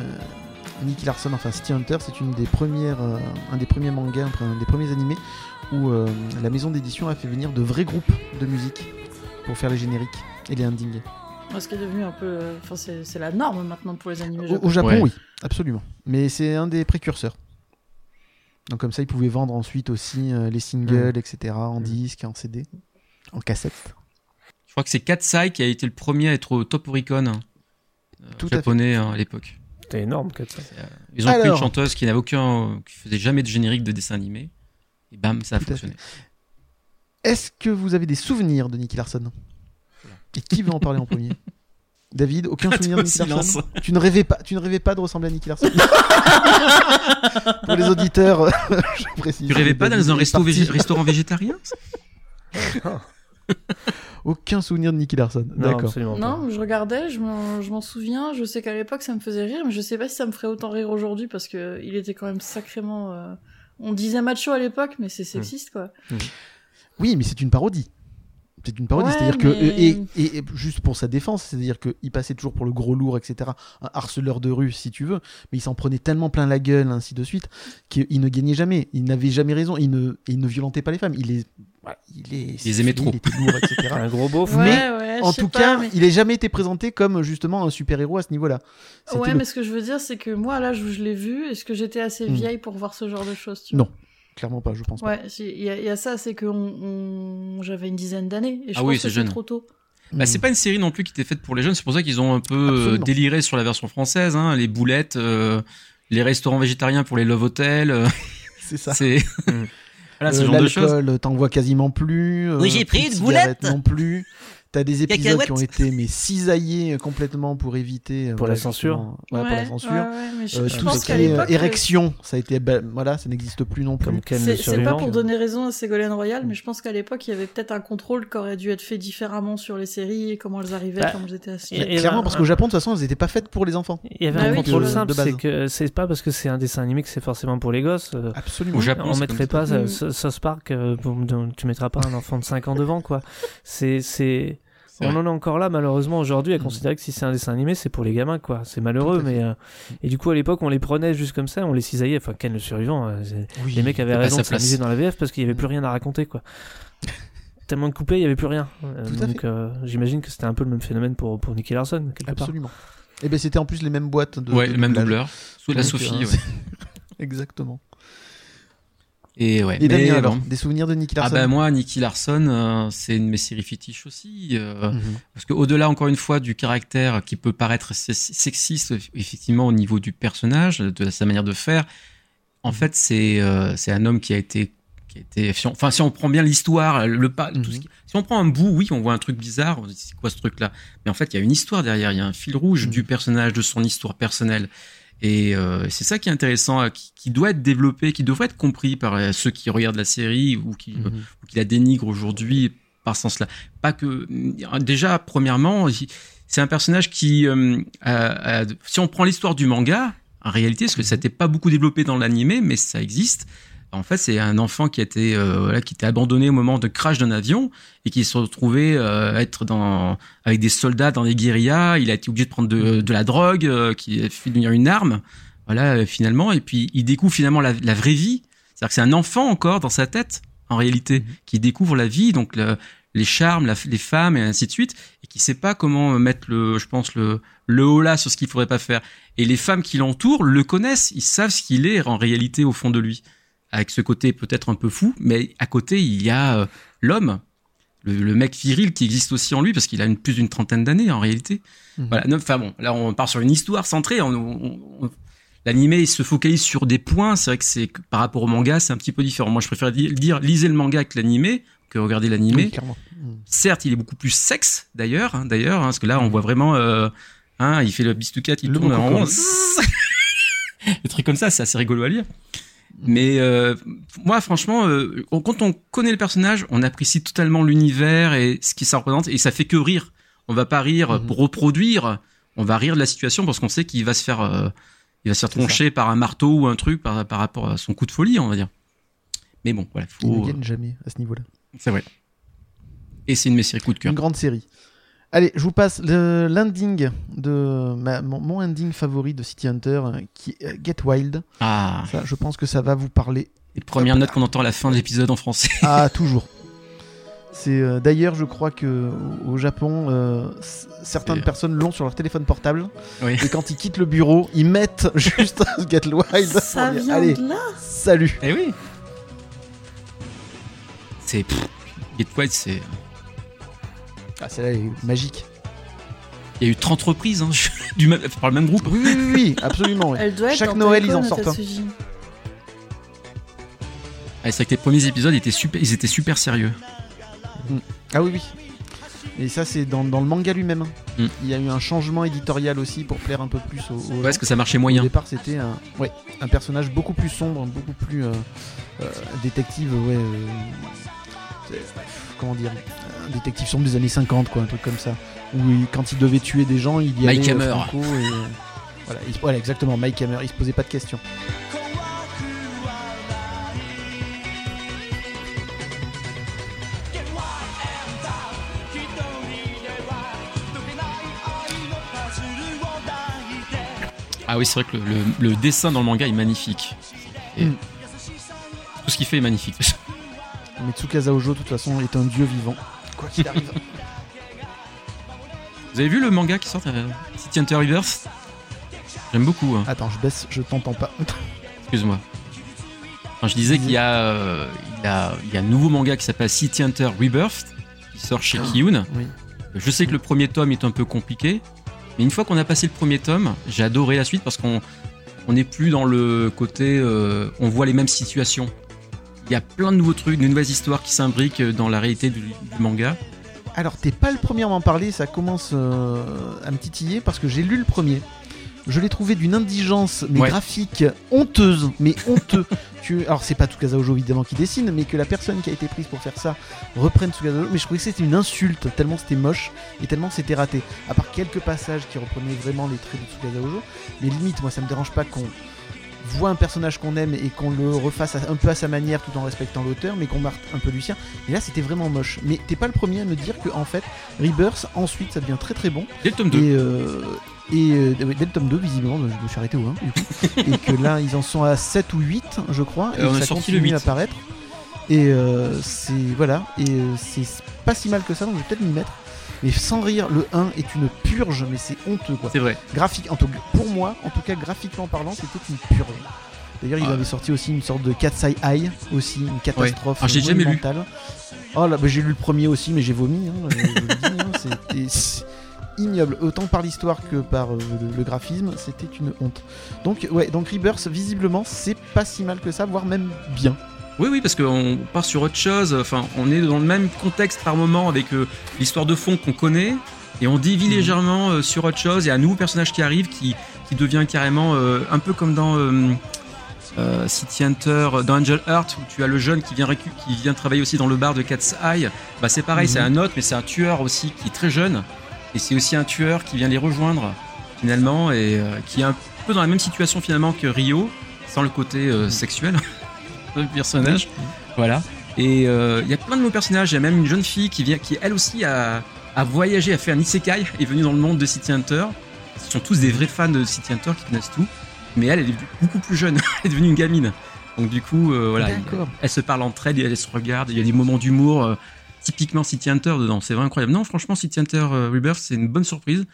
Nicky Larson, enfin City Hunter, c'est une des premières, euh, un des premiers mangas, un des premiers animés où euh, la maison d'édition a fait venir de vrais groupes de musique pour faire les génériques et les endings. Ce qui est devenu un peu. euh, Enfin, c'est c'est la norme maintenant pour les animés Au, japonais. au Japon, Ouais. oui, absolument. Mais c'est un des précurseurs. Donc comme ça, ils pouvaient vendre ensuite aussi euh, les singles, etc., en disque, en CD, en cassette. Je crois que c'est Katsai qui a été le premier à être au Top Oricon euh, Tout à japonais hein, à l'époque. C'était énorme. Euh, Ils ont pris une Alors. chanteuse qui n'avait aucun, qui faisait jamais de générique de dessin animé. Et bam, ça a Tout fonctionné. Est-ce que vous avez des souvenirs de Nicky Larson? Et qui veut en parler en premier David, aucun souvenir de Nicky silence. Larson tu ne, rêvais pas, tu ne rêvais pas de ressembler à Nicky Larson Pour les auditeurs, je précise. Tu rêvais pas dans un resto restaurant végétarien Aucun souvenir de Nicky Larson. Non, D'accord. Non, je regardais, je m'en souviens, je sais qu'à l'époque ça me faisait rire, mais je sais pas si ça me ferait autant rire aujourd'hui parce que il était quand même sacrément. euh, On disait macho à l'époque, mais c'est sexiste quoi. Oui, mais c'est une parodie. C'est une parodie, Ouais, c'est-à-dire que et, et- et juste pour sa défense, c'est-à-dire qu'il passait toujours pour le gros lourd, etc. Un harceleur de rue, si tu veux, mais il s'en prenait tellement plein la gueule, ainsi de suite, qu'il ne gagnait jamais. Il n'avait jamais raison. Il ne, il ne violentait pas les femmes. Il les, voilà, il les, les aimait trop. Il était lourd, etc. Un gros beauf. Ouais, Mais, ouais, en je tout pas, cas, mais- il n'a jamais été présenté comme justement un super héros à ce niveau-là. C'était Ouais, le- mais ce que je veux dire, c'est que moi, à l'âge où je l'ai vu, est-ce que j'étais assez Hmm. vieille pour voir ce genre de choses tu Non, vois? Clairement pas, je pense. Ouais, il y, a- il y a ça, c'est que on, j'avais une dizaine d'années et je Ah pense oui, que c'est trop tôt. Bah, c'est pas une série non plus qui était faite pour les jeunes. C'est pour ça qu'ils ont un peu euh, Absolument. déliré sur la version française. Hein, les boulettes, euh, les restaurants végétariens pour les love hotels. euh, C'est ça. c'est voilà, ce Euh, genre de choses. L'alcool, t'en vois quasiment plus. euh, Oui, j'ai pris une boulette. Non plus. T'as des épisodes qui ont été mais cisaillés complètement pour éviter euh, Pour la censure. justement, ouais, pour la censure. ouais, ouais, mais je, Euh, je tout pense ce qui est l'époque, érection, ça a été bah, voilà, ça n'existe plus non plus. C'est c'est pas pour donner raison à Ségolène Royal, mais je pense qu'à l'époque, il y avait peut-être un contrôle qui aurait dû être fait différemment sur les séries et comment elles arrivaient, Bah, comment elles étaient assises. Et- et Clairement, là, parce qu'au Japon, de toute façon, elles n'étaient pas faites pour les enfants. Il y avait un oui, contrôle simple, de base. c'est que c'est pas parce que c'est un dessin animé que c'est forcément pour les gosses. euh, Absolument. Au Japon, on mettrait pas euh, Mm. South Park, euh, tu mettras pas un enfant de 5 ans devant, quoi. C'est, C'est on en est encore là, malheureusement, aujourd'hui, à Mm. considérer que si c'est un dessin animé, c'est pour les gamins, quoi. C'est malheureux, mais, euh, et du coup, à l'époque, on les prenait juste comme ça, on les cisaillait. Enfin, Ken le survivant, euh, Oui. les mecs avaient raison de s'amuser dans la VF parce qu'il y avait plus rien à raconter, quoi. Tellement de coupés, il y avait plus rien. Euh, donc, euh, j'imagine que c'était un peu le même phénomène pour, pour Nicky Larson, quelque part. Absolument. Et ben c'était en plus les mêmes boîtes de. Ouais, de le même doublage. doubleur. Sous la Sophie. euh, ouais. Exactement. Et ouais. Et Damien, mais alors, bon. des souvenirs de Nicky Ah Larson bah moi, Nicky Larson, euh, c'est une de mes séries fétiches aussi. euh, Mhm. Parce que au-delà, encore une fois, du caractère qui peut paraître se- sexiste, effectivement, au niveau du personnage, de sa manière de faire, en fait, c'est euh, c'est un homme qui a été qui a été si on- enfin si on prend bien l'histoire le pas tout ce qui- si on prend un bout oui on voit un truc bizarre on se dit c'est quoi ce truc là mais en fait il y a une histoire derrière il y a un fil rouge du personnage de son histoire personnelle et euh, c'est ça qui est intéressant euh, qui, qui doit être développé qui devrait être compris par euh, ceux qui regardent la série ou qui Mhm. ou qui la dénigrent aujourd'hui par ce sens-là. Pas que déjà premièrement, c'est un personnage qui, euh, a- a- si on prend l'histoire du manga, en réalité, parce que ça n'était pas beaucoup développé dans l'animé, mais ça existe. En fait, c'est un enfant qui été euh, voilà, qui était abandonné au moment de crash d'un avion et qui se retrouvait euh, être dans avec des soldats dans des guérillas. Il a été obligé de prendre de, de la drogue, euh, qui a fait devenir une arme. Voilà, euh, finalement, et puis il découvre finalement la, la vraie vie. C'est-à-dire que c'est un enfant encore dans sa tête, en réalité, qui découvre la vie, donc le- les charmes, la- les femmes et ainsi de suite, et qui sait pas comment mettre le, je pense le le haut là sur ce qu'il faudrait pas faire. Et les femmes qui l'entourent le connaissent, ils savent ce qu'il est en réalité au fond de lui, avec ce côté peut-être un peu fou, mais à côté il y a euh, l'homme, le, le mec viril qui existe aussi en lui parce qu'il a une, plus d'une trentaine d'années en réalité. Mhm. Voilà. Enfin bon, là on part sur une histoire centrée. On, on- on- L'animé se focalise sur des points. C'est vrai que c'est que par rapport au manga, c'est un petit peu différent. Moi, je préfère di- dire lisez le manga avec l'animé que regarder l'animé. Oui. Mhm. Certes, il est beaucoup plus sexe d'ailleurs, hein, d'ailleurs, hein, parce que là, on voit vraiment, euh, hein, il fait le bistoucat, il Le tourne en rond, des trucs comme ça, c'est assez rigolo à lire. Mais euh, moi, franchement, euh, quand on connaît le personnage, on apprécie totalement l'univers et ce qui ça représente, et ça fait que rire. On va pas rire Mhm. pour reproduire, on va rire de la situation parce qu'on sait qu'il va se faire, euh, il va se faire troncher par un marteau ou un truc par, par rapport à son coup de folie, on va dire. Mais bon, voilà, Il ne faut, gagne jamais à ce niveau-là. c'est vrai. Et c'est une séries coup de cœur. Une grande série. Allez, je vous passe le- l'ending de ma- mon, mon ending favori de City Hunter, euh, qui est euh, Get Wild. Ah, Ça, je pense que ça va vous parler. les premières notes qu'on entend à la fin de l'épisode en français. Ah, toujours. C'est euh, d'ailleurs, je crois que au Japon, euh, certaines personnes l'ont sur leur téléphone portable. Oui. Et quand ils quittent le bureau, ils mettent juste Get Wild. Ça pour dire, vient Allez, de là salut. Eh oui. C'est Get Wild, c'est Ah, celle-là est magique. il y a eu 30 reprises hein, du même par le même groupe. Oui, oui, oui, oui, absolument. oui. Elle doit être Chaque dans Noël, ils en sortent. Ah, c'est vrai que les premiers épisodes étaient super, ils étaient super sérieux. Ah oui, oui. Et ça, c'est dans, dans le manga lui-même. Mm. Il y a eu un changement éditorial aussi pour plaire un peu plus aux. aux Ouais, parce que ça marchait Au moyen. départ, c'était un, ouais, un personnage beaucoup plus sombre, beaucoup plus euh, euh, détective, ouais. euh, comment dire Un détective sombre des années 50, quoi, un truc comme ça. Où il- quand il devait tuer des gens, il y Mike allait. euh, Hammer. franco, et, euh, voilà, il voilà, exactement, Mike Hammer. Il se posait pas de questions. Ah oui, c'est vrai que le, le- le dessin dans le manga est magnifique. Et Mm. Tout ce qu'il fait est magnifique. Mais Tsukasa Ojo, de toute façon, est un dieu vivant. Quoi qu'il arrive. Vous avez vu le manga qui sort euh, City Hunter Rebirth J'aime beaucoup. hein. Attends, je baisse, je t'entends pas. Excuse-moi. Enfin, je disais qu'il y a, euh, il y a, il y a un nouveau manga qui s'appelle City Hunter Rebirth qui sort chez Kiyun. Oui. Je sais que le premier tome est un peu compliqué, mais une fois qu'on a passé le premier tome, j'ai adoré la suite parce qu'on on n'est plus dans le côté euh, on voit les mêmes situations. Il y a plein de nouveaux trucs, de nouvelles histoires qui s'imbriquent dans la réalité du, du manga. Alors, t'es pas le premier à m'en parler, ça commence euh, à me titiller parce que j'ai lu le premier. Je l'ai trouvé d'une indigence, mais Ouais. graphique, honteuse, mais honteux. tu... Alors, c'est pas Tsukasa Ojo évidemment qui dessine, mais que la personne qui a été prise pour faire ça reprenne Tsukasa Ojo. Mais je trouvais que c'était une insulte, tellement c'était moche et tellement c'était raté. À part quelques passages qui reprenaient vraiment les traits de Tsukasa Ojo. Mais limite, moi, ça me dérange pas qu'on voit un personnage qu'on aime et qu'on le refasse un peu à sa manière tout en respectant l'auteur, mais qu'on marque un peu du sien. Et là, c'était vraiment moche. Mais t'es pas le premier à me dire que en fait, Rebirth, ensuite, ça devient très très bon. Dès le tome 2. Et, euh, et euh, dès le tome 2, visiblement, je me suis arrêté au 1, du coup. et que là, ils en sont à 7 ou 8, je crois. et Euh, on que a ça sorti continue le 8. à apparaître. Et euh, c'est. Voilà. Et euh, c'est pas si mal que ça, donc je vais peut-être m'y mettre. Mais sans rire, le 1 est une purge, mais c'est honteux quoi. C'est vrai. Graphique, en tout, pour moi, en tout cas graphiquement parlant, c'était une purge. D'ailleurs, il Ah. avait sorti aussi une sorte de Cat's Eye Eye, aussi une catastrophe Ah, j'ai jamais lu. Oh là, bah, j'ai lu le premier aussi, mais j'ai vomi. hein, hein, c'était ignoble, autant par l'histoire que par euh, le, le graphisme, c'était une honte. Donc ouais, donc Rebirth, visiblement, c'est pas si mal que ça, voire même bien. Oui, oui, parce qu'on part sur autre chose. Enfin, on est dans le même contexte par moment avec euh, l'histoire de fond qu'on connaît, et on dévie légèrement euh, sur autre chose. A un nouveau personnage qui arrive qui, qui devient carrément euh, un peu comme dans City Hunter, dans Angel Heart, où tu as le jeune qui vient, qui vient travailler aussi dans le bar de Cat's Eye. Bah, c'est pareil, Mhm. c'est un autre, mais c'est un tueur aussi qui est très jeune, et c'est aussi un tueur qui vient les rejoindre finalement, et qui est un peu dans la même situation finalement que Rio, sans le côté euh, sexuel personnage. Voilà. Et euh, il y a plein de nouveaux personnages. Il y a même une jeune fille qui vient, qui elle aussi a, a voyagé, a fait un isekai, est venue dans le monde de City Hunter. Ce sont tous des vrais fans de City Hunter qui connaissent tout. Mais elle, elle est beaucoup plus jeune. elle est devenue une gamine. Donc du coup, euh, voilà, elles se parlent entre elles, elles se regardent. Il y a des moments d'humour euh, typiquement City Hunter dedans. C'est vraiment incroyable. Non, franchement, City Hunter Rebirth, c'est une bonne surprise.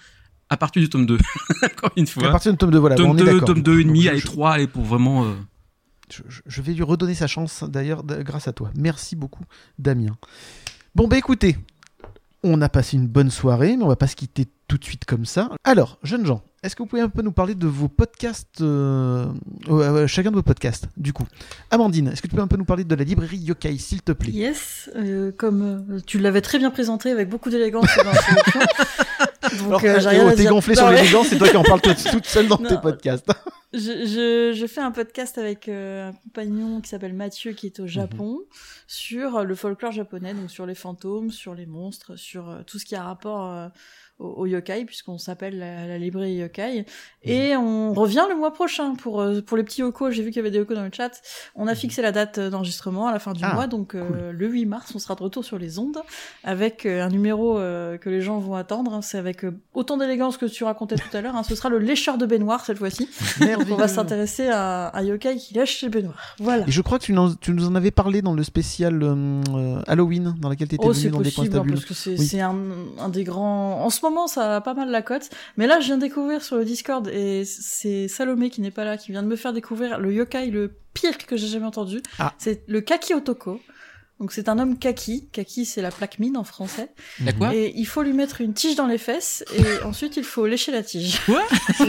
À partir du tome 2. Encore une fois. À partir du tome 2, voilà, Tome bon, on est 2, d'accord. tome 2 et demi, allez je- 3, allez pour vraiment. euh, Je, vais lui redonner sa chance d'ailleurs grâce à toi. Merci beaucoup Damien. Bon bah écoutez, on a passé une bonne soirée, mais on va pas se quitter tout de suite comme ça. Alors, jeunes gens, est-ce que vous pouvez un peu nous parler de vos podcasts, euh, chacun de vos podcasts, du coup? Amandine, est-ce que tu peux un peu nous parler de la librairie Yokai, s'il te plaît? Yes, euh, comme euh, tu l'avais très bien présenté avec beaucoup d'élégance. Donc, Alors, euh, t'es gonflé sur mais- l'élégance, c'est toi qui en parles toute, toute seule dans Non. tes podcasts. je, je, je fais un podcast avec euh, un compagnon qui s'appelle Mathieu qui est au Japon sur euh, le folklore japonais, donc sur les fantômes, sur les monstres, sur euh, tout ce qui a rapport euh, au, au yokai, puisqu'on s'appelle la, la librairie yokai. Et on revient le mois prochain pour, euh, pour les petits yokos. J'ai vu qu'il y avait des yokos dans le chat. On a fixé la date d'enregistrement à la fin du Ah, mois, donc euh, le 8 mars, on sera de retour sur les ondes avec euh, un numéro euh, que les gens vont attendre. hein. C'est avec euh, autant d'élégance que tu racontais tout à l'heure. hein. Ce sera le lécheur de baignoire cette fois-ci. On va s'intéresser à un yokai qui lèche ses baignoires. Voilà. Et je crois que tu, tu nous en avais parlé dans le spécial Halloween, dans lequel tu étais Oh, venu dans des possible, hein, constables. parce que c'est Oui. c'est un, un des grands. En ce moment, ça a pas mal la cote. Mais là, je viens de découvrir sur le Discord, et c'est Salomé qui n'est pas là, qui vient de me faire découvrir le yokai le pire que j'ai jamais entendu. Ah. C'est le Kaki Otoko. Donc c'est un homme kaki. Kaki, c'est la plaque mine en français. La quoi Et il faut lui mettre une tige dans les fesses, et ensuite il faut lécher la tige. Quoi.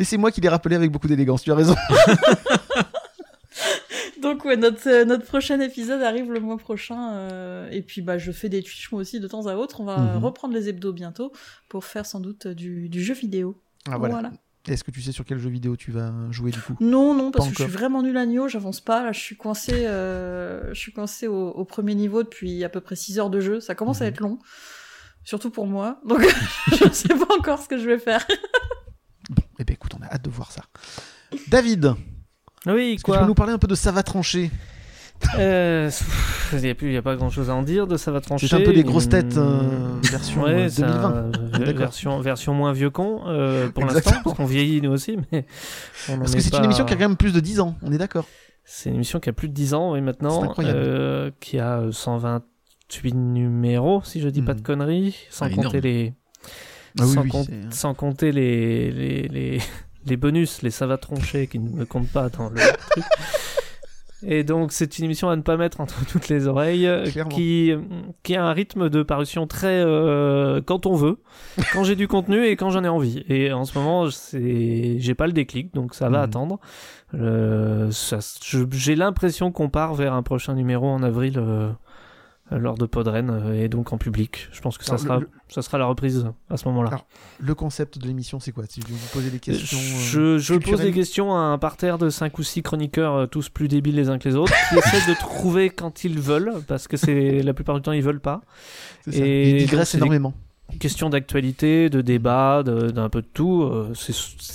Et c'est moi qui l'ai rappelé avec beaucoup d'élégance, tu as raison. Donc ouais, notre, euh, notre prochain épisode arrive le mois prochain. euh, et puis bah je fais des Twitch moi aussi de temps à autre. On va Mhm. reprendre les hebdos bientôt pour faire sans doute euh, du, du jeu vidéo. Ah, voilà. Est-ce que tu sais sur quel jeu vidéo tu vas jouer du coup? Non, non, parce Pas que je suis vraiment nul à Nioh, j'avance pas. Là, je suis coincé, euh, je suis coincé au, au premier niveau depuis à peu près 6 heures de jeu. Ça commence à Mhm. être long, surtout pour moi. Donc je sais pas encore ce que je vais faire. Eh ben écoute, on a hâte de voir ça. David, Oui, est-ce que tu quoi peux nous parler un peu de Ça va trancher Euh, Il n'y a, plus- y a pas grand chose à en dire de ça va trancher. C'est un peu les grosses Hum, têtes euh, version ouais, euh, c'est 2020. un- D'accord. version, version moins vieux con euh, pour Exactement. l'instant, parce qu'on vieillit nous aussi. Mais Parce que est c'est pas- une émission qui a quand même plus de 10 ans, on est d'accord. C'est une émission qui a plus de 10 ans, C'est maintenant, incroyable. euh, qui a euh, 128 numéros, si je dis pas de Mhm. conneries, sans Ah, compter énorme. les, Ah oui, sans, oui, com- c'est- sans compter les, les, les, les bonus, les ça va troncher qui ne comptent pas dans le truc. Et donc, c'est une émission à ne pas mettre entre toutes les oreilles, euh, Clairement. qui, qui a un rythme de parution très euh, quand on veut, quand j'ai du contenu et quand j'en ai envie. Et en ce moment, j'ai pas le déclic, donc ça va Mhm. attendre. Euh, j'ai l'impression qu'on part vers un prochain numéro en avril euh, lors de Podren euh, et donc en public. Je pense que ça Alors, sera, le- ça sera la reprise à ce moment-là. Alors, Le concept de l'émission, c'est quoi? Si vous poser des questions. euh, Je, je pose des questions à un parterre de 5 ou 6 chroniqueurs, euh, tous plus débiles les uns que les autres, qui essaient de trouver quand ils veulent, parce que c'est la plupart du temps ils veulent pas. Et Ils digressent énormément. Questions d'actualité, de débat, d'un peu de tout. euh,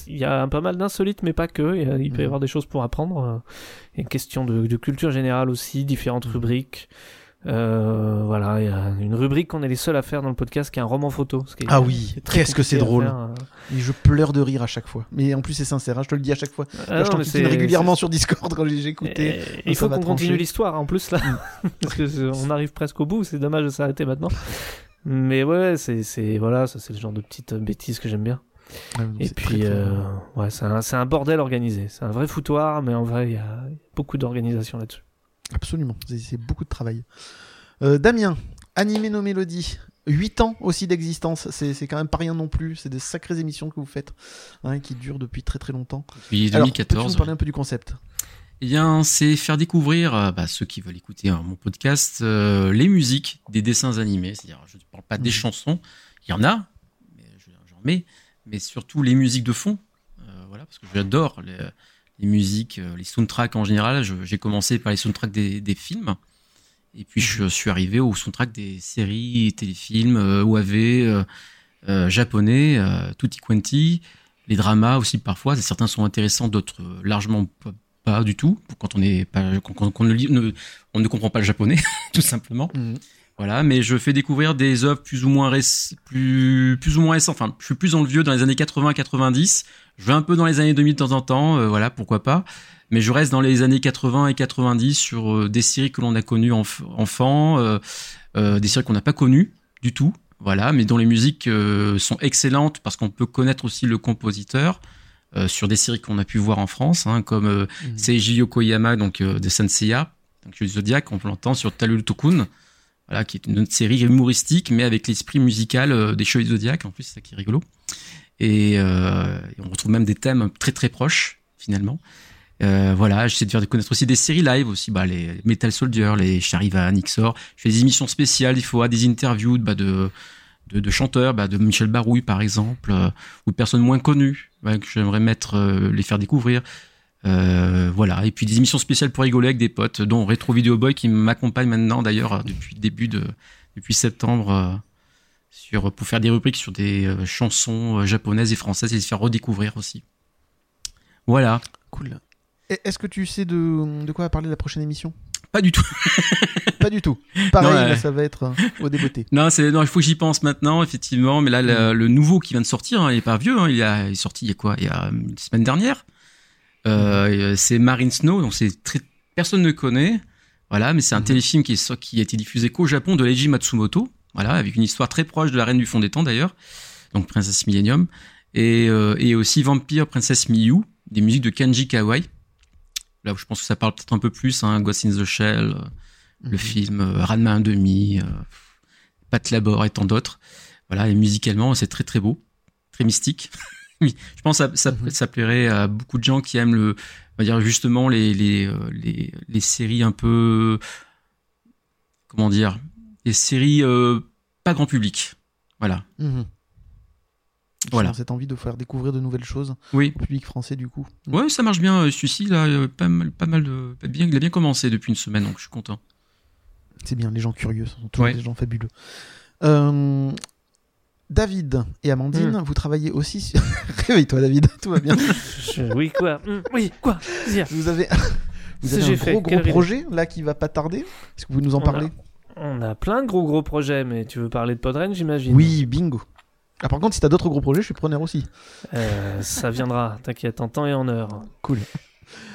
Il y a pas mal d'insolites, mais pas que. Il, y a- il peut y Mhm. avoir des choses pour apprendre. euh, Et questions de, de culture générale aussi, différentes rubriques. Euh, voilà, il y a une rubrique qu'on est les seuls à faire dans le podcast qui est un roman photo. ce qui est- Ah oui, qu'est-ce que c'est drôle. faire, euh. Et je pleure de rire à chaque fois. Mais en plus, c'est sincère, hein, je te le dis à chaque fois. Ah Quand non, je c'est- régulièrement sur Discord quand j'ai écouté. Ça il faut qu'on continue l'histoire en plus là, parce que c'est- on arrive presque au bout. C'est dommage de s'arrêter maintenant. Mais ouais, c'est c'est voilà, ça c'est le genre de petite bêtise que j'aime bien. Ouais, donc Et puis très, euh, ouais, c'est un, c'est un bordel organisé. C'est un vrai foutoir, mais en vrai il y a beaucoup d'organisation là-dessus. Absolument, c'est- beaucoup de travail. Euh, Damien, animé nos mélodies. 8 ans aussi d'existence, c'est quand même pas rien non plus. C'est des sacrées émissions que vous faites, hein, qui durent depuis très très longtemps. Depuis Alors, 2014. peux-tu nous parler un peu du concept? Eh bien, c'est faire découvrir à bah, ceux qui veulent écouter hein, mon podcast euh, les musiques des dessins animés. C'est-à-dire, je ne parle pas des Mhm. chansons, il y en a, mais je- j'en mets, mais surtout les musiques de fond. Euh, voilà, parce que j'adore les, musiques, euh, les soundtracks en général. J'ai commencé par les soundtracks des, des films, et puis je suis arrivé au soundtrack des séries, téléfilms, euh, OAV, euh, euh, japonais, tutti quanti, les dramas aussi parfois. Certains sont intéressants, d'autres largement pas, du tout. Quand on est pas, quand, quand- qu'on ne, on comprend pas le japonais, tout simplement. Mhm. Voilà, mais je fais découvrir des œuvres plus ou moins réc- plus plus ou moins récentes. Enfin, je suis plus dans le vieux, dans les années 80-90. Je vais un peu dans les années 2000 de temps en temps. euh, voilà, pourquoi pas. Mais je reste dans les années 80 et 90 sur euh, des séries que l'on a connues enf- enfant, euh, euh, des séries qu'on n'a pas connues du tout. Voilà, mais dont les musiques euh, sont excellentes parce qu'on peut connaître aussi le compositeur euh, sur des séries qu'on a pu voir en France, hein, comme euh, Mhm. Seiji Yokoyama, donc euh, de Senseiya, donc du Zodiac, on l'entend sur Talul Tokun, voilà, qui est une autre série humoristique, mais avec l'esprit musical des Chevaliers Zodiac, en plus, c'est ça qui est rigolo. Et, euh, et on retrouve même des thèmes très très proches, finalement. Euh, voilà, j'essaie de faire connaître aussi des séries live aussi, bah, les Metal Soldier, les Charivan, Xor. Je fais des émissions spéciales, il faut avoir des interviews bah, de, de, de chanteurs, bah, de Michel Barouille par exemple, euh, ou de personnes moins connues, ouais, que j'aimerais mettre, les faire découvrir. Voilà, et puis des émissions spéciales pour rigoler avec des potes, dont Retro Video Boy qui m'accompagne maintenant d'ailleurs depuis début de depuis septembre sur pour faire des rubriques sur des euh, chansons euh, japonaises et françaises et les faire redécouvrir aussi. Voilà, Cool. Est-ce que tu sais de, de quoi va parler la prochaine émission? Pas du tout. Pas du tout. Pareil, Non, là, ça va être euh, au débeauté. Non, c'est non, il faut que j'y pense maintenant, effectivement. Mais là, le, le nouveau qui vient de sortir, hein, il est pas vieux. Hein, il, a, il est sorti il y a quoi? Il y a une semaine dernière. Euh, C'est Marine Snow, donc c'est très personne ne connaît. Voilà, mais c'est un Mhm. téléfilm qui, est, qui a été diffusé qu'au Japon de Leiji Matsumoto. Voilà, avec une histoire très proche de la Reine du Fond des Temps d'ailleurs, donc Princesse Millennium, et, euh, et aussi Vampire Princesse Miyu, des musiques de Kanji Kawai. Là où je pense que ça parle peut-être un peu plus, hein, Ghost in the Shell, euh, le Mhm. film euh, Ranma 1,5, euh, Pat Labor et tant d'autres. Voilà, et musicalement, c'est très très beau, très mystique. Je pense que ça, ça, Mhm. ça plairait à beaucoup de gens qui aiment le, on va dire justement les les, euh, les, les séries un peu, comment dire, les séries euh, pas grand public. Voilà. Mhm. Voilà. Cette envie de faire découvrir de nouvelles choses Oui. au public français, du coup. Ouais, ça marche bien. euh, Celui-ci, là, euh, pas mal, pas mal de, bien, il a bien commencé depuis une semaine, donc je suis content. C'est bien, les gens curieux, ce sont toujours Ouais. des gens fabuleux. Euh, David et Amandine, Hmm. vous travaillez aussi sur... Réveille-toi David, tout va bien. Oui, quoi Hum, Oui, quoi vous avez, vous avez un gros gros projet là qui va pas tarder. Est-ce que vous nous en parlez On a plein de gros gros projets, mais tu veux parler de Podren, j'imagine Oui, bingo. Ah, par contre, si t'as d'autres gros projets, je suis preneur aussi. Euh, ça viendra, t'inquiète, en temps et en heure. Cool.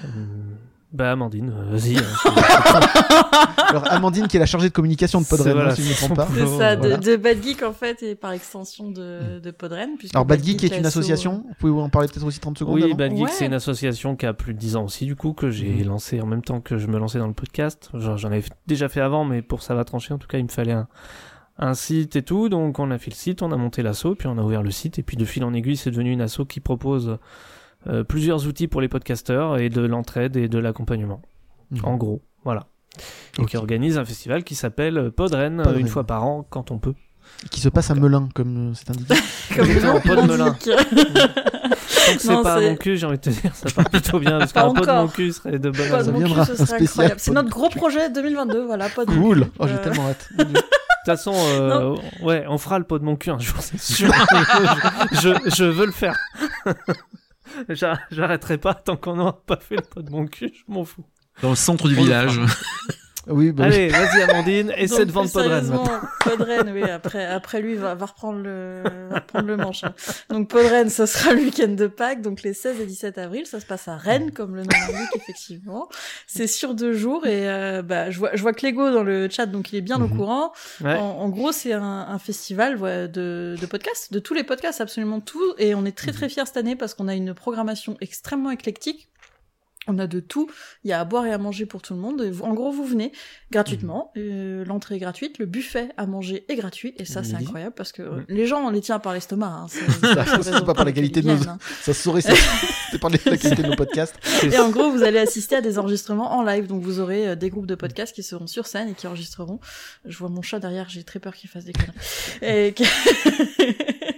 Hum, Bah Amandine, euh, vas-y. hein. Alors Amandine qui est la chargée de communication de Podren, voilà, hein, si je ne me trompe pas. C'est ça, de, Voilà. de Bad Geek en fait, et par extension de, de Podren. puisque Alors Bad Geek est une association, vous pouvez en parler peut-être aussi 30 secondes Oui, avant Bad Geek, Ouais. c'est une association qui a plus de 10 ans aussi, du coup, que j'ai Mhm. lancé en même temps que je me lançais dans le podcast. Genre, J'en avais déjà fait avant, mais pour ça va trancher, en tout cas, il me fallait un, un site et tout. Donc, on a fait le site, on a monté l'asso, puis on a ouvert le site. Et puis, de fil en aiguille, c'est devenu une asso qui propose euh, plusieurs outils pour les podcasteurs et de l'entraide et de l'accompagnement. Mhm. En gros, voilà. Et qui organise un festival qui s'appelle Podren, euh, Podren. une fois par an, quand on peut. Qui se passe à Melun, comme euh, c'est indiqué. Comme nom pas de Melun. que c'est Non, pas mon cul, j'ai envie de te dire, ça part plutôt bien, parce qu'un pot de mon cul serait de bonne Pas de Ça mon viendra, cul, ce un serait spécial incroyable. C'est notre gros projet 2022, voilà, pas de Cool Oh, Euh, j'ai tellement hâte. De toute façon, euh, ouais, on fera le pot de mon cul un jour, c'est sûr. je, je, je veux le faire. J'a- J'arrêterai pas tant qu'on n'aura pas fait le pot de mon cul, je m'en fous. Dans le centre du village. Oui, bah, Allez, vas-y Amandine, essaie de vendre Podren. Podren, oui, après, après lui, va, va reprendre le, va reprendre le manche. hein. Donc, Podren, ce sera le week-end de Pâques, donc les 16 et 17 avril, ça se passe à Rennes, comme le nom l'indique, effectivement. C'est sur deux jours, et, euh, bah, je vois, je vois Clégo dans le chat, donc il est bien au Mhm. courant. Ouais. En, en gros, c'est un, un festival ouais, de, de podcasts, de tous les podcasts, absolument tout. Et on est très très fiers cette année parce qu'on a une programmation extrêmement éclectique. On a de tout. Il y a à boire et à manger pour tout le monde. Vous- en gros, vous venez gratuitement. Euh, L'entrée est gratuite. Le buffet à manger est gratuit. Et ça, c'est incroyable parce que euh, Mhm. les gens, on les tient par l'estomac. Hein. C'est c'est c'est pas par la qualité de nos- hein. ça se saurait, ça- c'était par la qualité de nos podcasts. Et en gros, vous allez assister à des enregistrements en live. Donc, vous aurez euh, des groupes de podcasts qui seront sur scène et qui enregistreront. Je vois mon chat derrière, j'ai très peur qu'il fasse des conneries. Et,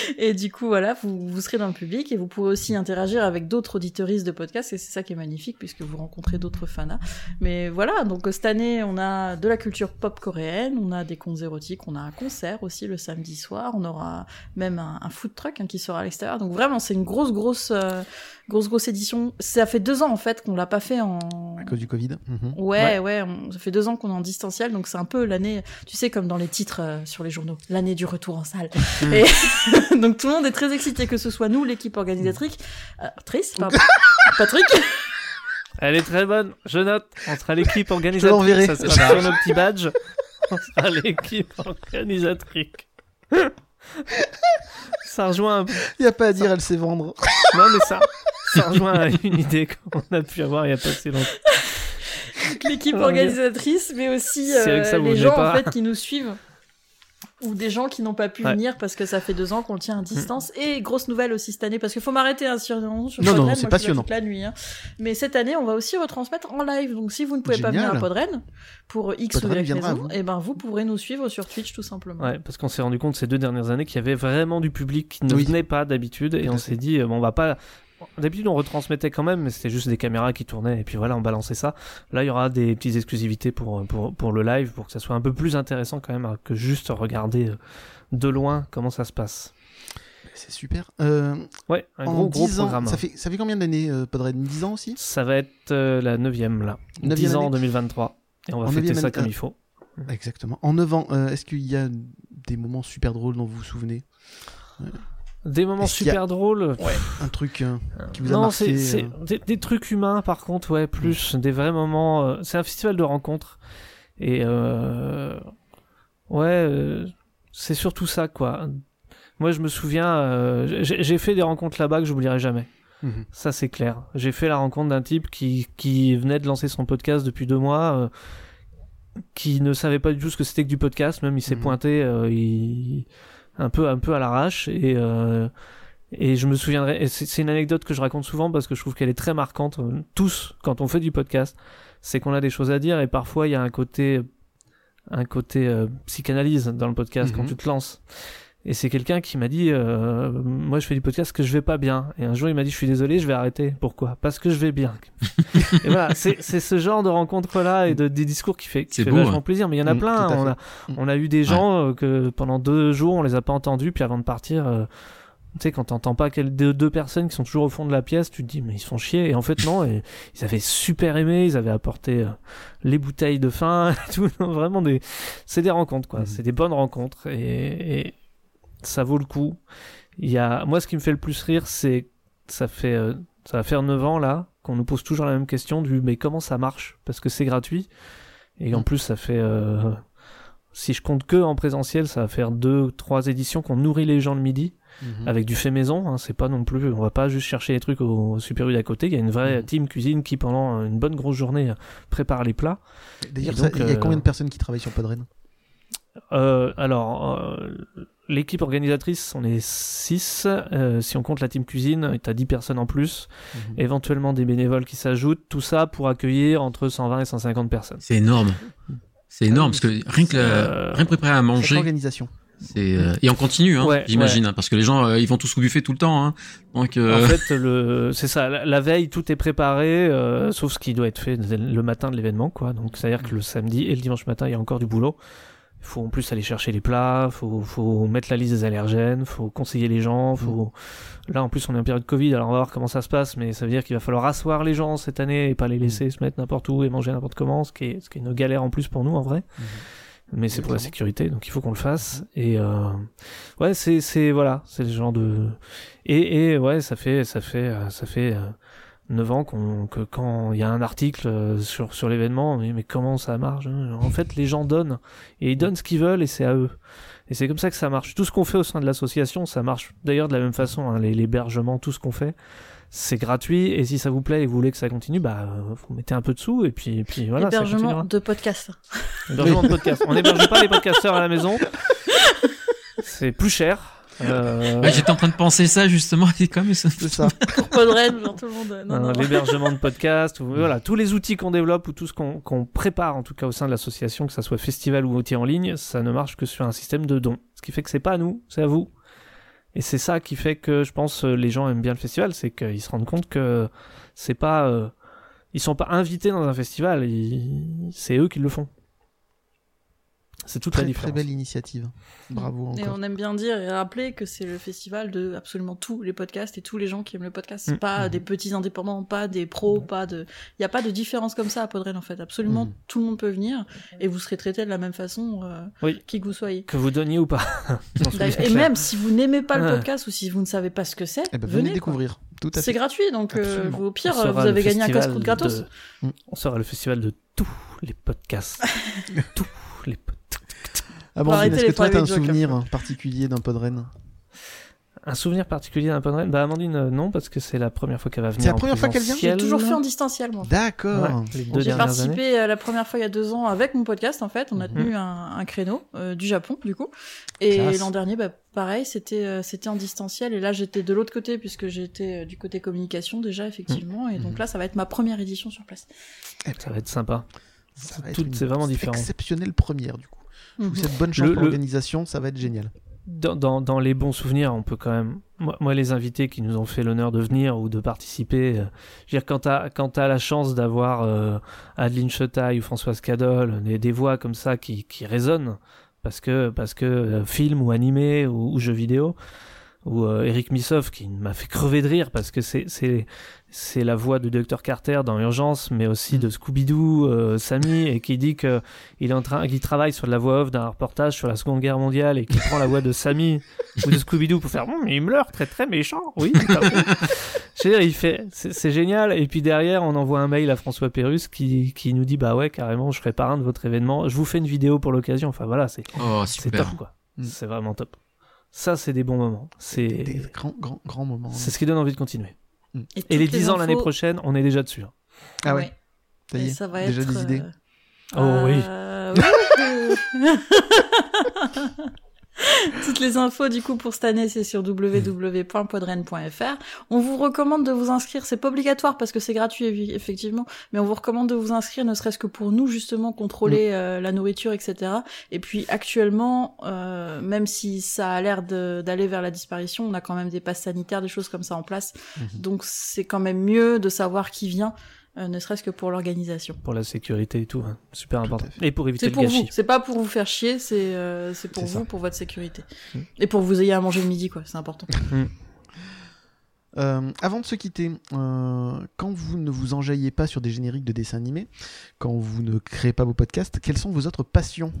et du coup, voilà, vous, vous serez dans le public et vous pourrez aussi interagir avec d'autres auditeuristes de podcasts. Et c'est ça qui est magnifique puisque vous rencontrez d'autres fanas. Mais voilà, donc euh, cette année, on a de la culture pop coréenne, on a des contes érotiques, on a un concert aussi le samedi soir, on aura même un, un food truck hein, qui sera à l'extérieur. Donc vraiment, c'est une grosse, grosse, euh, grosse, grosse édition. Ça fait deux ans en fait qu'on l'a pas fait en. À cause du Covid. Mhm. Ouais, ouais, on- ça fait deux ans qu'on est en distanciel, donc c'est un peu l'année, tu sais, comme dans les titres euh, sur les journaux, l'année du retour en salle. Et donc tout le monde est très excité, que ce soit nous, l'équipe organisatrice, euh, trice, pardon, Patrick, Elle est très bonne, je note. On sera l'équipe Je organisatrice. l'enverrai. Ça sera sur nos petits badges. On sera l'équipe organisatrice. Ça rejoint un peu. Y a pas à dire, elle sait vendre. Non, mais ça, ça rejoint à une idée qu'on a pu avoir il y a pas si longtemps. l'équipe Oh, organisatrice, mais aussi euh, ça, les gens pas. en fait qui nous suivent ou des gens qui n'ont pas pu Ouais. venir parce que ça fait deux ans qu'on le tient à distance. Et grosse nouvelle aussi cette année, parce qu'il faut m'arrêter hein, sur, sur Non, non, c'est je passionnant. toute la nuit. hein. Mais cette année, on va aussi retransmettre en live. Donc si vous ne pouvez pas venir à Podren pour X Podren ou Y raison, vous. et ben vous pourrez nous suivre sur Twitch tout simplement. Ouais, parce qu'on s'est rendu compte ces deux dernières années qu'il y avait vraiment du public qui ne Oui. venait pas d'habitude et on s'est dit euh, bon, on va pas d'habitude on retransmettait quand même mais c'était juste des caméras qui tournaient et puis voilà on balançait ça. Là il y aura des petites exclusivités pour pour pour le live pour que ça soit un peu plus intéressant quand même hein, que juste regarder euh, de loin comment ça se passe. C'est super. Euh, ouais un en gros gros 10 ans, programme. ça fait, ça fait combien d'années, euh, Podred 10 ans aussi? Ça va être euh, la neuvième là. Neuvième 10 ans en année. 2023 et on va En fêter ça année, comme euh, il faut. Exactement. En 9 ans, est-ce qu'il y a des moments super drôles dont vous vous souvenez? Des moments a- super drôles Un truc euh, qui vous a non, marqué c'est c'est euh, des, des trucs humains par contre, ouais, plus des vrais moments. euh, c'est un festival de rencontres et euh, ouais, euh, c'est surtout ça quoi. Moi, je me souviens, j'ai fait des rencontres là-bas que j'oublierai jamais. Mhm. Ça, c'est clair. J'ai fait la rencontre d'un type qui, qui venait de lancer son podcast depuis deux mois, qui ne savait pas du tout ce que c'était que du podcast. Même il s'est Mhm. pointé, il... un peu, un peu à l'arrache. Et, euh, et je me souviendrai. et C'est c'est une anecdote que je raconte souvent parce que je trouve qu'elle est très marquante. euh, Tous, quand on fait du podcast, c'est qu'on a des choses à dire et parfois il y a un côté, un côté euh, psychanalyse dans le podcast quand Mhm. tu te lances. Et c'est quelqu'un qui m'a dit, euh, moi je fais du podcast que je vais pas bien. Et un jour il m'a dit, je suis désolé, je vais arrêter. Pourquoi? Parce que je vais bien. et voilà, c'est ce genre de rencontre là et de des discours qui fait, qui fait beau, vachement hein. plaisir. Mais il y en a Mm, plein. On a, on a eu des gens euh, que pendant deux jours on les a pas entendus, puis avant de partir. euh, tu sais, quand t'entends pas quelles deux, deux personnes qui sont toujours au fond de la pièce, tu te dis, mais ils se font chier. Et en fait, non, et, ils avaient super aimé, ils avaient apporté euh, les bouteilles de fin, et tout. Non, vraiment, des, c'est des rencontres, quoi. Mhm. C'est des bonnes rencontres. Et, et ça vaut le coup. Il y a, moi, ce qui me fait le plus rire, c'est, ça fait, euh, ça va faire 9 ans, là. qu'on nous pose toujours la même question du mais comment ça marche? Parce que c'est gratuit et en plus ça fait euh, si je compte que en présentiel, ça va faire deux, trois éditions qu'on nourrit les gens le midi Mhm. avec du fait maison. Hein, c'est pas non plus, on va pas juste chercher les trucs au, au Super U d'à côté. Il y a une vraie team cuisine qui pendant une bonne grosse journée euh, prépare les plats. D'ailleurs, il y a euh, combien de personnes qui travaillent sur Podren? Euh, alors, euh, l'équipe organisatrice, on est 6. si on compte la team cuisine, t'as 10 personnes en plus. Mhm. Éventuellement des bénévoles qui s'ajoutent. Tout ça pour accueillir entre 120 et 150 personnes. C'est énorme. C'est énorme parce que rien que, la- Euh, rien que préparer à manger. organisation. C'est euh, et on continue, hein, Ouais, j'imagine, ouais. hein, parce que les gens euh, ils vont tous au buffet tout le temps. Hein, donc euh, En fait, le, c'est ça. La, la veille, tout est préparé, euh, sauf ce qui doit être fait le matin de l'événement, quoi. Donc, c'est-à-dire que le samedi et le dimanche matin, il y a encore du boulot. Il faut en plus aller chercher les plats, faut, faut mettre la liste des allergènes, faut conseiller les gens, faut. Là, en plus, on est en période Covid, alors on va voir comment ça se passe, mais ça veut dire qu'il va falloir asseoir les gens cette année et pas les laisser se mettre n'importe où et manger n'importe comment, ce qui est, ce qui est une galère en plus pour nous, en vrai. Mais c'est pour la sécurité, donc il faut qu'on le fasse. Et euh, ouais, c'est c'est voilà, c'est le genre de et, et ouais, ça fait ça fait euh, ça fait euh, 9 ans qu'on que quand il y a un article euh, sur sur l'événement, mais, mais comment ça marche hein En fait, les gens donnent et ils donnent ce qu'ils veulent et c'est à eux. Et c'est comme ça que ça marche. Tout ce qu'on fait au sein de l'association, ça marche d'ailleurs de la même façon. hein, l'hébergement, tout ce qu'on fait, c'est gratuit. Et si ça vous plaît et que vous voulez que ça continue, bah vous mettez un peu de sous et puis et puis voilà. Hébergement continuera. de podcast. Hébergement de podcast. On n'héberge pas les podcasteurs à la maison. C'est plus cher. Euh, ouais, j'étais en train de penser ça justement. Et comme ça. ça. Pour Podren, genre tout le monde. Non, euh, non. l'hébergement de podcast, ou- voilà, tous les outils qu'on développe ou tout ce qu'on prépare en tout cas au sein de l'association, que ça soit festival ou outil en ligne, ça ne marche que sur un système de dons. Ce qui fait que c'est pas à nous, c'est à vous. Et c'est ça qui fait que je pense euh, les gens aiment bien le festival, c'est qu'ils se rendent compte que c'est pas, euh, ils sont pas invités dans un festival, c'est eux qui le font. C'est toute Très, la très différence. belle initiative. Bravo Et on aime bien dire et rappeler que c'est le festival de absolument tous les podcasts et tous les gens qui aiment le podcast. Mm. Pas des petits indépendants, pas des pros, pas de. Il n'y a pas de différence comme ça à Podren en fait. Absolument Mm. tout le monde peut venir et vous serez traité de la même façon, euh, Oui. qui que vous soyez. Que vous donniez ou pas. Et même si vous n'aimez pas le Ouais. podcast ou si vous ne savez pas ce que c'est, Eh ben, venez. venez quoi. découvrir. Tout à fait. C'est gratuit, donc euh, vous, au pire, vous avez gagné un casse-croûte gratos. de- On sera le festival de tous les podcasts. tous les podcasts. Amandine, arrêter est-ce que toi, t'as un souvenir particulier d'un Podren Un souvenir particulier d'un Podren Bah Amandine, euh, non, parce que c'est la première fois qu'elle va venir. C'est la en première fois qu'elle vient? J'ai toujours fait en distanciel, moi. D'accord. Ouais, J'ai années. participé euh, la première fois il y a deux ans avec mon podcast en fait. On a Mhm. tenu un, un créneau euh, du Japon du coup. Et l'an dernier, bah, pareil, c'était euh, c'était en distanciel. Et là, j'étais de l'autre côté puisque j'étais euh, du côté communication déjà effectivement. Et Mhm. donc là, ça va être ma première édition sur place. Ça va être sympa. Ça va être Tout- une c'est vraiment différent. exceptionnelle première du coup. Je vous Mhm. souhaite bonne chance Le- pour le- l'organisation, ça va être génial. Dans, dans, dans les bons souvenirs, on peut quand même. Moi, moi, les invités qui nous ont fait l'honneur de venir ou de participer, euh, je veux dire, quand t'as quand t'as la chance d'avoir euh, Adeline Chetaille ou Françoise Cadol, des, des voix comme ça qui, qui résonnent, parce que parce que euh, film ou animé ou, ou jeu vidéo, ou euh, Eric Missoff qui m'a fait crever de rire parce que c'est c'est c'est la voix de Dr Carter dans Urgence, mais aussi de Scooby-Doo, euh, Sammy, et qui dit que il est en train, qu'il travaille sur la voix off d'un reportage sur la Seconde Guerre mondiale et qui prend la voix de Sammy ou de Scooby-Doo pour faire, Hum, il meurt très très méchant, oui. dire, il fait, c'est génial. Et puis derrière, on envoie un mail à François Pérus qui, qui nous dit, bah ouais, carrément, je serai parrain de votre événement. Je vous fais une vidéo pour l'occasion. Enfin voilà, c'est, Oh, top quoi. Mm. C'est vraiment top. Ça, c'est des bons moments. C'est, Des grands, grands, grands moments. c'est ce qui donne envie de continuer. Mm. Et les 10 ans l'année prochaine, on est déjà dessus. hein. Ah ouais. Ça y Et est, ça va déjà être, des idées. euh, Oh oui. euh, oui. Toutes les infos du coup pour cette année c'est sur www.podren.fr. On vous recommande de vous inscrire, c'est pas obligatoire parce que c'est gratuit effectivement, mais on vous recommande de vous inscrire ne serait-ce que pour nous justement contrôler euh, la nourriture etc. Et puis actuellement, euh, même si ça a l'air d'aller vers la disparition, on a quand même des passes sanitaires, des choses comme ça en place. Mhm. Donc c'est quand même mieux de savoir qui vient, euh, ne serait-ce que pour l'organisation. Pour la sécurité et tout. hein. Super important. Et pour éviter C'est le pour gâchis. vous, c'est pas pour vous faire chier, c'est euh, c'est pour vous, ça. pour votre sécurité. Mm. Et pour que vous ayez à manger le midi, quoi, c'est important. Euh, avant de se quitter, euh, quand vous ne vous enjaillez pas sur des génériques de dessins animés, quand vous ne créez pas vos podcasts, quelles sont vos autres passions?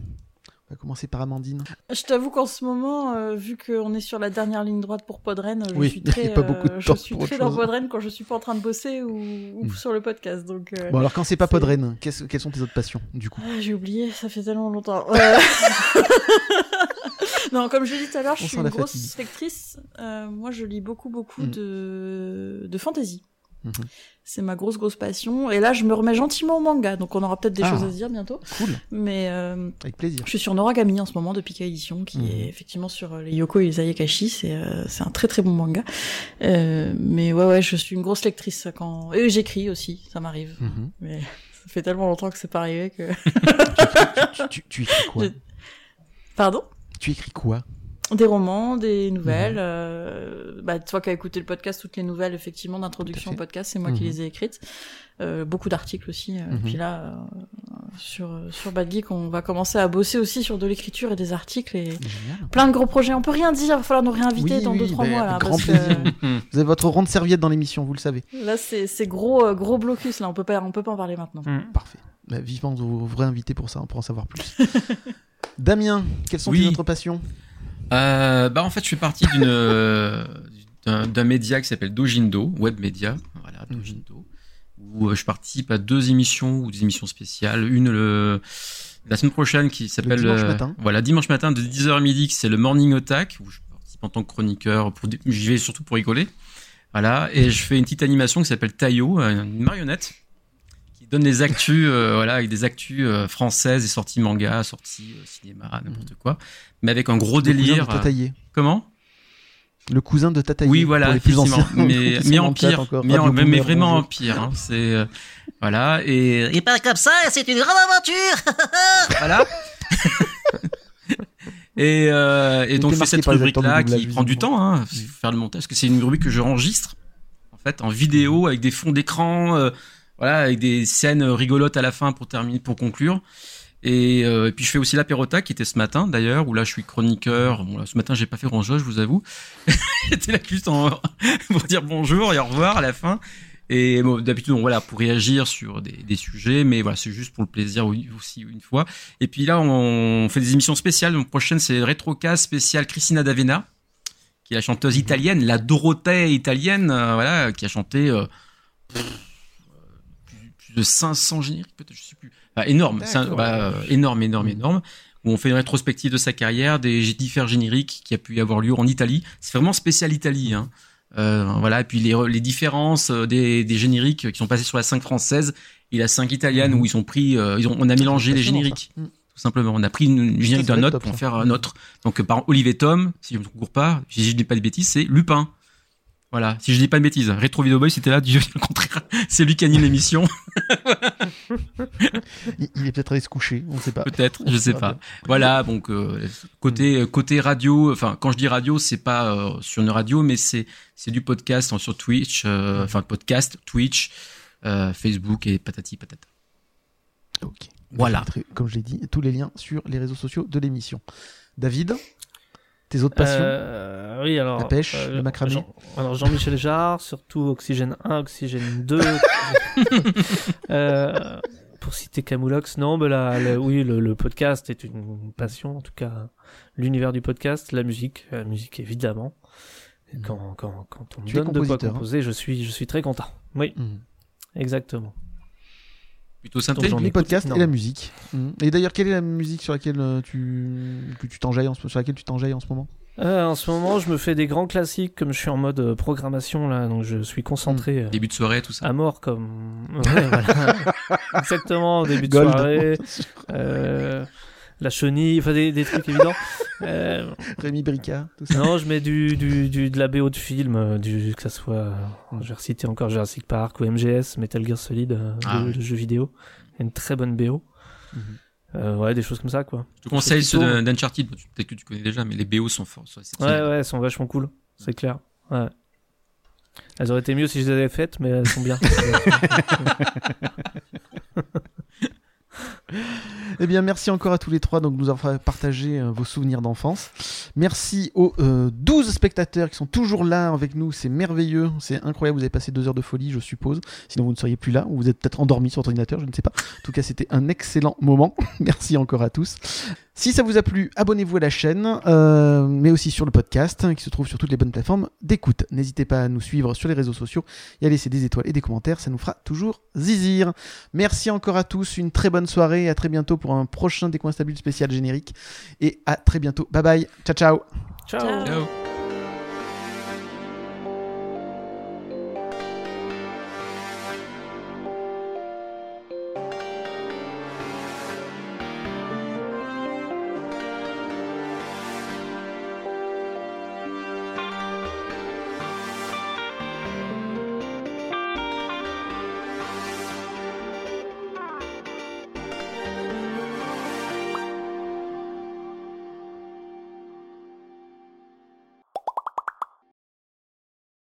On va commencer par Amandine. Je t'avoue qu'en ce moment, euh, vu qu'on est sur la dernière ligne droite pour Podren, je Oui, suis très, pas beaucoup de euh, je suis très dans. Podren quand je suis pas en train de bosser ou, ou Mm. sur le podcast. Donc, euh, Bon, alors quand c'est pas Podren, qu'est-ce- quelles sont tes autres passions, du coup? Ah, j'ai oublié, ça fait tellement longtemps. Euh, non, comme je l'ai dit tout à l'heure, je suis une grosse lectrice. Moi, je lis beaucoup, beaucoup Mm. de, de fantasy. Mhm. C'est ma grosse, grosse passion. Et là, je me remets gentiment au manga, donc on aura peut-être des Ah. choses à se dire bientôt. Cool, Mais euh, avec plaisir. je suis sur Noragami en ce moment de Pika Edition, qui Mhm. est effectivement sur euh, les Yoko et les Ayakashi. C'est euh, c'est un très très bon manga. Euh, mais ouais ouais, je suis une grosse lectrice quand et j'écris aussi, ça m'arrive. Mhm. Mais ça fait tellement longtemps que c'est pas arrivé que. tu, tu- tu écris quoi? Je- Pardon? Tu écris quoi? Des romans, des nouvelles. Euh, bah, toi qui as écouté le podcast, toutes les nouvelles effectivement d'introduction au podcast, c'est moi qui Mhm. les ai écrites. Euh, beaucoup d'articles aussi. euh, Mhm. Puis là, euh, sur sur Bad Geek, on va commencer à bosser aussi sur de l'écriture et des articles et Génial. plein de gros projets. On peut rien dire, il va falloir nous réinviter Oui, dans oui, deux trois ben, mois là, parce grand que plaisir. Vous avez votre rond de serviette dans l'émission, vous le savez. là c'est c'est gros gros blocus là. On peut pas on peut pas en parler maintenant. Mm. Parfait. Bah, vivement vous vous réinviter pour ça, pour en savoir plus. Damien, quelles sont Oui. tes autres passions? Euh, bah en fait, je suis parti d'une euh, d'un média qui s'appelle Dojindo, web média, voilà, Mhm. Dojindo, où euh, je participe à deux émissions ou des émissions spéciales. Une le la semaine prochaine qui s'appelle dimanche euh, matin. voilà dimanche matin de 10h à midi, c'est le Morning Attack où je participe en tant que chroniqueur. Pour j'y vais surtout pour rigoler. Voilà, et je fais une petite animation qui s'appelle Tayo, euh, une marionnette donne des actus, euh, voilà, avec des actus euh, françaises, des sorties manga, sorties euh, cinéma, n'importe quoi, mais avec un gros Le cousin délire. de Tataillé. Comment? Le cousin de Tataillé. Oui, voilà, pour les plus effectivement. anciens. mais, mais en le pire, encore. mais, en- Radio mais, mais Boomer, vraiment en pire. Hein, c'est euh, voilà et Et pas comme ça, c'est une grande aventure voilà. Et, euh, et donc marqué cette les rubrique là qui prend du temps, hein, faire le montage, parce que c'est une rubrique que je enregistre en fait en vidéo avec des fonds d'écran, euh, voilà, avec des scènes rigolotes à la fin pour terminer, pour conclure. Et, euh, et puis je fais aussi l'apérota qui était ce matin d'ailleurs où là je suis chroniqueur. Bon là, ce matin j'ai pas fait chose, je vous avoue. J'étais là juste en, pour dire bonjour et au revoir à la fin. Et bon, d'habitude, on, voilà, pour réagir sur des, des sujets, mais voilà, c'est juste pour le plaisir aussi une fois. Et puis là, on fait des émissions spéciales. Donc prochaine, c'est Retrocast spécial Christina D'Avena, qui est la chanteuse italienne, la Dorothée italienne, euh, voilà, qui a chanté euh, pff, euh, plus, de 500 génériques, peut-être, je sais plus. Enfin, énorme, un- bah, euh, énorme, énorme, énorme. Où on fait une rétrospective de sa carrière, des différents génériques qui a pu y avoir lieu en Italie. C'est vraiment spécial Italie, hein. Euh, voilà, et puis les, les différences euh, des, des génériques qui sont passés sur la 5 française et la 5 italienne où ils ont pris, euh, ils ont, on a mélangé les Impressionnant, génériques. Mm. Tout simplement, on a pris une, une générique d'un autre top, pour en faire un autre. Donc, par exemple, Olivier Tom, si je ne me trompe pas, si je dis pas de bêtises, c'est Lupin. Voilà, si je dis pas de bêtises, Retro Video Boy, c'était là, du le contraire. C'est lui qui anime l'émission, Il, il est peut-être allé se coucher, on ne sait pas. peut-être, je sais Ça va pas. Voilà, donc euh, côté côté radio, enfin quand je dis radio, c'est pas euh, sur une radio, mais c'est c'est du podcast hein, sur Twitch, euh, enfin podcast, Twitch, euh, Facebook et patati patata. Ok. Voilà. Comme je l'ai dit, tous les liens sur les réseaux sociaux de l'émission. David, tes autres passions Euh, oui, alors. La pêche, le macramé. Jean- alors Jean-Michel Jarre, surtout Oxygène 1, Oxygène 2. euh, pour citer Camoulox, non, mais là, le- oui, le, le podcast est une passion, en tout cas, l'univers du podcast, la musique, la musique évidemment. Et quand, quand, quand on me Tu donne de quoi hein. composer, je suis, je suis très content. Oui, Mhm. exactement. Plutôt synthé. Les podcasts et la musique. Mhm. Et d'ailleurs, quelle est la musique sur laquelle euh, tu que tu t'enjailles en ce... sur laquelle tu t'enjailles en ce moment? Euh, en ce moment, je me fais des grands classiques comme je suis en mode euh, programmation là, donc je suis concentré. euh, Début de soirée, tout ça. à mort comme Ouais, voilà. exactement début de Gold. soirée euh, la chenille enfin des, des trucs évidents Euh, Rémi Bricard, tout ça. non je mets du, du, du de la BO de film euh, du que ça soit euh, je vais reciter encore Jurassic Park ou MGS Metal Gear Solid euh, Ah le, ouais. le jeu vidéo Il y a une très bonne BO. Euh, ouais des choses comme ça quoi Je te conseille ceux d'Uncharted, peut-être que tu connais déjà, mais les BO sont forts. sont ouais ouais elles sont vachement cool c'est clair ouais elles auraient été mieux si je les avais faites mais elles sont bien Eh bien, merci encore à tous les trois donc, de nous avoir partagé euh, vos souvenirs d'enfance. Merci aux euh, 12 spectateurs qui sont toujours là avec nous. C'est merveilleux, c'est incroyable. Vous avez passé deux heures de folie, je suppose. Sinon, vous ne seriez plus là ou vous êtes peut-être endormi sur votre ordinateur, je ne sais pas. En tout cas, c'était un excellent moment. merci encore à tous. Si ça vous a plu, abonnez-vous à la chaîne, euh, mais aussi sur le podcast hein, qui se trouve sur toutes les bonnes plateformes d'écoute. N'hésitez pas à nous suivre sur les réseaux sociaux et à laisser des étoiles et des commentaires, ça nous fera toujours zizir. Merci encore à tous, une très bonne soirée, à très bientôt pour un prochain Décoinstable spécial générique et à très bientôt. Bye bye, ciao ciao. Ciao. Ciao. Ciao.